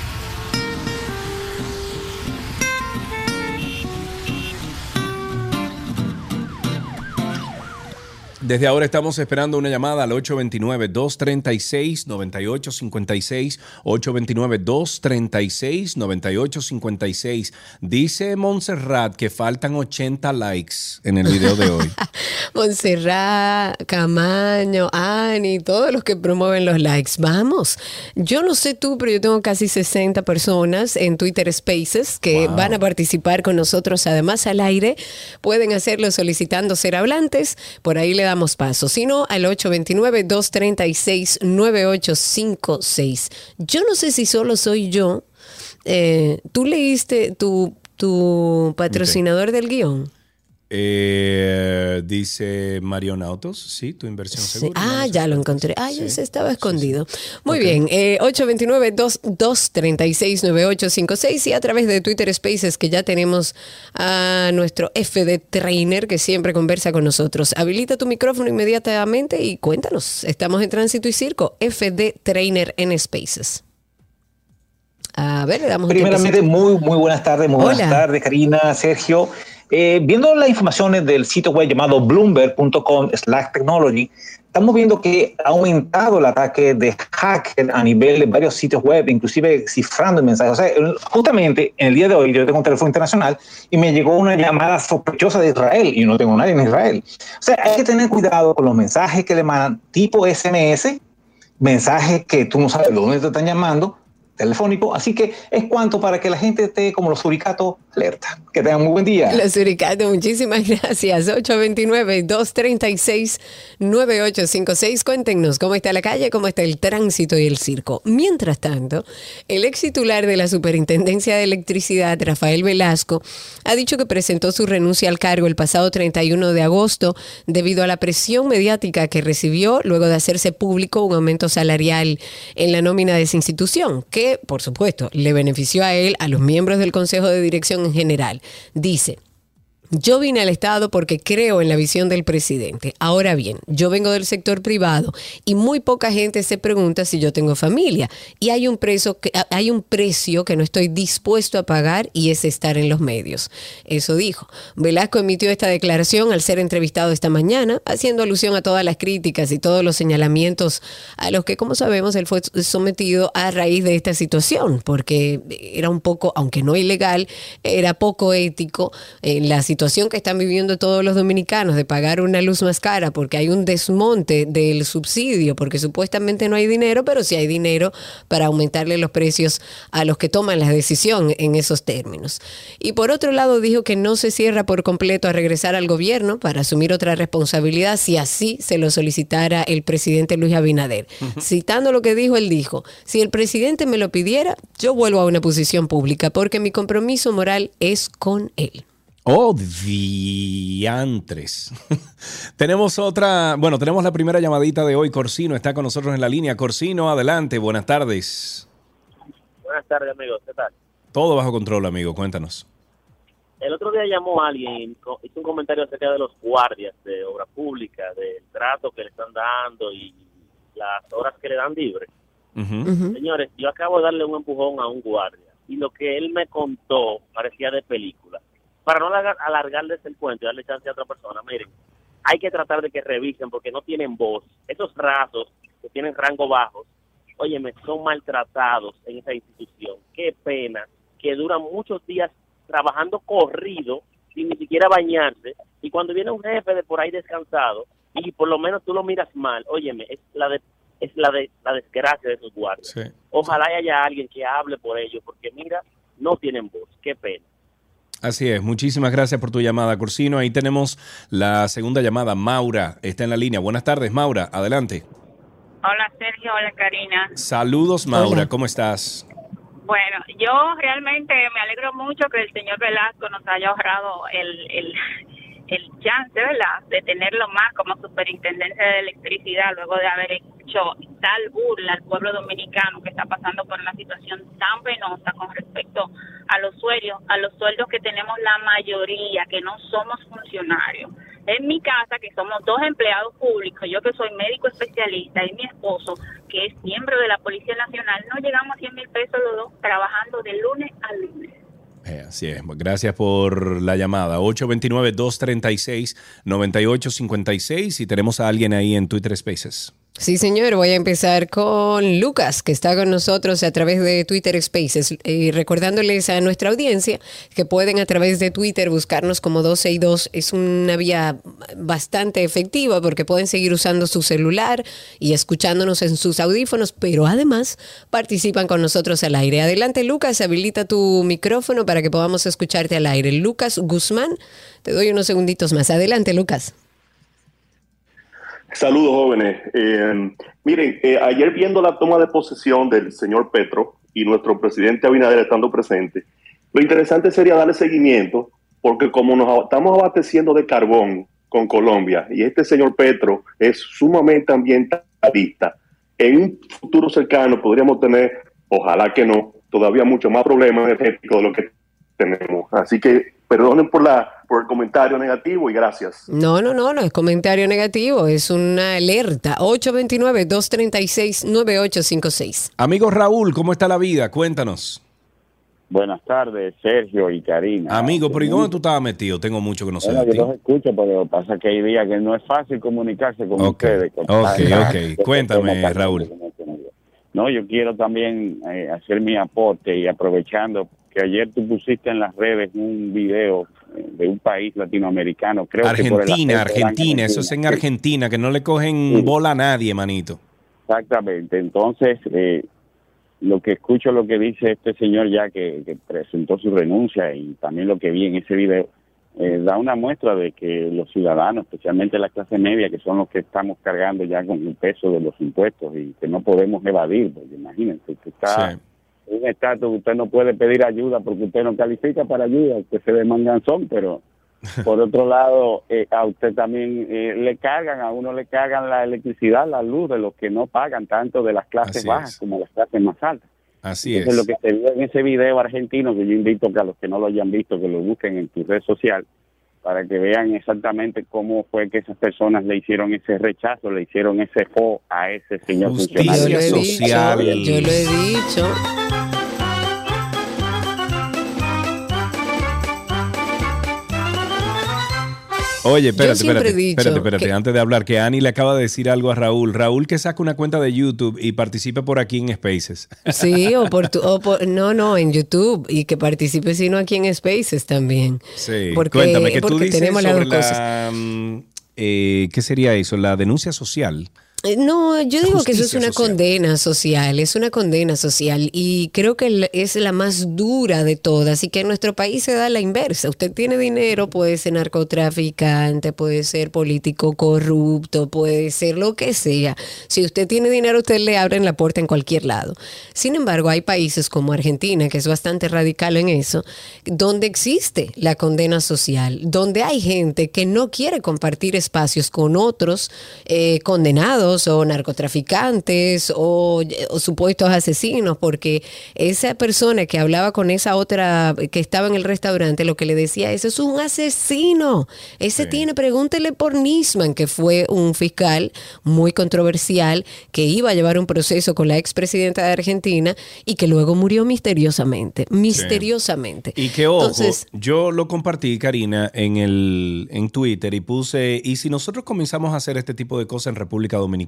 Desde ahora estamos esperando una llamada al 829-236-9856, 829-236-9856. Dice Montserrat que faltan 80 likes en el video de hoy. Montserrat, Camaño, Ani, todos los que promueven los likes. Vamos, yo no sé tú, pero yo tengo casi 60 personas en Twitter Spaces que van a participar con nosotros además al aire. Pueden hacerlo solicitando ser hablantes. Por ahí le damos paso, sino al 829-236-9856. Yo no sé si solo soy yo. Eh, ¿Tú leíste tu, tu patrocinador del guion? Eh, dice Marion Autos, sí, tu inversión segura. Ah, ya lo encontré. Ah, yo se estaba escondido. Muy bien, eh, 829-236-9856 y a través de Twitter Spaces que ya tenemos a nuestro FD Trainer que siempre conversa con nosotros. Habilita tu micrófono inmediatamente y cuéntanos. Estamos en Tránsito y Circo, FD Trainer en Spaces. A ver, le damos un Primeramente, muy, muy buenas tardes, muy buenas tardes, Karina, Sergio. Eh, viendo las informaciones del sitio web llamado bloomberg.com slash technology, estamos viendo que ha aumentado el ataque de hacker a nivel de varios sitios web, inclusive cifrando mensajes. O sea, justamente en el día de hoy yo tengo un teléfono internacional y me llegó una llamada sospechosa de Israel y no tengo nadie en Israel. O sea, hay que tener cuidado con los mensajes que le mandan tipo SMS, mensajes que tú no sabes de dónde te están llamando, telefónico. Así que es cuanto para que la gente esté como los suricatos alerta. Que tengan muy buen día. Los suricatos, muchísimas gracias. 829-236-9856. Cuéntenos cómo está la calle, cómo está el tránsito y el circo. Mientras tanto, el ex titular de la Superintendencia de Electricidad, Rafael Velasco, ha dicho que presentó su renuncia al cargo el pasado 31 de agosto debido a la presión mediática que recibió luego de hacerse público un aumento salarial en la nómina de esa institución, que, por supuesto, le benefició a él, a los miembros del Consejo de Dirección en general. Dice, yo vine al Estado porque creo en la visión del presidente. Ahora bien, yo vengo del sector privado y muy poca gente se pregunta si yo tengo familia. Y hay un, precio que, hay un precio que no estoy dispuesto a pagar y es estar en los medios. Eso dijo. Velasco emitió esta declaración al ser entrevistado esta mañana, haciendo alusión a todas las críticas y todos los señalamientos a los que, como sabemos, él fue sometido a raíz de esta situación, porque era un poco, aunque no ilegal, era poco ético en la situación que están viviendo todos los dominicanos de pagar una luz más cara porque hay un desmonte del subsidio, porque supuestamente no hay dinero, pero sí hay dinero para aumentarle los precios a los que toman la decisión en esos términos. Y por otro lado dijo que no se cierra por completo a regresar al gobierno para asumir otra responsabilidad si así se lo solicitara el presidente Luis Abinader. Citando lo que dijo, él dijo, si el presidente me lo pidiera, yo vuelvo a una posición pública porque mi compromiso moral es con él. Oh, diantres. tenemos otra, bueno, tenemos la primera llamadita de hoy. Corsino está con nosotros en la línea. Corsino, adelante, buenas tardes. Buenas tardes, amigos, ¿qué tal? Todo bajo control, amigo, cuéntanos. El otro día llamó alguien, hizo un comentario acerca de los guardias de obra pública, del trato que le están dando y las horas que le dan libre. Señores, yo acabo de darle un empujón a un guardia y lo que él me contó parecía de película para no alargarles el cuento y darle chance a otra persona, miren, hay que tratar de que revisen porque no tienen voz. Esos rasos que tienen rango bajos, óyeme, son maltratados en esa institución. Qué pena que duran muchos días trabajando corrido sin ni siquiera bañarse y cuando viene un jefe de por ahí descansado y por lo menos tú lo miras mal, óyeme, es la de es la de la desgracia de esos guardias. Ojalá haya alguien que hable por ellos porque mira, no tienen voz. Qué pena. Así es, muchísimas gracias por tu llamada, Corsino. Ahí tenemos la segunda llamada. Maura está en la línea. Buenas tardes, Maura, adelante. Hola, Sergio, hola, Karina. Saludos, Maura, ¿cómo estás? Bueno, yo realmente me alegro mucho que el señor Velasco nos haya ahorrado el, el, el chance, ¿verdad?, de tenerlo más como superintendente de electricidad luego de haber hecho tal burla al pueblo dominicano que está pasando por una situación tan penosa con respecto a los sueldos, a los sueldos que tenemos la mayoría, que no somos funcionarios. En mi casa, que somos dos empleados públicos, yo que soy médico especialista y mi esposo, que es miembro de la Policía Nacional, no llegamos a 100 mil pesos los dos trabajando de lunes a lunes. Eh, así es. Gracias por la llamada. 829-236-9856 y tenemos a alguien ahí en Twitter Spaces. Sí, señor. Voy a empezar con Lucas, que está con nosotros a través de Twitter Spaces. Y recordándoles a nuestra audiencia que pueden a través de Twitter buscarnos como 12 y 2. Es una vía bastante efectiva porque pueden seguir usando su celular y escuchándonos en sus audífonos, pero además participan con nosotros al aire. Adelante, Lucas. Habilita tu micrófono para que podamos escucharte al aire. Lucas Guzmán, te doy unos segunditos más. Adelante, Lucas. Saludos, jóvenes. Eh, miren, eh, ayer viendo la toma de posesión del señor Petro y nuestro presidente Abinader estando presente, lo interesante sería darle seguimiento porque como nos estamos abasteciendo de carbón con Colombia y este señor Petro es sumamente ambientalista, en un futuro cercano podríamos tener, ojalá que no, todavía mucho más problemas energéticos de lo que tenemos. Así que perdonen por la por el comentario negativo y gracias. No, no, no, no es comentario negativo, es una alerta. 829-236-9856. Amigo Raúl, ¿cómo está la vida? Cuéntanos. Buenas tardes, Sergio y Karina. Amigo, pero ¿y dónde tú estabas metido? Tengo mucho que no sé bueno. Yo los escucho, pero pasa que hay días que no es fácil comunicarse con ustedes. Con ok, ok. Cuéntame, Raúl. No, yo quiero también eh, hacer mi aporte y aprovechando que ayer tú pusiste en las redes un video eh, de un país latinoamericano. Creo Argentina, que Argentina, eso es en Argentina, que no le cogen bola a nadie, manito. Exactamente, entonces eh, lo que escucho, lo que dice este señor ya que, que, presentó su renuncia y también lo que vi en ese video, eh, da una muestra de que los ciudadanos, especialmente la clase media, que son los que estamos cargando ya con el peso de los impuestos y que no podemos evadir, porque imagínense que está... Sí un estatus, usted no puede pedir ayuda porque usted no califica para ayuda, usted se ve manganzón, pero por otro lado, eh, a usted también eh, le cargan, a uno le cargan la electricidad, la luz de los que no pagan, tanto de las clases Así bajas es. como las clases más altas. Así Eso es. lo que se vio en ese video argentino, que yo invito que a los que no lo hayan visto, que lo busquen en tu red social, para que vean exactamente cómo fue que esas personas le hicieron ese rechazo, le hicieron ese fo a ese señor Justicia Yo lo he social. dicho, yo lo he dicho. Oye, espérate, siempre espérate, he dicho espérate, espérate, que- antes de hablar, que Ani le acaba de decir algo a Raúl. Raúl que saca una cuenta de YouTube y participe por aquí en Spaces. Sí, o por, tu- o por- no, no, en YouTube y que participe sino aquí en Spaces también. Sí, Porque- cuéntame, que tú dices tenemos las dos cosas. la... mm, eh, ¿Qué sería eso? La denuncia social. Eh, No, yo digo que eso es una social. condena social, es una condena social y creo que es la más dura de todas y que en nuestro país se da la inversa. Usted tiene dinero, puede ser narcotraficante, puede ser político corrupto, puede ser lo que sea. Si usted tiene dinero, usted le abren la puerta en cualquier lado. Sin embargo, hay países como Argentina, que es bastante radical en eso, donde existe la condena social, donde hay gente que no quiere compartir espacios con otros eh, condenados o narcotraficantes o, o supuestos asesinos, porque esa persona que hablaba con esa otra que estaba en el restaurante, lo que le decía, ese es un asesino, ese tiene, pregúntele por Nisman, que fue un fiscal muy controversial, que iba a llevar un proceso con la expresidenta de Argentina y que luego murió misteriosamente, misteriosamente. Y que ojo, Entonces, yo lo compartí, Karina, en el en Twitter y puse, y si nosotros comenzamos a hacer este tipo de cosas en República Dominicana,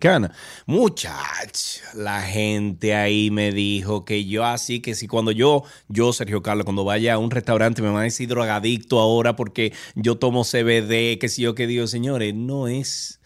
muchach, la gente ahí me dijo que yo así, que si cuando yo, yo, Sergio Carlos, cuando vaya a un restaurante me van a decir drogadicto ahora porque yo tomo CBD, que si yo que digo, señores, no es...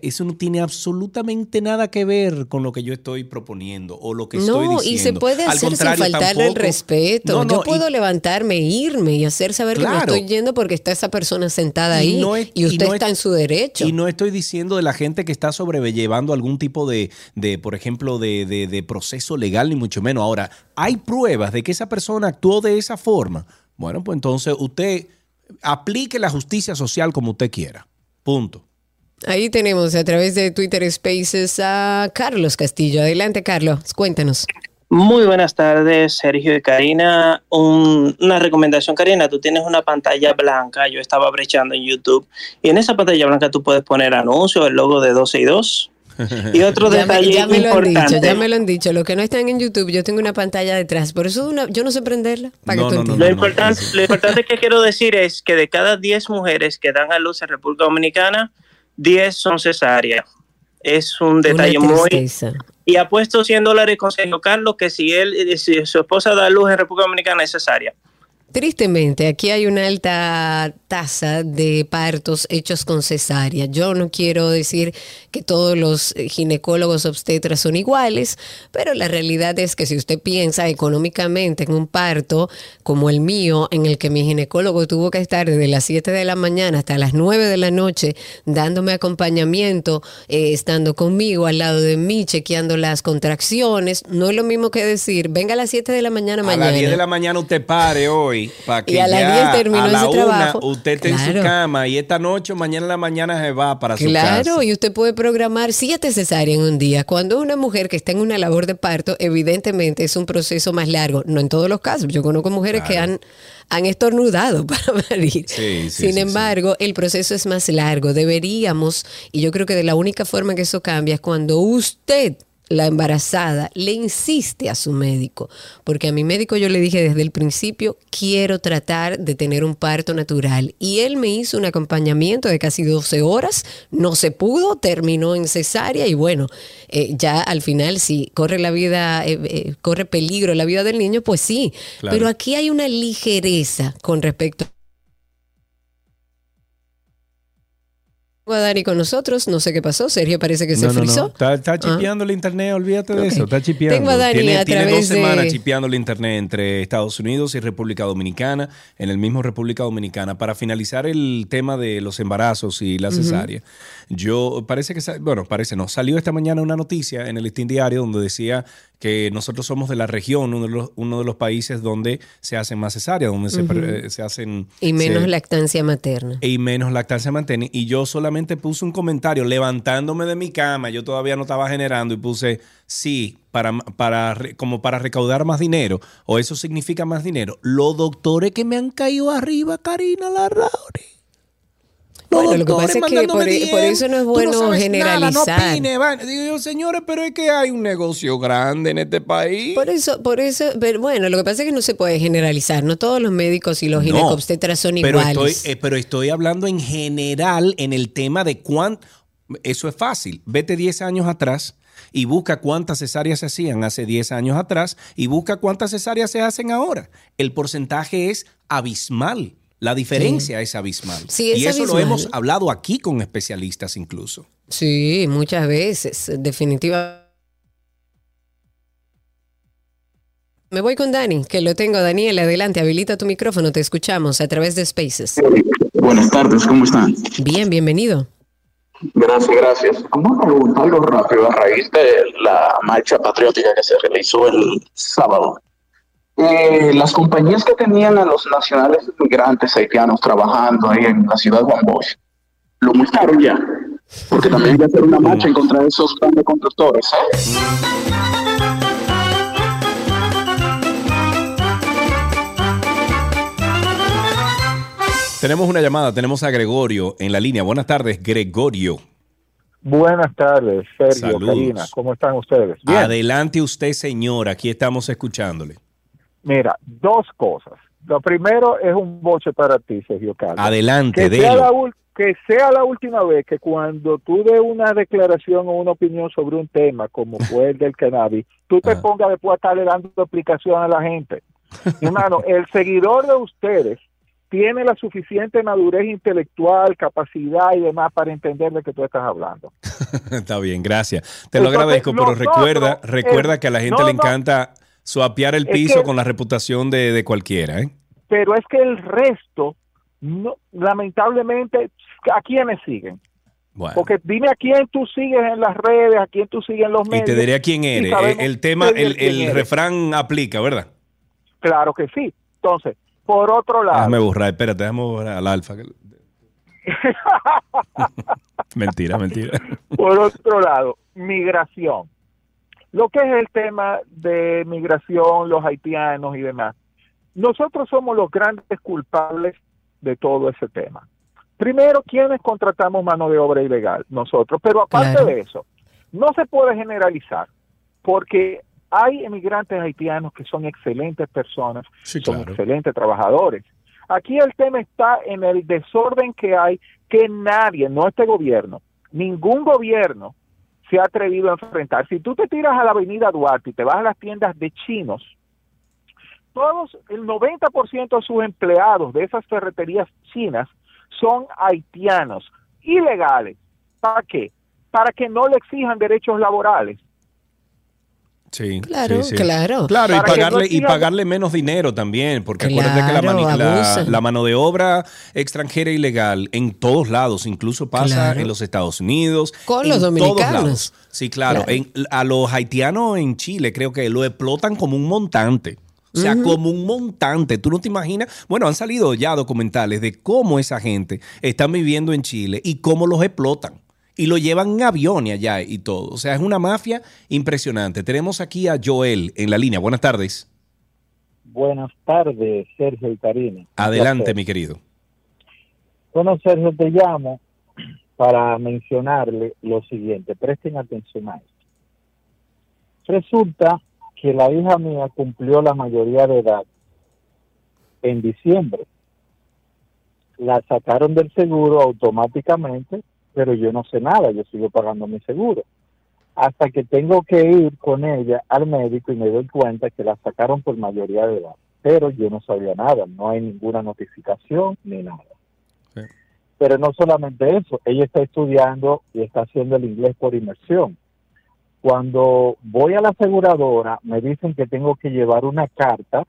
Eso no tiene absolutamente nada que ver con lo que yo estoy proponiendo o lo que estoy no, diciendo. y se puede hacer sin faltarle el respeto. No, no, Yo puedo y- levantarme, irme y hacer saber que me estoy yendo porque está esa persona sentada ahí y, no es- usted no es- está en su derecho. Y no estoy diciendo de la gente que está sobrellevando algún tipo de, de por ejemplo, de, de- de proceso legal, ni mucho menos. Ahora, hay pruebas de que esa persona actuó de esa forma. Bueno, pues entonces usted aplique la justicia social como usted quiera. Punto. Ahí tenemos a través de Twitter Spaces a Carlos Castillo. Adelante, Carlos, cuéntanos. Muy buenas tardes, Sergio y Karina. Un- una recomendación, Karina, tú tienes una pantalla blanca, yo estaba brechando en YouTube, y en esa pantalla blanca tú puedes poner anuncios, el logo de 12 y 2. Y otro Ya me, detalle ya me lo han importante. dicho, ya me lo han dicho. Los que no están en YouTube, yo tengo una pantalla detrás. Por eso una- yo no sé prenderla. Para No, que tú no, no. Lo, importante, lo importante que quiero decir es que de cada 10 mujeres que dan a luz en República Dominicana, 10 son cesáreas. Es un detalle muy... Y ha puesto 100 dólares con Sergio Carlos que si él, eh, si su esposa da luz en República Dominicana es cesárea. Tristemente, aquí hay una alta tasa de partos hechos con cesárea. Yo no quiero decir que todos los ginecólogos obstetras son iguales, pero la realidad es que si usted piensa económicamente en un parto como el mío, en el que mi ginecólogo tuvo que estar desde las 7 de la mañana hasta las 9 de la noche dándome acompañamiento, eh, estando conmigo al lado de mí, chequeando las contracciones, no es lo mismo que decir, venga a las 7 de la mañana A mañana. las 10 de la mañana usted pare hoy. Hoy para que y a las ya 10 terminó a la ese una trabajo. usted esté en su Claro. cama y esta noche o mañana en la mañana se va para su casa. Claro, y usted puede programar siete cesáreas en un día. Cuando una mujer que está en una labor de parto, evidentemente es un proceso más largo. No en todos los casos. Yo conozco mujeres que han, han estornudado para parir. Sí, sí, Sin sí, embargo, el proceso es más largo. Deberíamos, y yo creo que de la única forma que eso cambia es cuando usted la embarazada le insiste a su médico, porque a mi médico yo le dije desde el principio, quiero tratar de tener un parto natural. Y él me hizo un acompañamiento de casi 12 horas, no se pudo, terminó en cesárea y bueno, eh, ya al final si corre la vida, eh, eh, corre peligro la vida del niño, pues sí. Claro. Pero aquí hay una ligereza con respecto a Dani con nosotros, no sé qué pasó, Sergio parece que se No, no, no. Está, está chipeando el internet, olvídate de eso. Está chipeando. Tengo a Dani tiene a tiene dos través de- semanas chipeando el internet entre Estados Unidos y República Dominicana, en el mismo República Dominicana. Para finalizar el tema de los embarazos y la cesárea, yo parece que, bueno, parece no, salió esta mañana una noticia en el Listín Diario donde decía que nosotros somos de la región, uno de los, uno de los países donde se hacen más cesáreas, donde se, pre- se hacen... Y menos se- lactancia materna. y menos lactancia materna. Y yo solamente puse un comentario levantándome de mi cama. Yo todavía no estaba generando y puse sí, para, para, re- como para recaudar más dinero. O eso significa más dinero. Los doctores que me han caído arriba, Karina Larrauri. Los Bueno, lo que pasa es que mandándome por, DM, por eso no es "Tú bueno generalizar. Nada, no opine, va". Digo yo, señores, pero es que hay un negocio grande en este país. Por eso, por eso, pero bueno, lo que pasa es que no se puede generalizar. No todos los médicos y los No, ginecobstetras son pero iguales. Estoy, eh, pero estoy hablando en general en el tema de cuánto. Eso es fácil. Vete 10 años atrás y busca cuántas cesáreas se hacían hace 10 años atrás y busca cuántas cesáreas se hacen ahora. El porcentaje es abismal. La diferencia es abismal. Sí, es y eso lo hemos hablado aquí con especialistas incluso. Sí, muchas veces, definitivamente. Me voy con Dani, que lo tengo. Daniel, adelante, habilita tu micrófono, te escuchamos a través de Spaces. Buenas tardes, ¿cómo están? Bien, bienvenido. Gracias, gracias. Como pregunta, algo rápido a raíz de la marcha patriótica que se realizó el sábado. Eh, las compañías que tenían a los nacionales inmigrantes haitianos trabajando ahí en la ciudad de Juan Bosch, lo multaron ya. Porque también hay que hacer una marcha en contra de esos grandes constructores. ¿eh? Tenemos una llamada, tenemos a Gregorio en la línea. Buenas tardes, Gregorio. Buenas tardes, Sergio, Saludos. Karina, ¿cómo están ustedes? Bien. Adelante usted, señor. Aquí estamos escuchándole. Mira, dos cosas. Lo primero es un boche para ti, Sergio Carlos. Adelante, que sea, la, que sea la última vez que cuando tú des una declaración o una opinión sobre un tema como fue el del cannabis, tú te pongas después a estarle dando explicación a la gente. Hermano, el seguidor de ustedes tiene la suficiente madurez intelectual, capacidad y demás para entender de qué tú estás hablando. Está bien, gracias. Te lo agradezco, pero nosotros, recuerda, recuerda que a la gente no, le no. Suapiar el Es piso que- con la reputación de, de cualquiera, ¿eh? pero es que el resto, no, lamentablemente, ¿a quiénes siguen? Bueno. Porque dime a quién tú sigues en las redes, a quién tú sigues en los Y medios. te diré a quién y eres. El, el tema, el, refrán aplica, ¿verdad? Claro que sí. Entonces, por otro lado, Déjame borrar, espérate, déjame borrar al alfa. mentira, mentira. por otro lado, migración. Lo que es el tema de migración, los haitianos y demás. Nosotros somos los grandes culpables de todo ese tema. Primero, ¿quiénes contratamos mano de obra ilegal? Nosotros. Pero aparte Claro. de eso, no se puede generalizar, porque hay emigrantes haitianos que son excelentes personas, son claro. excelentes trabajadores. Aquí el tema está en el desorden que hay, que nadie, no este gobierno, ningún gobierno se ha atrevido a enfrentar. Si tú te tiras a la avenida Duarte y te vas a las tiendas de chinos, todos, el 90% de sus empleados de esas ferreterías chinas son haitianos, ilegales. ¿Para qué? Para que no le exijan derechos laborales. Sí, Claro, sí, sí. claro. Claro, y pagarle, y pagarle menos dinero también, porque acuérdate que la, mani- la- mano de obra extranjera ilegal en todos lados, incluso pasa Claro. en los Estados Unidos. Con en los todos dominicanos. lados. Sí, claro. Claro. En- a los haitianos en Chile creo que lo explotan como un montante. O sea, como un montante. Tú no te imaginas. Bueno, han salido ya documentales de cómo esa gente está viviendo en Chile y cómo los explotan. Y lo llevan en aviones allá y todo. O sea, es una mafia impresionante. Tenemos aquí a Joel en la línea. Buenas tardes. Buenas tardes, Sergio y Karina. Adelante, mi querido. Bueno, Sergio, te llamo para mencionarle lo siguiente. Presten atención a esto. Resulta que la hija mía cumplió la mayoría de edad en diciembre. La sacaron del seguro automáticamente, pero yo no sé nada, yo sigo pagando mi seguro. Hasta que tengo que ir con ella al médico y me doy cuenta que la sacaron por mayoría de edad. Pero yo no sabía nada, no hay ninguna notificación ni nada. Pero no solamente eso, ella está estudiando y está haciendo el inglés por inmersión cuando voy a la aseguradora, me dicen que tengo que llevar una carta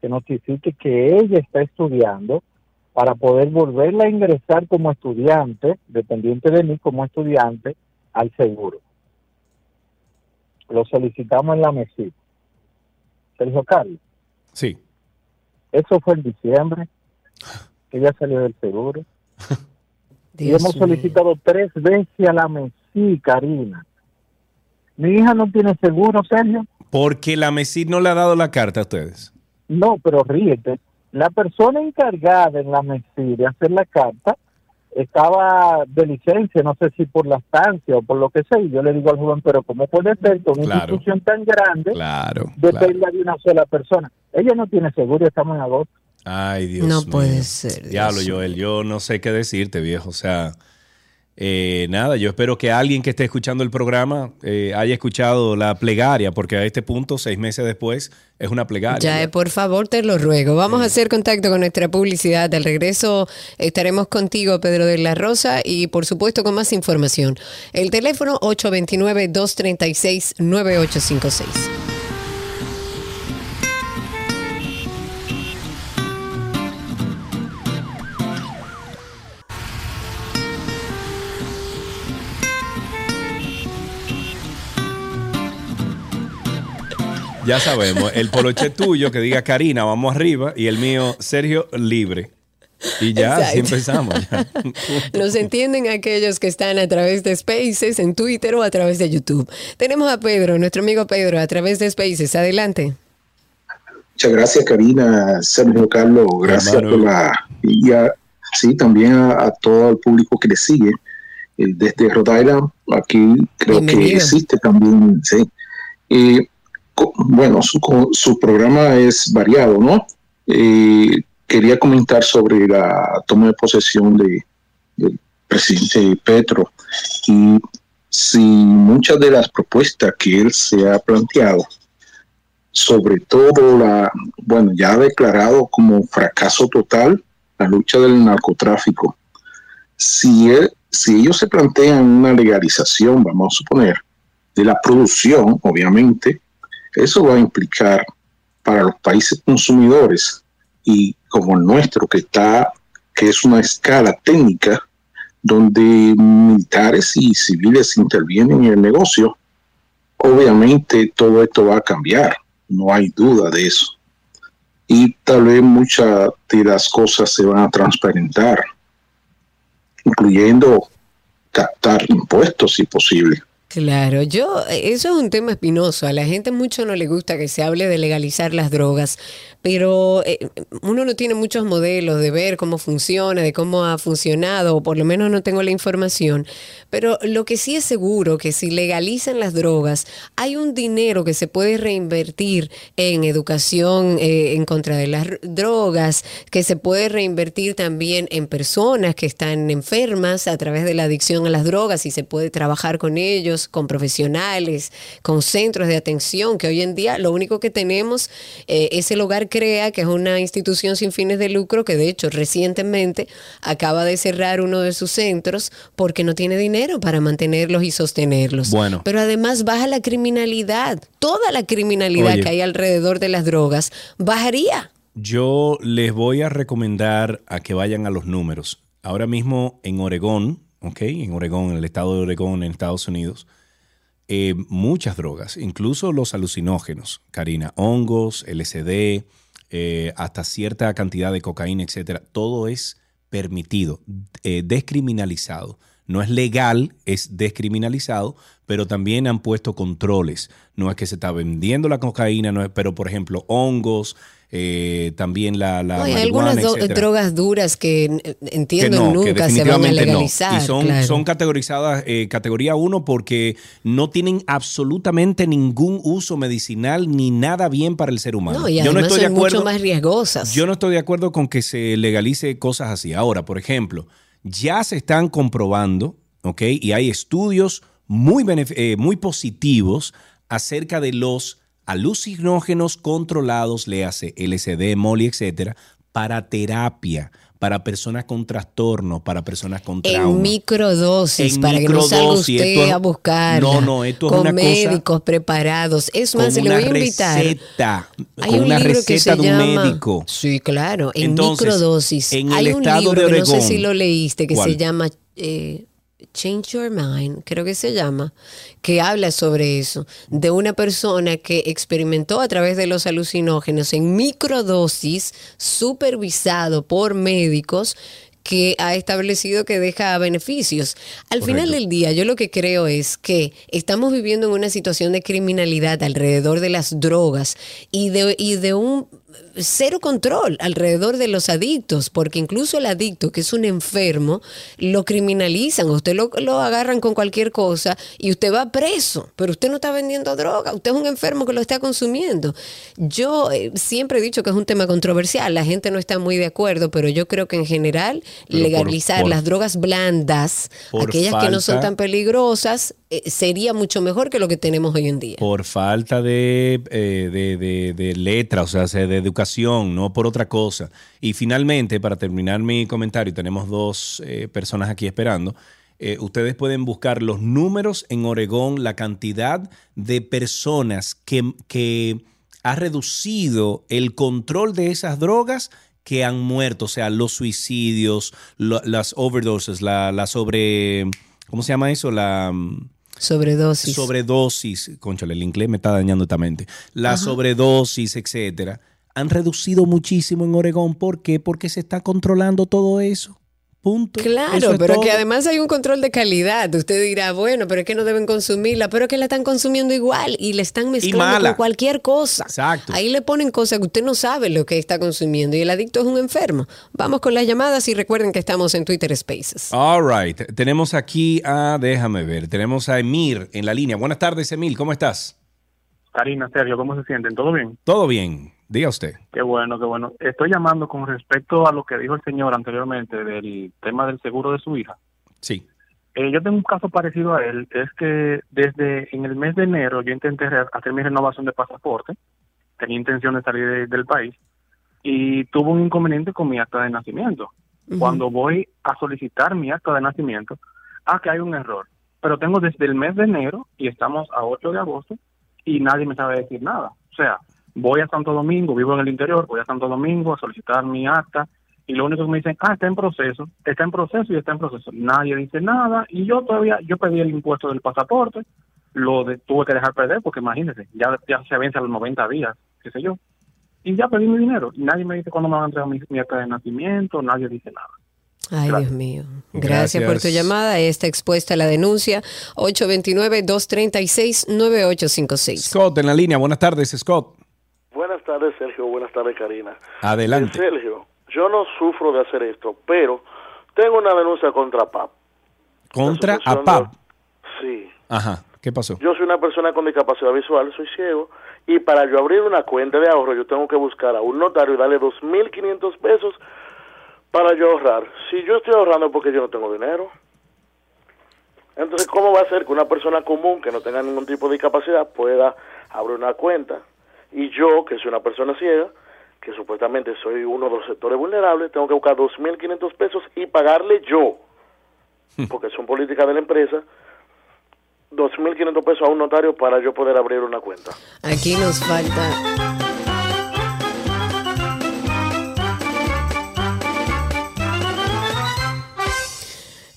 que notifique que ella está estudiando para poder volverla a ingresar como estudiante, dependiente de mí como estudiante, al seguro. Lo solicitamos en la mesita. Sergio Carlos. Sí. Eso fue en diciembre. Ella salió del seguro. y hemos solicitado tres veces a la MESI, Karina mi hija no tiene seguro, Sergio. Porque la MESID no le ha dado la carta a ustedes. No, pero ríete. La persona encargada en la MESID de hacer la carta estaba de licencia, no sé si por la estancia o por lo que sea, y yo le digo al joven, pero ¿cómo puede ser que una institución tan grande claro, dependa de una sola persona? Ella no tiene seguro, estamos en agosto. Ay, Dios no mío. puede ser. Diablo, Joel, yo no sé qué decirte, viejo. O sea, eh, nada, yo espero que alguien que esté escuchando el programa eh, haya escuchado la plegaria, porque a este punto, seis meses después, es una plegaria. Ya, eh, por favor, te lo ruego. Vamos a hacer contacto con nuestra publicidad. Del regreso estaremos contigo, Pedro de la Rosa, y por supuesto con más información. El teléfono 829-236-9856. Ya sabemos, el poloche tuyo que diga Karina, vamos arriba, y el mío, Sergio, libre. Y ya, así empezamos. ya. Nos entienden aquellos que están a través de Spaces en Twitter o a través de YouTube. Tenemos a Pedro, nuestro amigo Pedro, a través de Spaces. Adelante. Muchas gracias, Karina, Sergio Carlos. Gracias por la. Y a- sí, también a, a todo el público que le sigue. eh, desde Rhode Island, aquí creo que existe también. Sí. Eh, bueno, su, su programa es variado, ¿no? Eh, quería comentar sobre la toma de posesión de, del presidente Petro y si muchas de las propuestas que él se ha planteado sobre todo la, bueno, ya ha declarado como fracaso total la lucha del narcotráfico. Si, él- si ellos se plantean una legalización, vamos a suponer, de la producción, obviamente, eso va a implicar para los países consumidores y como el nuestro, que está, que es una escala técnica donde militares y civiles intervienen en el negocio, obviamente todo esto va a cambiar, no hay duda de eso. Y tal vez muchas de las cosas se van a transparentar, incluyendo captar impuestos si posible. Claro, yo, eso es un tema espinoso. A la gente mucho no le gusta que se hable de legalizar las drogas, pero eh, uno no tiene muchos modelos de ver cómo funciona, de cómo ha funcionado, o por lo menos no tengo la información. Pero lo que sí es seguro que si legalizan las drogas, hay un dinero que se puede reinvertir en educación eh, en contra de las drogas, que se puede reinvertir también en personas que están enfermas a través de la adicción a las drogas y se puede trabajar con ellos, con profesionales, con centros de atención, que hoy en día lo único que tenemos eh, es el Hogar Crea, que es una institución sin fines de lucro que de hecho recientemente acaba de cerrar uno de sus centros porque no tiene dinero para mantenerlos y sostenerlos. Bueno. Pero además baja la criminalidad, toda la criminalidad Oye. que hay alrededor de las drogas bajaría. Yo les voy a recomendar a que vayan a los números. Ahora mismo en Oregón, ¿ok? En Oregón, en el estado de Oregón, en Estados Unidos, eh, muchas drogas, incluso los alucinógenos, Karina, hongos, LSD, eh, hasta cierta cantidad de cocaína, etcétera, todo es permitido, eh, descriminalizado. No es legal, es descriminalizado, pero también han puesto controles. No es que se está vendiendo la cocaína, no es, pero por ejemplo, hongos, eh, también la, la hay algunas drogas duras que entiendo nunca se van a legalizar. Y son, son categorizadas eh, categoría 1 porque no tienen absolutamente ningún uso medicinal ni nada bien para el ser humano. y yo no estoy de acuerdo, mucho más riesgosas. Yo no estoy de acuerdo con que se legalice cosas así. Ahora, por ejemplo, ya se están comprobando, ¿ok? Y hay estudios muy, eh, muy positivos acerca de los alucinógenos controlados, le hace LSD, MOLI, etcétera, para terapia, para personas con trastorno, para personas con trauma. En microdosis, para que no salga usted a buscar. No, no, esto es con médicos preparados. Es más, le voy a invitar. Receta, con una receta de un médico. Sí, claro, en microdosis. En Hay un libro que no sé si lo leíste que se llama eh, Change Your Mind, creo que se llama, que habla sobre eso, de una persona que experimentó a través de los alucinógenos en microdosis, supervisado por médicos que ha establecido que deja beneficios. Al final del día, yo lo que creo es que estamos viviendo en una situación de criminalidad alrededor de las drogas y de, y de un cero control alrededor de los adictos, porque incluso el adicto, que es un enfermo, lo criminalizan, usted lo, lo, agarran con cualquier cosa y usted va preso, pero usted no está vendiendo droga, usted es un enfermo que lo está consumiendo. Yo eh, siempre he dicho que es un tema controversial, la gente no está muy de acuerdo, pero yo creo que en general legalizar las drogas blandas, aquellas que no son tan peligrosas, eh, sería mucho mejor que lo que tenemos hoy en día. Por falta de, eh, de, de, letra, o sea, de educación, no por otra cosa. Y finalmente, para terminar mi comentario, tenemos dos eh, personas aquí esperando. ustedes pueden buscar los números en Oregón, la cantidad de personas que, que ha reducido el control de esas drogas que han muerto, o sea, los suicidios, las overdoses, la, la sobre... ¿Cómo se llama eso? La... Mm, Sobredosis. Sobredosis, conchale, el inglés me está dañando esta mente. La sobredosis, etcétera, han reducido muchísimo en Oregón. ¿Por qué? Porque se está controlando todo eso. Punto. Claro, pero que además hay un control de calidad. Usted dirá, bueno, pero es que no deben consumirla, pero es que la están consumiendo igual y le están mezclando con cualquier cosa. Exacto. Ahí le ponen cosas que usted no sabe lo que está consumiendo y el adicto es un enfermo. Vamos con las llamadas y recuerden que estamos en Twitter Spaces. All right. Tenemos aquí a, déjame ver, tenemos a Emir en la línea. Buenas tardes, Emil, ¿cómo estás? Karina, Sergio, ¿cómo se sienten? ¿Todo bien? Todo bien. Diga usted. Qué bueno, qué bueno. Estoy llamando con respecto a lo que dijo el señor anteriormente del tema del seguro de su hija. Sí. Eh, yo tengo un caso parecido a él. Es que desde en el mes de enero yo intenté hacer mi renovación de pasaporte. Tenía intención de salir del país y tuve un inconveniente con mi acta de nacimiento. Cuando voy a solicitar mi acta de nacimiento, ah, que hay un error. Pero tengo desde el mes de enero y estamos a 8 de agosto y nadie me sabe decir nada. O sea, voy a Santo Domingo, vivo en el interior, voy a Santo Domingo a solicitar mi acta y lo único que me dicen, ah, está en proceso, está en proceso y está en proceso. Nadie dice nada y yo todavía, yo pedí el impuesto del pasaporte, lo de, tuve que dejar perder porque imagínense, ya, ya se vence a los 90 días, qué sé yo, y ya pedí mi dinero. Y nadie me dice cuándo me van a entregar mi, acta de nacimiento, nadie dice nada. Ay, Dios mío. Gracias, por tu llamada. Está expuesta la denuncia 829-236-9856. Scott, en la línea. Buenas tardes, Scott. Buenas tardes, Sergio. Buenas tardes, Karina. Adelante. Eh, Sergio, yo no sufro de hacer esto, pero tengo una denuncia contra PAP. ¿Contra APAP? Sí. Ajá. ¿Qué pasó? Yo soy una persona con discapacidad visual, soy ciego, y para yo abrir una cuenta de ahorro, yo tengo que buscar a un notario y darle 2.500 pesos para yo ahorrar. Si yo estoy ahorrando porque yo no tengo dinero. Entonces, ¿cómo va a ser que una persona común que no tenga ningún tipo de discapacidad pueda abrir una cuenta? Y yo, que soy una persona ciega, que supuestamente soy uno de los sectores vulnerables, tengo que buscar 2.500 pesos y pagarle yo, porque son políticas de la empresa, 2.500 pesos a un notario para yo poder abrir una cuenta. Aquí nos falta...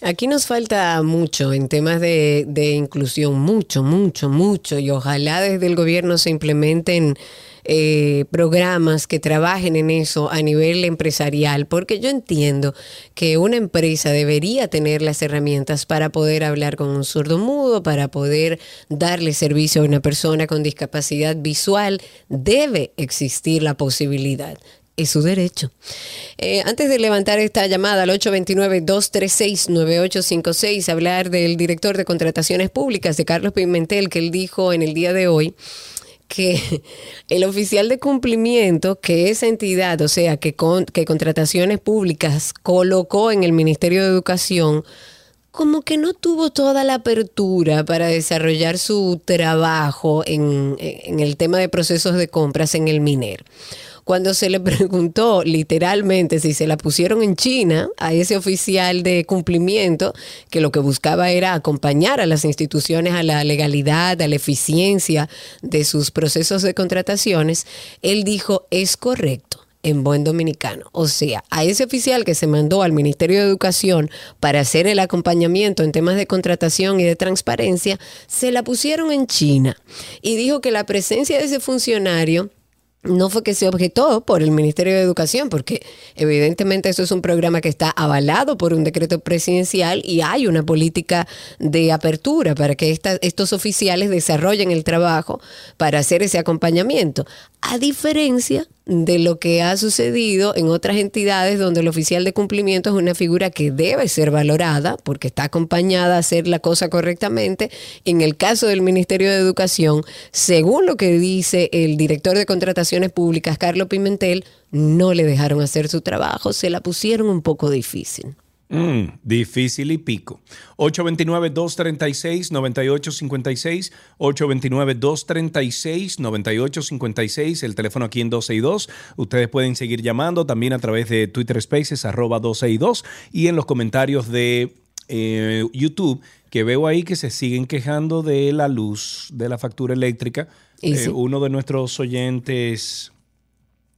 Aquí nos falta mucho en temas de, inclusión, mucho, mucho, mucho, y ojalá desde el gobierno se implementen eh, programas que trabajen en eso a nivel empresarial, porque yo entiendo que una empresa debería tener las herramientas para poder hablar con un sordo mudo, para poder darle servicio a una persona con discapacidad visual, debe existir la posibilidad es su derecho. Eh, antes de levantar esta llamada al 829-236-9856, hablar del director de contrataciones públicas de Carlos Pimentel, que él dijo en el día de hoy que el oficial de cumplimiento que esa entidad, o sea, que, que contrataciones públicas colocó en el Ministerio de Educación, como que no tuvo toda la apertura para desarrollar su trabajo en, en el tema de procesos de compras en el MINER cuando se le preguntó literalmente si se la pusieron en China a ese oficial de cumplimiento, que lo que buscaba era acompañar a las instituciones a la legalidad, a la eficiencia de sus procesos de contrataciones, él dijo, es correcto en buen dominicano. O sea, a ese oficial que se mandó al Ministerio de Educación para hacer el acompañamiento en temas de contratación y de transparencia, se la pusieron en China. Y dijo que la presencia de ese funcionario no fue que se objetó por el Ministerio de Educación, porque evidentemente eso es un programa que está avalado por un decreto presidencial y hay una política de apertura para que estos oficiales desarrollen el trabajo para hacer ese acompañamiento. A diferencia de lo que ha sucedido en otras entidades donde el oficial de cumplimiento es una figura que debe ser valorada porque está acompañada a hacer la cosa correctamente. En el caso del Ministerio de Educación, según lo que dice el director de contrataciones públicas, Carlos Pimentel, no le dejaron hacer su trabajo, se la pusieron un poco difícil. Mm, difícil y pico. 829-236-9856. 829-236-9856. El teléfono aquí en 12 y 2. Ustedes pueden seguir llamando también a través de Twitter Spaces, arroba 12 y 2. Y en los comentarios de eh, YouTube, que veo ahí que se siguen quejando de la luz, de la factura eléctrica. Eh, uno de nuestros oyentes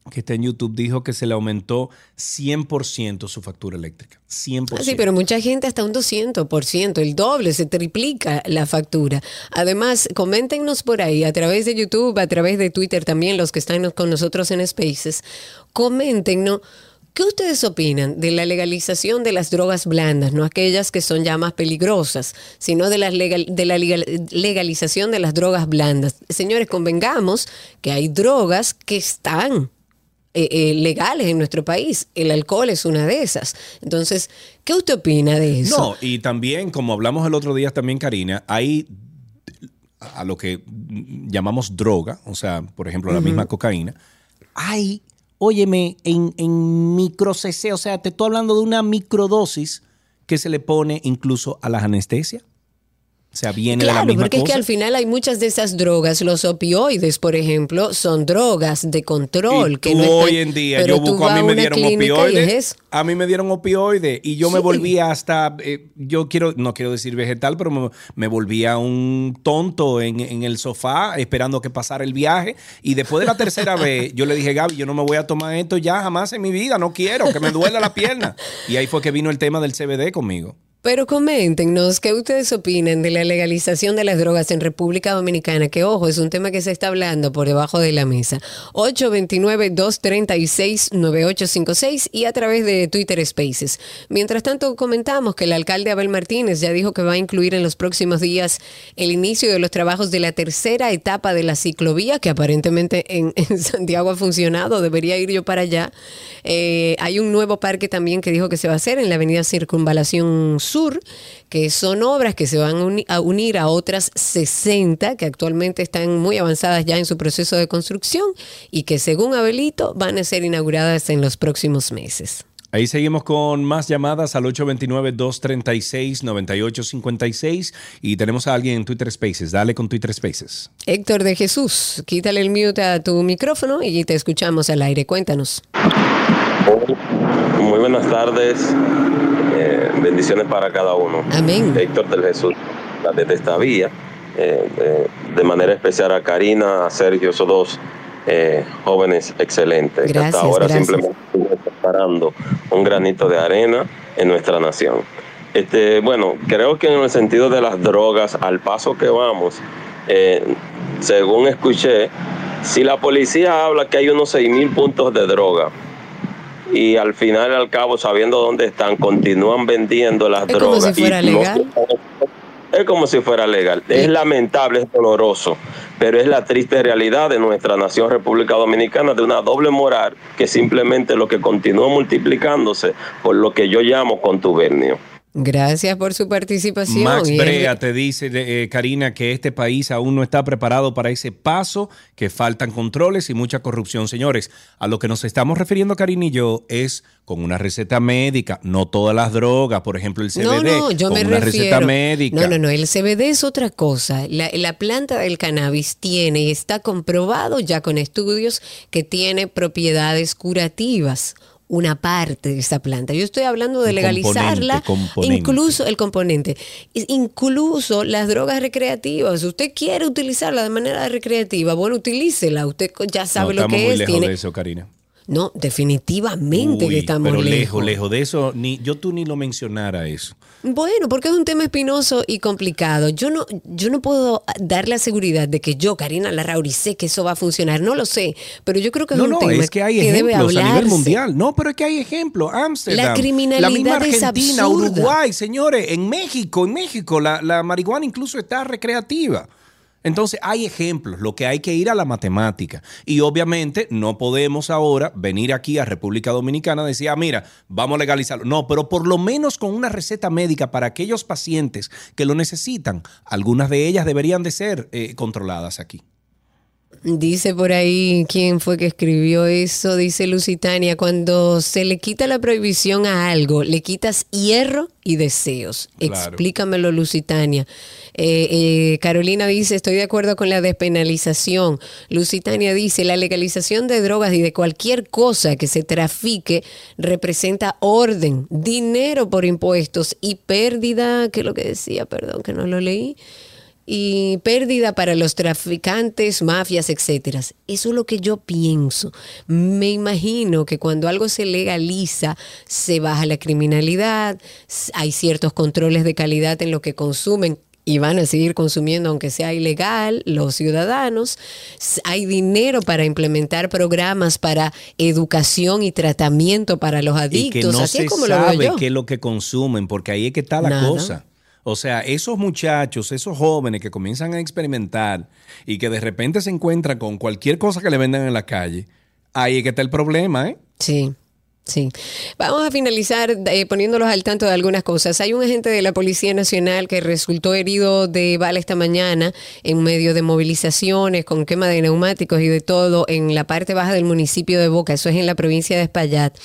que está en YouTube dijo que se le aumentó 100% su factura eléctrica. 100%. Ah, sí, pero mucha gente hasta un 200%, el doble, se triplica la factura. Además, coméntenos por ahí, a través de YouTube, a través de Twitter también, los que están con nosotros en Spaces, coméntenos. ¿Qué ustedes opinan de la legalización de las drogas blandas, no aquellas que son ya más peligrosas, sino de, las de la legalización de las drogas blandas? Señores, convengamos que hay drogas que están eh, eh, legales en nuestro país. El alcohol es una de esas. Entonces, ¿qué usted opina de eso? No, y también, como hablamos el otro día también, Karina, hay a lo que llamamos droga, o sea, por ejemplo, la misma cocaína, hay, óyeme, en, en micro CC, o sea, te estoy hablando de una microdosis que se le pone incluso a las anestesias. O sea, viene de la misma porque es que al final hay muchas de esas drogas, los opioides, por ejemplo, son drogas de control. que hoy en día, yo busco, a mí me dieron opioides, a mí me dieron opioides y yo me volvía hasta, eh, yo quiero, no quiero decir vegetal, pero me, volvía un tonto en, en, el sofá esperando que pasara el viaje y después de la tercera vez yo le dije, Gaby, yo no me voy a tomar esto ya jamás en mi vida, no quiero, que me duela la pierna. Y ahí fue que vino el tema del CBD conmigo. Pero coméntenos qué ustedes opinan de la legalización de las drogas en República Dominicana, que ojo, es un tema que se está hablando por debajo de la mesa. 829-236-9856 y a través de Twitter Spaces. Mientras tanto, comentamos que el alcalde Abel Martínez ya dijo que va a incluir en los próximos días el inicio de los trabajos de la tercera etapa de la ciclovía, que aparentemente en, Santiago ha funcionado, debería ir yo para allá. Eh, hay un nuevo parque también que dijo que se va a hacer en la avenida Circunvalación Sur que son obras que se van a unir a otras 60 que actualmente están muy avanzadas ya en su proceso de construcción y que según Abelito van a ser inauguradas en los próximos meses. Ahí seguimos con más llamadas al 829-236-9856 y tenemos a alguien en Twitter Spaces. Dale con Twitter Spaces. Héctor de Jesús, quítale el mute a tu micrófono y te escuchamos al aire. Cuéntanos. Muy buenas tardes. Eh, bendiciones para cada uno. Amén. Héctor del Jesús, desde esta vía. Eh, eh, de manera especial a Karina, a Sergio, esos dos jóvenes excelentes. Gracias, hasta ahora simplemente preparando un granito de arena en nuestra nación. Este, bueno, creo que en el sentido de las drogas, al paso que vamos, eh, según escuché, si la policía habla que hay unos 6.000 puntos de droga y al final al cabo, sabiendo dónde están, continúan vendiendo las drogas. Como si fuera legal. es como si fuera legal. Es lamentable, es doloroso, pero es la triste realidad de nuestra nación República Dominicana de una doble moral que simplemente lo que continúa multiplicándose por lo que yo llamo contubernio. Gracias por su participación. Max Brea te dice, eh, Karina, que este país aún no está preparado para ese paso, que faltan controles y mucha corrupción. Señores, a lo que nos estamos refiriendo, Karina y yo, es con una receta médica, no todas las drogas, por ejemplo, el CBD. No, no, yo con me una refiero. receta médica. No, no, no, el CBD es otra cosa. La, la planta del cannabis tiene y está comprobado ya con estudios que tiene propiedades curativas una parte de esa planta. Yo estoy hablando de legalizarla, componente, componente. incluso el componente, incluso las drogas recreativas. Si usted quiere utilizarla de manera recreativa, bueno, utilícela. Usted ya sabe no, lo que muy es. lejos Tiene... de eso, Karina. No, definitivamente Uy, que estamos pero lejos. lejos, lejos de eso, ni yo tú ni lo mencionara eso. Bueno, porque es un tema espinoso y complicado. Yo no, yo no puedo dar la seguridad de que yo, Karina Larrauri, sé que eso va a funcionar. No lo sé, pero yo creo que es No, un no, tema es que hay debe ejemplos a nivel hablarse. mundial. No, pero es que hay ejemplos. Ámsterdam. La criminalidad La misma Argentina. Uruguay, señores. En México, en México, la, la marihuana incluso está recreativa. Entonces hay ejemplos, lo que hay que ir a la matemática. Y obviamente no podemos ahora venir aquí a República Dominicana y decir, ah, mira, vamos a legalizarlo. No, pero por lo menos con una receta médica para aquellos pacientes que lo necesitan, algunas de ellas deberían de ser eh, controladas aquí. Dice por ahí quién fue que escribió eso, dice Lusitania, cuando se le quita la prohibición a algo, le quitas hierro y deseos. Claro. Explícamelo, Lusitania. Eh, eh, Carolina dice, estoy de acuerdo con la despenalización. Lusitania dice, la legalización de drogas y de cualquier cosa que se trafique representa orden, dinero por impuestos y pérdida, ¿qué es lo que decía? Perdón, que no lo leí y pérdida para los traficantes, mafias, etcétera. Eso es lo que yo pienso. Me imagino que cuando algo se legaliza, se baja la criminalidad, hay ciertos controles de calidad en lo que consumen y van a seguir consumiendo aunque sea ilegal los ciudadanos. Hay dinero para implementar programas para educación y tratamiento para los Y adictos. que no Así se es como lo veo sabe yo. qué es lo que consumen, porque ahí es que está la Nada. cosa. O sea, esos muchachos, esos jóvenes que comienzan a experimentar y que de repente se encuentran con cualquier cosa que le vendan en la calle, ahí es que está el problema, ¿eh? Sí. Sí. Vamos a finalizar eh, poniéndolos al tanto de algunas cosas. Hay un agente de la Policía Nacional que resultó herido de bala esta mañana en medio de movilizaciones con quema de neumáticos y de todo en la parte baja del municipio de Boca, eso es en la provincia de Espaillat.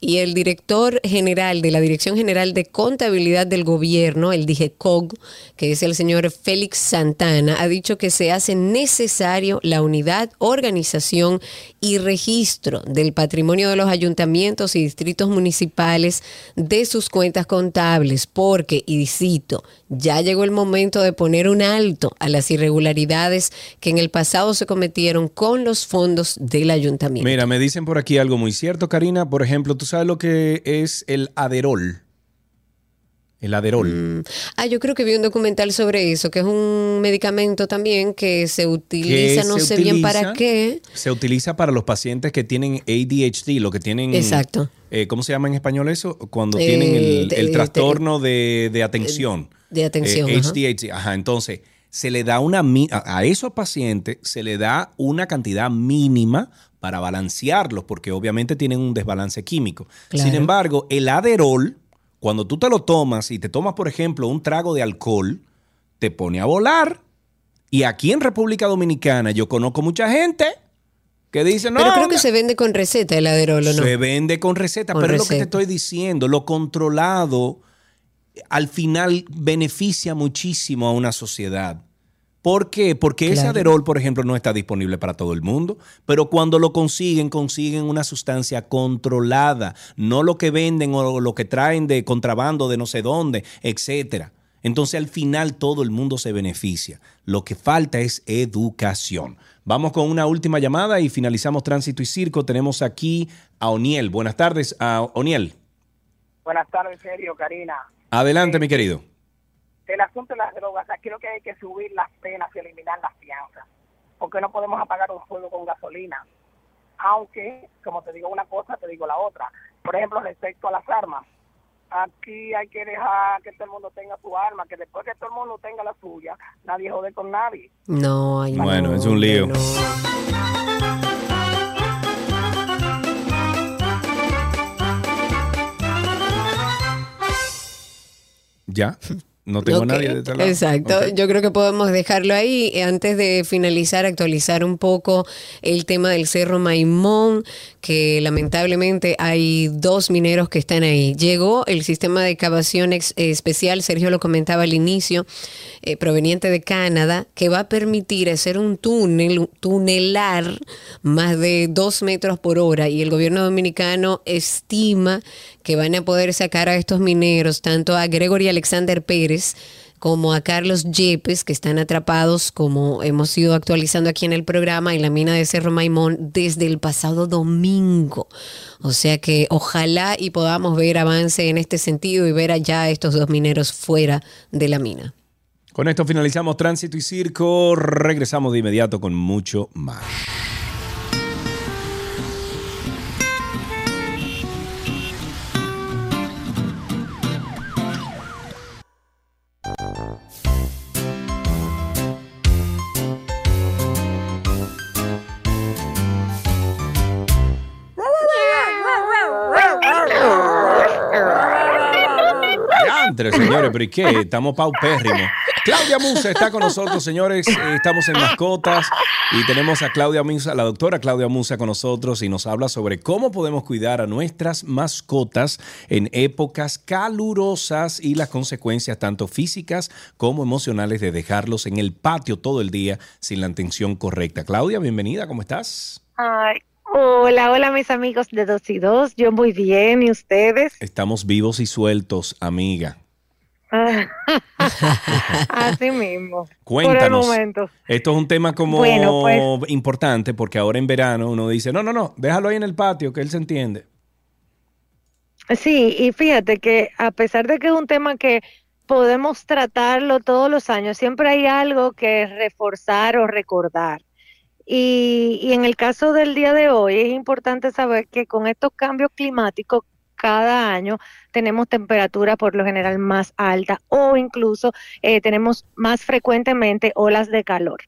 Y el director general de la Dirección General de Contabilidad del Gobierno, el DIGECOG, que es el señor Félix Santana, ha dicho que se hace necesario la unidad, organización y registro del patrimonio de los ayuntamientos y distritos municipales de sus cuentas contables, porque, y cito, ya llegó el momento de poner un alto a las irregularidades que en el pasado se cometieron con los fondos del ayuntamiento. Mira, me dicen por aquí algo muy cierto, Karina. Por ejemplo, ¿tú sabes lo que es el aderol? El aderol. Ah, yo creo que vi un documental sobre eso, que es un medicamento también que se utiliza, no se sé bien para qué. Se utiliza para los pacientes que tienen ADHD, lo que tienen... Exacto. eh, ¿Cómo se llama en español eso? Cuando Eh, tienen el, de- el de- trastorno de, de atención. De atención. Eh, ajá. HDHD, ajá. Entonces, se le da una a a esos pacientes se le da una cantidad mínima para balancearlos, porque obviamente tienen un desbalance químico. Claro. Sin embargo, el aderol, cuando tú te lo tomas y te tomas, por ejemplo, un trago de alcohol, te pone a volar. Y aquí en República Dominicana yo conozco mucha gente que dice, no, Pero creo que se vende con receta el aderol, ¿o no? se vende con receta, Con pero es lo que te estoy diciendo, lo controlado al final beneficia muchísimo a una sociedad. ¿Por qué? Porque ese aderol, por ejemplo, no está disponible para todo el mundo, pero cuando lo consiguen, consiguen una sustancia controlada, no lo que venden o lo que traen de contrabando de no sé dónde, etcétera. Entonces al final todo el mundo se beneficia. Lo que falta es educación. Vamos con una última llamada y finalizamos Tránsito y Circo. Tenemos aquí a Oniel. Buenas tardes, a Oniel. Buenas tardes, Sergio, Karina. Adelante, mi querido. El asunto de las drogas, lo que hay que subir las penas y eliminar las fianzas, porque no podemos apagar un fuego con gasolina. Aunque, como te digo una cosa, te digo la otra. Por ejemplo, respecto a las armas, aquí hay que dejar que todo el mundo tenga su arma, que después que todo el mundo tenga la suya, nadie jode con nadie. No, hay Bueno, es un lío. ¿Ya? No tengo nadie de lado. Exacto, yo creo que podemos dejarlo ahí. Eh, antes de finalizar, actualizar un poco el tema del Cerro Maimón, que lamentablemente hay dos mineros que están ahí. Llegó el sistema de excavación especial, Sergio lo comentaba al inicio, eh, proveniente de Canadá, que va a permitir hacer un túnel, tunelar más de dos metros por hora. Y el gobierno dominicano estima que van a poder sacar a estos mineros, tanto a Gregory Alexander Pérez, como a Carlos Yepes, que están atrapados, como hemos ido actualizando aquí en el programa, en la mina de Cerro Maimón desde el pasado domingo. O sea que ojalá y podamos ver avance en este sentido y ver allá a estos dos mineros fuera de la mina. Con esto finalizamos Tránsito y Circo. Regresamos de inmediato con mucho más. Señores, pero ¿y qué? Estamos paupérrimos. Claudia Musa está con nosotros, señores. Estamos en mascotas y tenemos a Claudia Musa, la doctora Claudia Musa con nosotros y nos habla sobre cómo podemos cuidar a nuestras mascotas en épocas calurosas y las consecuencias tanto físicas como emocionales de dejarlos en el patio todo el día sin la atención correcta. Claudia, bienvenida, ¿cómo estás? Ay, Hola, hola mis amigos de Dos y Dos, yo muy bien, ¿y ustedes? Estamos vivos y sueltos, amiga. Así mismo. Cuéntanos. Esto es un tema como pues. importante porque ahora en verano uno dice, no, no, no, déjalo ahí en el patio, que él se entiende. Sí, y fíjate que a pesar de que es un tema que podemos tratarlo todos los años, siempre hay algo que reforzar o recordar. Y, y en el caso del día de hoy es importante saber que con estos cambios climáticos cada año tenemos temperaturas por lo general más altas o incluso eh, tenemos más frecuentemente olas de calor.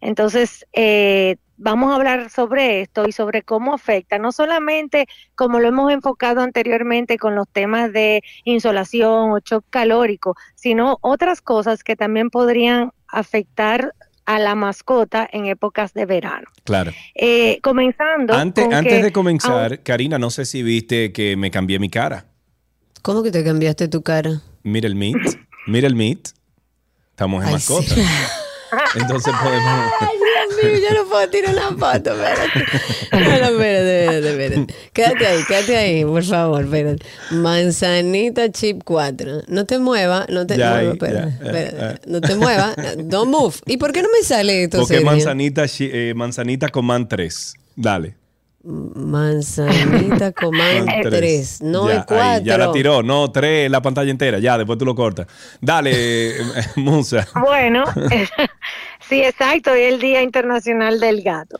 Entonces, eh, vamos a hablar sobre esto y sobre cómo afecta, no solamente como lo hemos enfocado anteriormente con los temas de insolación o shock calórico, sino otras cosas que también podrían afectar a la mascota en épocas de verano. Claro. Eh, comenzando. Antes, antes de comenzar, Karina, no sé si viste que me cambié mi cara. ¿Cómo que te cambiaste tu cara? Mira el meat, mira el meat. Estamos en mascota. Entonces podemos. Dios mío, yo no puedo tirar una foto, espérate. espérate, espérate, espérate. Quédate ahí, quédate ahí, por favor, espérate. Manzanita chip 4. No te muevas, no te muevas, espérate, espérate. No te muevas, don't move. ¿Y por qué no me sale esto? Porque manzanita, eh, manzanita command 3. Dale. Manzanita Command 3, no el 4. Ya la tiró, no 3, la pantalla entera, ya, después tú lo cortas. Dale, Musa. Bueno, sí, exacto, es el Día Internacional del Gato.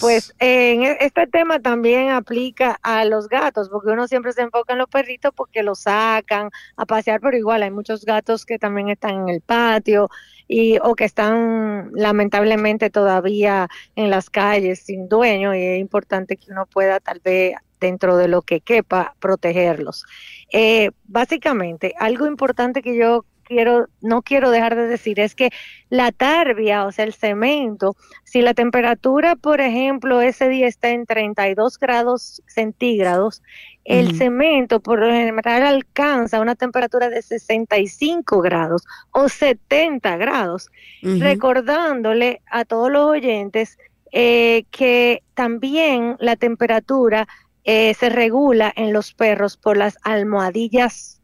Pues en e, este tema también aplica a los gatos, porque uno siempre se enfoca en los perritos porque los sacan a pasear, pero igual hay muchos gatos que también están en el patio y o que están lamentablemente todavía en las calles sin dueño y es importante que uno pueda tal vez dentro de lo que quepa protegerlos. Eh, básicamente, algo importante que yo quiero, no quiero dejar de decir es que la tarbia, o sea, el cemento, si la temperatura, por ejemplo, ese día está en 32 grados centígrados, el cemento por lo general alcanza una temperatura de 65 grados o 70 grados, recordándole a todos los oyentes eh, que también la temperatura eh, se regula en los perros por las almohadillas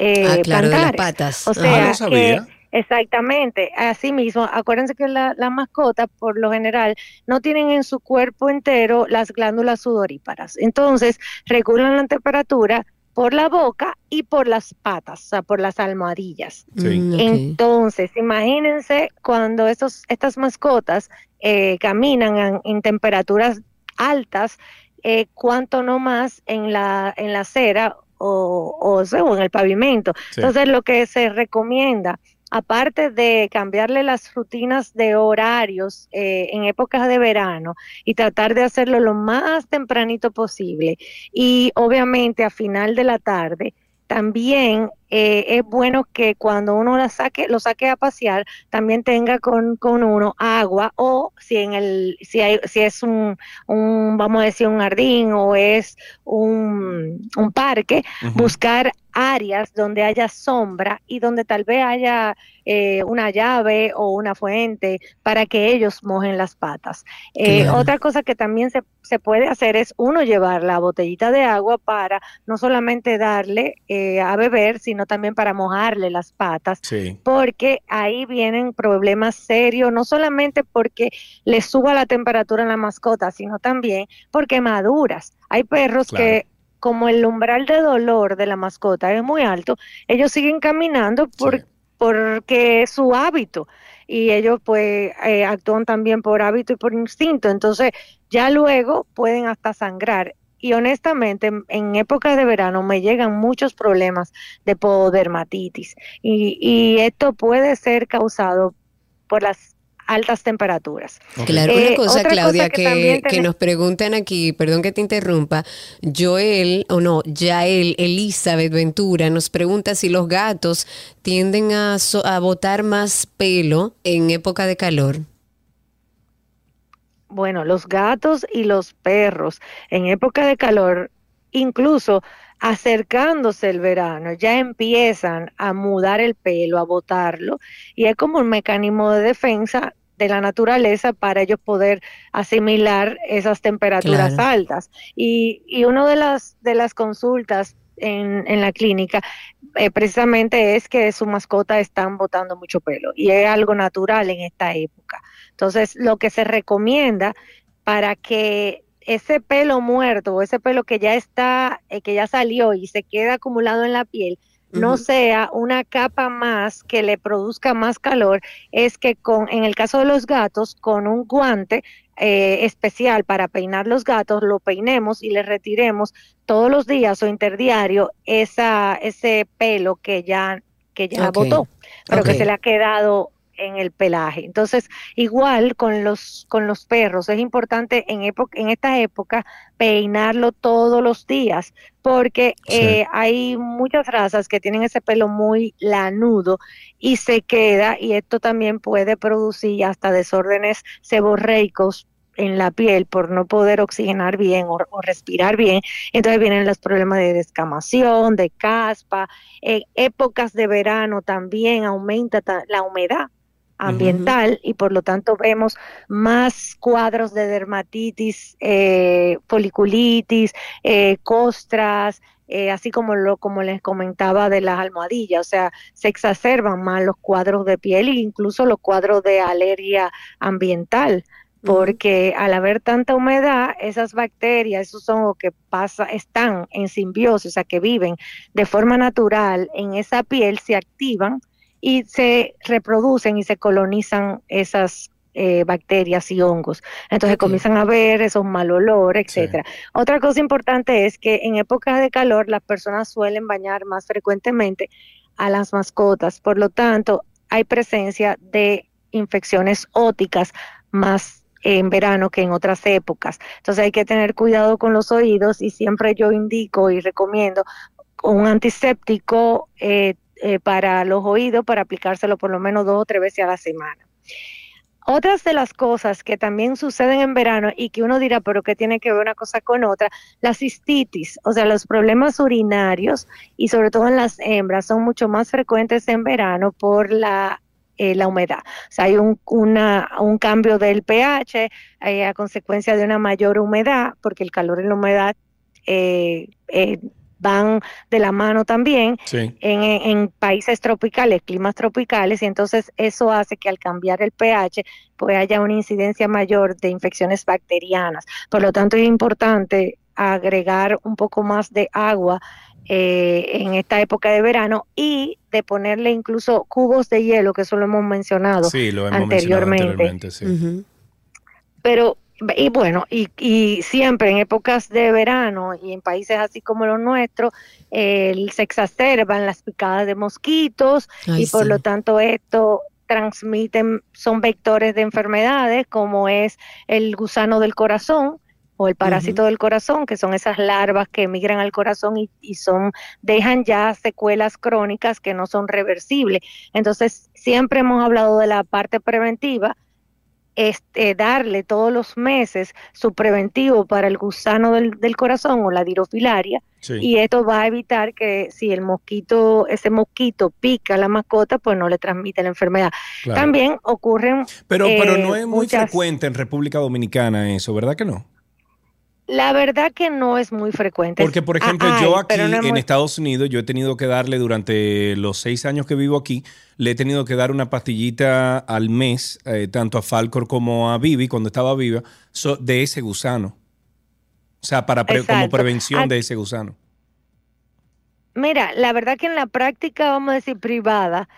eh, ah, claro, de las patas. O sea, sabía. Exactamente, así mismo, acuérdense que la, mascota por lo general no tienen en su cuerpo entero las glándulas sudoríparas, entonces regulan la temperatura por la boca y por las patas, o sea, por las almohadillas. Mm, Entonces, imagínense cuando estos, estas mascotas eh, caminan en, temperaturas altas, eh, cuánto no más en la, en la acera o, o, en el pavimento. Entonces, lo que se recomienda aparte de cambiarle las rutinas de horarios eh, en épocas de verano y tratar de hacerlo lo más tempranito posible y obviamente a final de la tarde, también eh, es bueno que cuando uno la saque, lo saque a pasear, también tenga con, con uno agua o si en el, si hay, si es un, un vamos a decir un jardín o es un, un parque, buscar áreas donde haya sombra y donde tal vez haya eh, una llave o una fuente para que ellos mojen las patas. Eh, otra cosa que también se, se, puede hacer es uno llevar la botellita de agua para no solamente darle eh, a beber, sino también para mojarle las patas, porque ahí vienen problemas serios, no solamente porque le suba la temperatura en la mascota, sino también porque maduras. Hay perros que como el umbral de dolor de la mascota es muy alto, ellos siguen caminando por, porque es su hábito y ellos pues eh, actúan también por hábito y por instinto, entonces ya luego pueden hasta sangrar. Y honestamente, en, épocas de verano me llegan muchos problemas de podermatitis y, y esto puede ser causado por las altas temperaturas. Claro, una eh, cosa, Claudia, que, que, nos preguntan aquí, perdón que te interrumpa, Joel, o no, Yael, Elizabeth Ventura, nos pregunta si los gatos tienden a, a botar más pelo en época de calor. Bueno, los gatos y los perros en época de calor, incluso acercándose el verano, ya empiezan a mudar el pelo, a botarlo, y es como un mecanismo de defensa de la naturaleza para ellos poder asimilar esas temperaturas altas. Y, y una de las, de las consultas en, en la clínica eh, precisamente es que su mascota están botando mucho pelo y es algo natural en esta época. Entonces, lo que se recomienda para que ese pelo muerto o ese pelo que ya está, eh, que ya salió y se queda acumulado en la piel, no sea una capa más que le produzca más calor, es que con, en el caso de los gatos, con un guante eh, especial para peinar los gatos, lo peinemos y le retiremos todos los días o interdiario esa, ese pelo que ya, que ya botó, pero que se le ha quedado en el pelaje. Entonces, igual con los, con los perros, es importante en, en esta época peinarlo todos los días, porque eh, hay muchas razas que tienen ese pelo muy lanudo y se queda, y esto también puede producir hasta desórdenes seborreicos en la piel por no poder oxigenar bien o, respirar bien. Entonces vienen los problemas de descamación, de caspa. En épocas de verano también aumenta la humedad ambiental y por lo tanto vemos más cuadros de dermatitis, eh, foliculitis, eh, costras, eh, así como lo como les comentaba de las almohadillas, o sea, se exacerban más los cuadros de piel e incluso los cuadros de alergia ambiental, porque al haber tanta humedad, esas bacterias, esos hongos que pasa, están en simbiosis, o sea, que viven de forma natural en esa piel, se activan y se reproducen y se colonizan esas eh, bacterias y hongos. Entonces comienzan a ver esos mal olores, etcétera. Otra cosa importante es que en épocas de calor las personas suelen bañar más frecuentemente a las mascotas, por lo tanto hay presencia de infecciones óticas más en verano que en otras épocas. Entonces hay que tener cuidado con los oídos y siempre yo indico y recomiendo un antiséptico eh, eh, para los oídos para aplicárselo por lo menos dos o tres veces a la semana. Otras de las cosas que también suceden en verano y que uno dirá, pero que tiene que ver una cosa con otra, la cistitis, o sea, los problemas urinarios y sobre todo en las hembras son mucho más frecuentes en verano por la eh, la humedad. O sea, hay un, un cambio del pH eh, a consecuencia de una mayor humedad, porque el calor y la humedad eh, van de la mano también en, países tropicales, climas tropicales, y entonces eso hace que al cambiar el pH, pues haya una incidencia mayor de infecciones bacterianas. Por lo tanto, es importante agregar un poco más de agua eh, en esta época de verano y de ponerle incluso cubos de hielo, que eso lo hemos mencionado sí, lo hemos anteriormente. anteriormente sí. Pero y bueno, y, y, siempre en épocas de verano y en países así como los nuestros, se exacerban las picadas de mosquitos y por lo tanto esto transmiten, son vectores de enfermedades como es el gusano del corazón o el parásito del corazón, que son esas larvas que emigran al corazón y, y son, dejan ya secuelas crónicas que no son reversibles. Entonces, siempre hemos hablado de la parte preventiva, este, darle todos los meses su preventivo para el gusano del, corazón o la dirofilaria y esto va a evitar que si el mosquito, ese mosquito pica a la mascota, pues no le transmite la enfermedad. También ocurren... Pero, pero no es muy frecuente en República Dominicana eso, ¿verdad que no? La verdad que no es muy frecuente. Porque, por ejemplo, ah, yo aquí en Estados Unidos, yo he tenido que darle durante los seis años que vivo aquí, le he tenido que dar una pastillita al mes, eh, tanto a Falcor como a Vivi, cuando estaba viva, de ese gusano. O sea, para como prevención de ese gusano. Mira, la verdad que en la práctica, vamos a decir, privada,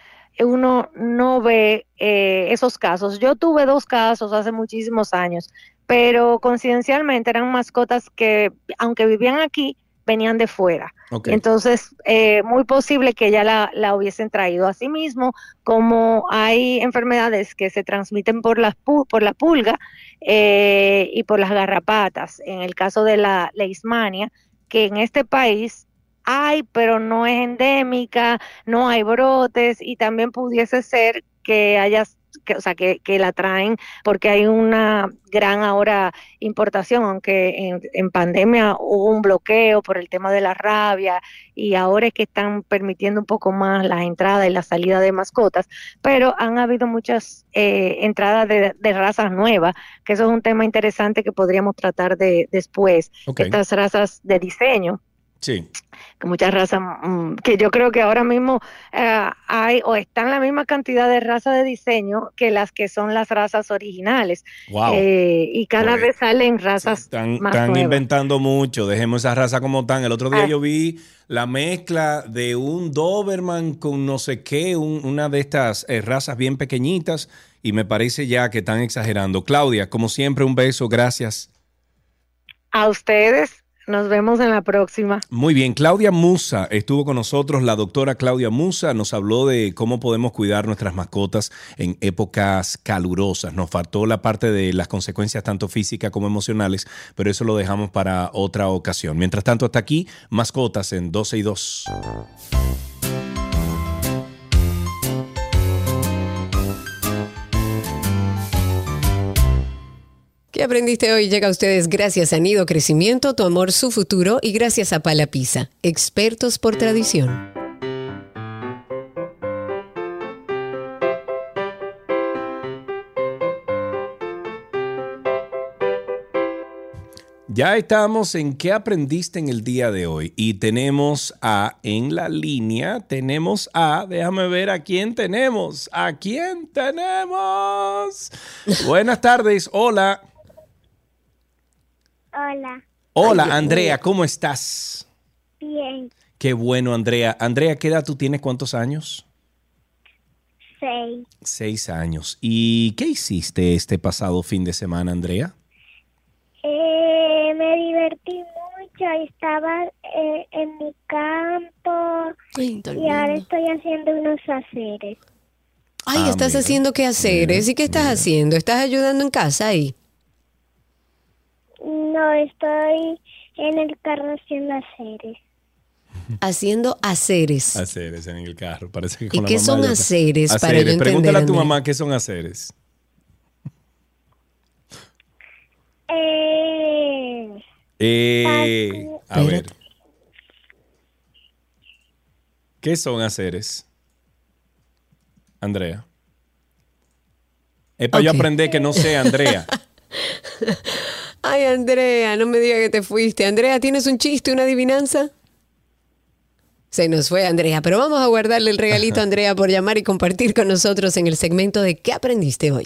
uno no ve eh, esos casos. Yo tuve dos casos hace muchísimos años pero coincidencialmente eran mascotas que, aunque vivían aquí, venían de fuera. Entonces, eh, muy posible que ya la, la, hubiesen traído. Asimismo, como hay enfermedades que se transmiten por, las por la pulga eh, y por las garrapatas, en el caso de la leishmania, que en este país hay, pero no es endémica, no hay brotes y también pudiese ser que haya que, o sea, que, que, la traen porque hay una gran ahora importación, aunque en, pandemia hubo un bloqueo por el tema de la rabia y ahora es que están permitiendo un poco más la entrada y la salida de mascotas, pero han habido muchas eh, entradas de, razas nuevas, que eso es un tema interesante que podríamos tratar de después, estas razas de diseño. Sí muchas razas, mm, que yo creo que ahora mismo eh, hay o están la misma cantidad de razas de diseño que las que son las razas originales. Eh, y cada pues, vez salen razas están, Están inventando mucho, dejemos esa raza como están. El otro día ah. yo vi la mezcla de un Doberman con no sé qué, una de estas eh, razas bien pequeñitas, y me parece ya que están exagerando. Claudia, como siempre, un beso, gracias. A ustedes nos vemos en la próxima. Muy bien, Claudia Musa estuvo con nosotros, la doctora Claudia Musa nos habló de cómo podemos cuidar nuestras mascotas en épocas calurosas. Nos faltó la parte de las consecuencias tanto físicas como emocionales, pero eso lo dejamos para otra ocasión. Mientras tanto, hasta aquí, mascotas en 12 y 2. ¿Qué aprendiste hoy? Llega a ustedes gracias a Nido Crecimiento, Tu Amor, Su Futuro y gracias a Palapisa, expertos por tradición. Ya estamos en qué aprendiste en el día de hoy y tenemos a en la línea, tenemos a, déjame ver a quién tenemos, a quién tenemos. Buenas tardes, hola. Hola. Hola, Andrea, ¿cómo estás? Bien. Qué bueno, Andrea. Andrea, ¿qué edad tú tienes? ¿Cuántos años? Seis. Seis años. ¿Y qué hiciste este pasado fin de semana, Andrea? Eh, me divertí mucho. Estaba eh, en mi campo y ahora estoy haciendo unos haceres. Ay, estás haciendo qué haceres. ¿Y qué estás haciendo? ¿Estás ayudando en casa ahí? No, estoy en el carro haciendo haceres. Haciendo haceres. Haceres en el carro. Parece que ¿Y qué son haceres, para yo Pregúntale a tu mamá qué son haceres. Eh, eh, a ver. ¿Qué son haceres? Andrea. Es para yo aprender que no sé, Andrea. Ay, Andrea, no me digas que te fuiste. Andrea, ¿tienes un chiste, una adivinanza? Se nos fue Andrea, pero vamos a guardarle el regalito a Andrea por llamar y compartir con nosotros en el segmento de ¿Qué aprendiste hoy?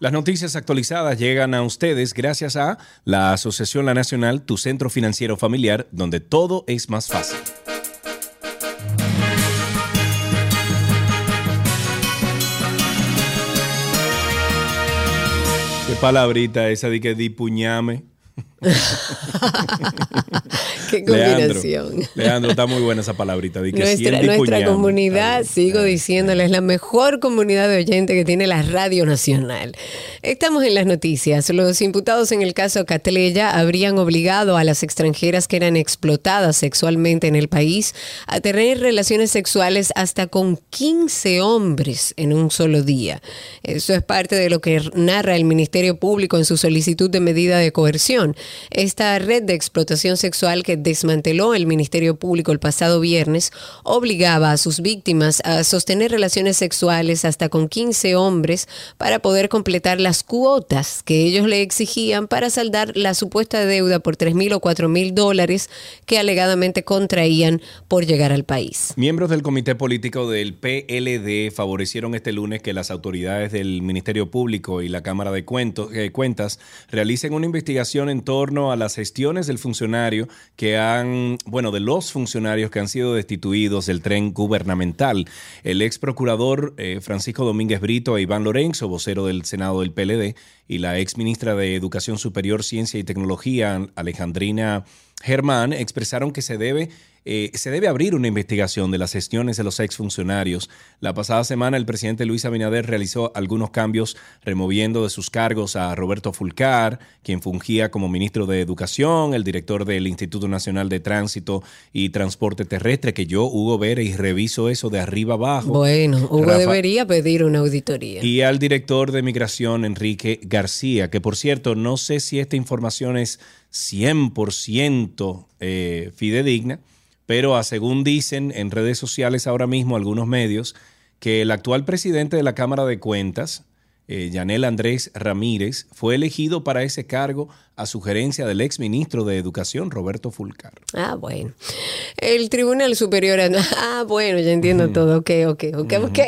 Las noticias actualizadas llegan a ustedes gracias a la Asociación La Nacional, tu centro financiero familiar, donde todo es más fácil. Qué palabrita esa de que di puñame. Qué combinación. Leandro, está muy buena esa palabrita. nuestra, nuestra comunidad, sigo diciéndole, es la mejor comunidad de oyentes que tiene la Radio Nacional. Estamos en las noticias. Los imputados en el caso Catleya habrían obligado a las extranjeras que eran explotadas sexualmente en el país a tener relaciones sexuales hasta con 15 hombres en un solo día. Eso es parte de lo que narra el Ministerio Público en su solicitud de medida de coerción. Esta red de explotación sexual que desmanteló el Ministerio Público el pasado viernes obligaba a sus víctimas a sostener relaciones sexuales hasta con 15 hombres para poder completar las cuotas que ellos le exigían para saldar la supuesta deuda por 3 mil o 4 mil dólares que alegadamente contraían por llegar al país. Miembros del Comité Político del PLD favorecieron este lunes que las autoridades del Ministerio Público y la Cámara de eh, Cuentas realicen una investigación en torno a las gestiones del funcionario que han, bueno, de los funcionarios que han sido destituidos del tren gubernamental. El ex procurador eh, Francisco Domínguez Brito e Iván Lorenzo, vocero del Senado del PLD, y la ex ministra de Educación Superior, Ciencia y Tecnología, Alejandrina Germán, expresaron que se debe eh, se debe abrir una investigación de las gestiones de los exfuncionarios. La pasada semana el presidente Luis Abinader realizó algunos cambios removiendo de sus cargos a Roberto Fulcar, quien fungía como ministro de Educación, el director del Instituto Nacional de Tránsito y Transporte Terrestre, que yo, Hugo Vera, y reviso eso de arriba abajo. Bueno, Hugo debería pedir una auditoría. Y al director de Migración, Enrique García, que por cierto, no sé si esta información es 100% eh, fidedigna, pero según dicen en redes sociales ahora mismo algunos medios, que el actual presidente de la Cámara de Cuentas, eh, Yanel Andrés Ramírez, fue elegido para ese cargo a sugerencia del ex ministro de Educación, Roberto Fulcar. Ah, bueno. El Tribunal Superior. Ah, bueno, ya entiendo todo. Ok, ok, ok, ok.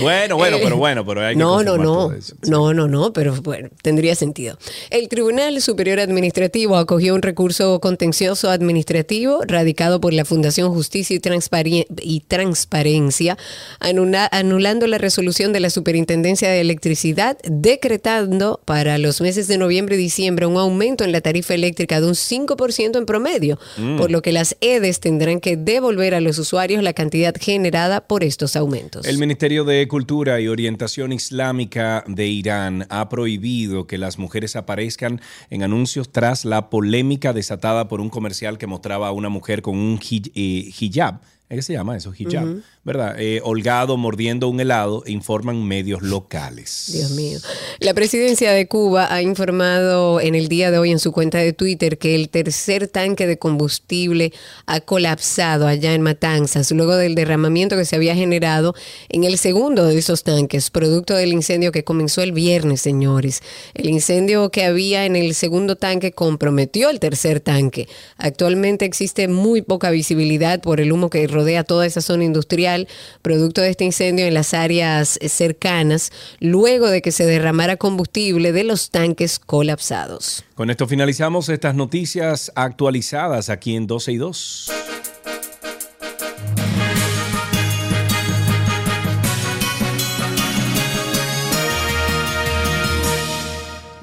Bueno, bueno, pero bueno, pero hay que No, no, no. No, no, no, pero bueno, tendría sentido. El Tribunal Superior Administrativo acogió un recurso contencioso administrativo radicado por la Fundación Justicia y, y Transparencia, anulando la resolución de la Superintendencia de Electricidad, decretando para los meses de noviembre y diciembre un aumento en la tarifa eléctrica de un 5% en promedio, mm. por lo que las EDES tendrán que devolver a los usuarios la cantidad generada por estos aumentos. El Ministerio de Cultura y Orientación Islámica de Irán ha prohibido que las mujeres aparezcan en anuncios tras la polémica desatada por un comercial que mostraba a una mujer con un eh, hijab ¿Qué se llama eso? Hijab, ¿verdad? Eh, holgado mordiendo un helado, informan medios locales. Dios mío. La presidencia de Cuba ha informado en el día de hoy en su cuenta de Twitter que el tercer tanque de combustible ha colapsado allá en Matanzas, luego del derramamiento que se había generado en el segundo de esos tanques, producto del incendio que comenzó el viernes, señores. El incendio que había en el segundo tanque comprometió el tercer tanque. Actualmente existe muy poca visibilidad por el humo que rodea toda esa zona industrial, producto de este incendio en las áreas cercanas, luego de que se derramara combustible de los tanques colapsados. Con esto finalizamos estas noticias actualizadas aquí en 12 y 2.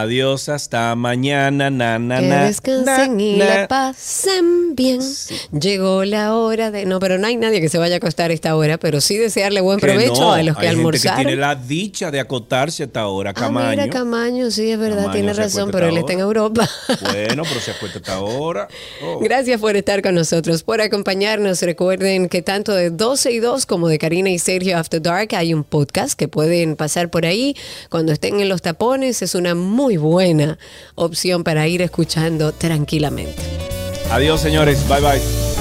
Adiós, hasta mañana, na, na, que descansen y la pasen bien. Llegó la hora de... No, pero no hay nadie que se vaya a acostar a esta hora, pero sí desearle buen provecho a los que hay Gente que tiene la dicha de acotarse a esta hora, Camaño. Ah, mira, Camaño, sí, es verdad, tiene razón, pero él está en Europa. Bueno, pero se acuesta a esta hora. Oh. Gracias por estar con nosotros, por acompañarnos. Recuerden que tanto de 12 y 2 como de Karina y Sergio After Dark hay un podcast que pueden pasar por ahí cuando estén en los tapones. Es una muy buena opción para ir escuchando tranquilamente. Adiós, señores. Bye bye.